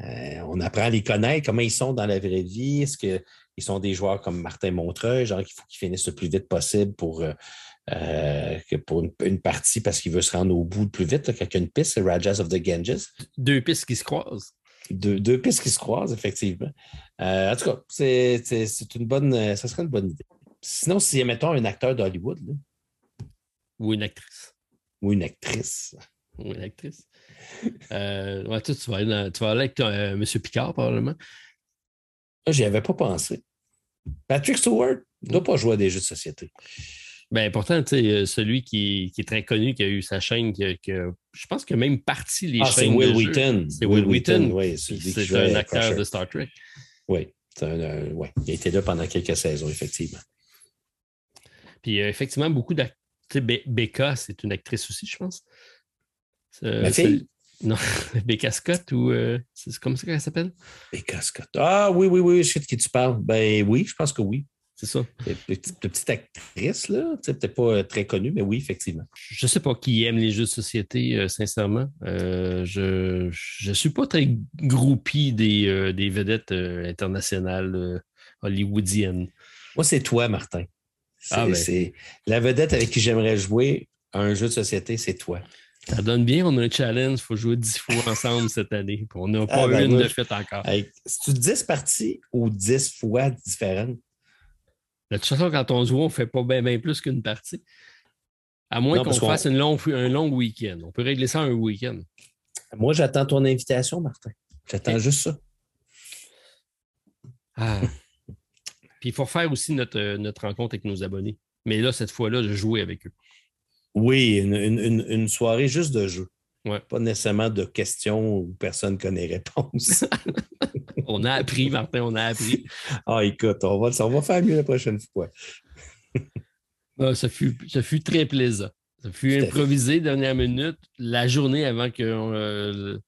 euh, on apprend à les connaître, comment ils sont dans la vraie vie. Est-ce qu'ils sont des joueurs comme Martin Montreuil, genre qu'il faut qu'ils finissent le plus vite possible pour, euh, que pour une, une partie parce qu'il veut se rendre au bout le plus vite, là, quand il y a une piste, c'est Rajas of the Ganges. Deux pistes qui se croisent. Deux, deux pistes qui se croisent, effectivement. En tout cas, c'est une bonne, ça serait une bonne idée. Sinon, si, mettons, un acteur d'Hollywood Ou une actrice. ou une actrice, Ou une actrice. Euh, ouais, tu vas aller, dans- tu vas aller avec euh, M. Picard, probablement. j'y avais pas pensé. Patrick Stewart ne doit pas jouer à des jeux de société. Ben, pourtant, euh, celui qui, qui est très connu, qui a eu sa chaîne, qui a- qui a- je pense a même parti les Ah, c'est chaînes. Will de jeux. Wheaton. C'est Will Wheaton. Oui, C'est un acteur Crusher. de Star Trek. Oui, c'est un, euh, ouais. il a été là pendant quelques saisons, effectivement. Puis euh, effectivement, beaucoup Be- Becca, c'est une actrice aussi, je pense. Euh, Ma fille? Non, Becca Scott ou. euh, c'est comme ça qu'elle s'appelle? Becca Scott. Ah oui, oui, oui, je sais de qui tu parles. Ben oui, je pense que oui. C'est ça. De petite, petite actrice, là. Peut-être pas euh, très connue, mais oui, effectivement. Je ne sais pas qui aime les jeux de société, euh, sincèrement. Euh, je ne suis pas très groupie des, euh, des vedettes euh, internationales euh, hollywoodiennes. Moi, c'est toi, Martin. C'est, Ah, ben. La vedette avec qui j'aimerais jouer à un jeu de société, c'est toi. Ça donne bien, on a un challenge, il faut jouer dix fois ensemble cette année. Puis on n'a pas Ah, ben, eu une moi, de encore. C'est-tu 10 parties ou 10 fois différentes? De toute façon, quand on joue, on ne fait pas bien plus qu'une partie. À moins qu'on fasse une longue, un long week-end. On peut régler ça un week-end. Moi, j'attends ton invitation, Martin. J'attends Ok. juste ça. Ah. Puis il faut faire aussi notre, euh, notre rencontre avec nos abonnés. Mais là, cette fois-là, je jouais avec eux. Oui, une, une- une- soirée juste de jeu. Ouais. Pas nécessairement de questions où personne ne connaît réponse. On a appris, Martin, on a appris. ah, écoute, on va, on va faire mieux la prochaine fois. Ah, ça, fut, ça fut très plaisant. Ça fut improvisé, dernière minute, la journée avant que. euh,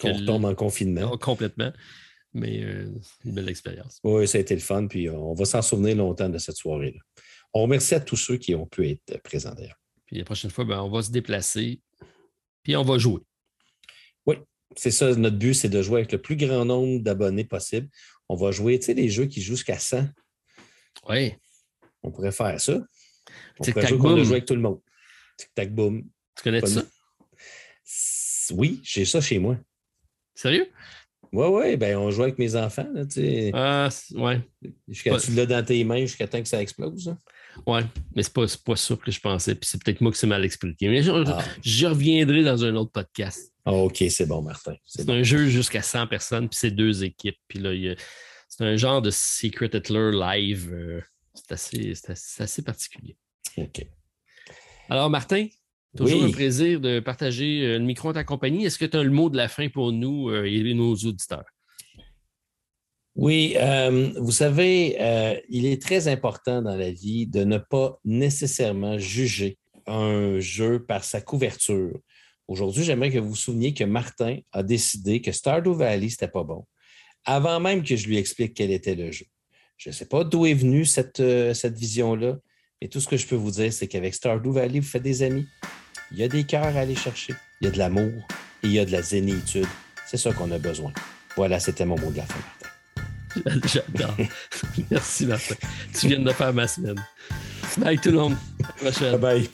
Qu'on retombe en confinement. Oh, complètement. Mais euh, c'est une belle expérience. Oui, ça a été le fun, puis on va s'en souvenir longtemps de cette soirée-là. On remercie à tous ceux qui ont pu être présents d'ailleurs. Puis la prochaine fois, ben, on va se déplacer. Puis on va jouer. C'est ça, notre but, c'est de jouer avec le plus grand nombre d'abonnés possible. On va jouer, tu sais, des jeux qui jouent jusqu'à 100. Oui. On pourrait faire ça. On pourrait jouer boom. joué avec tout le monde. Tic-tac, boum. Tu connais ça? Oui, j'ai ça chez moi. Sérieux? Oui, oui, ben on joue avec mes enfants. Là. Ah, ouais. Jusqu'à tu l'as dans tes mains jusqu'à temps que ça explose. hein? Ouais. Mais c'est pas, pas ça que je pensais. Puis c'est peut-être moi qui c'est mal expliqué. Mais je, Ah. je reviendrai dans un autre podcast. Ah, OK, c'est bon, Martin. C'est bon. un jeu jusqu'à 100 personnes, puis c'est deux équipes. Puis là, il y a- c'est un genre de Secret Hitler live. euh, c'est assez, assez, c'est assez particulier. OK. Alors, Martin, Toujours un plaisir de partager euh, le micro en ta compagnie. Est-ce que tu as le mot de la fin pour nous euh, et nos auditeurs? Oui, euh, vous savez, il est très important dans la vie de ne pas nécessairement juger un jeu par sa couverture. Aujourd'hui, j'aimerais que vous vous souveniez que Martin a décidé que Stardew Valley, n'était pas bon, avant même que je lui explique quel était le jeu. Je ne sais pas d'où est venue cette, cette vision-là, mais tout ce que je peux vous dire, c'est qu'avec Stardew Valley, vous faites des amis, il y a des cœurs à aller chercher, il y a de l'amour et il y a de la zénitude. C'est ça qu'on a besoin. Voilà, c'était mon mot de la fin, Martin. J'adore. Merci, Martin. Tu viens de faire ma semaine. Bye tout le monde. Bye bye.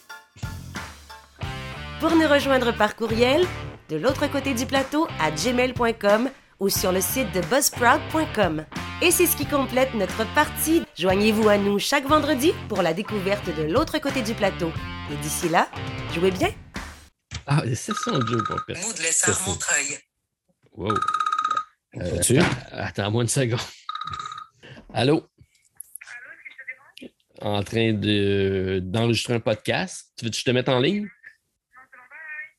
Pour nous rejoindre par courriel, de l'autre côté du plateau à gmail.com ou sur le site de buzzsprout.com. Et c'est ce qui complète notre partie. Joignez-vous à nous chaque vendredi pour la découverte de l'autre côté du plateau. Et d'ici là, jouez bien. Ah, c'est ça le jeu, pour Mood Lessard Montreuil. Wow. Euh, Attends-moi une seconde. Allô? En train d'enregistrer un podcast. Tu veux que je te mette en ligne?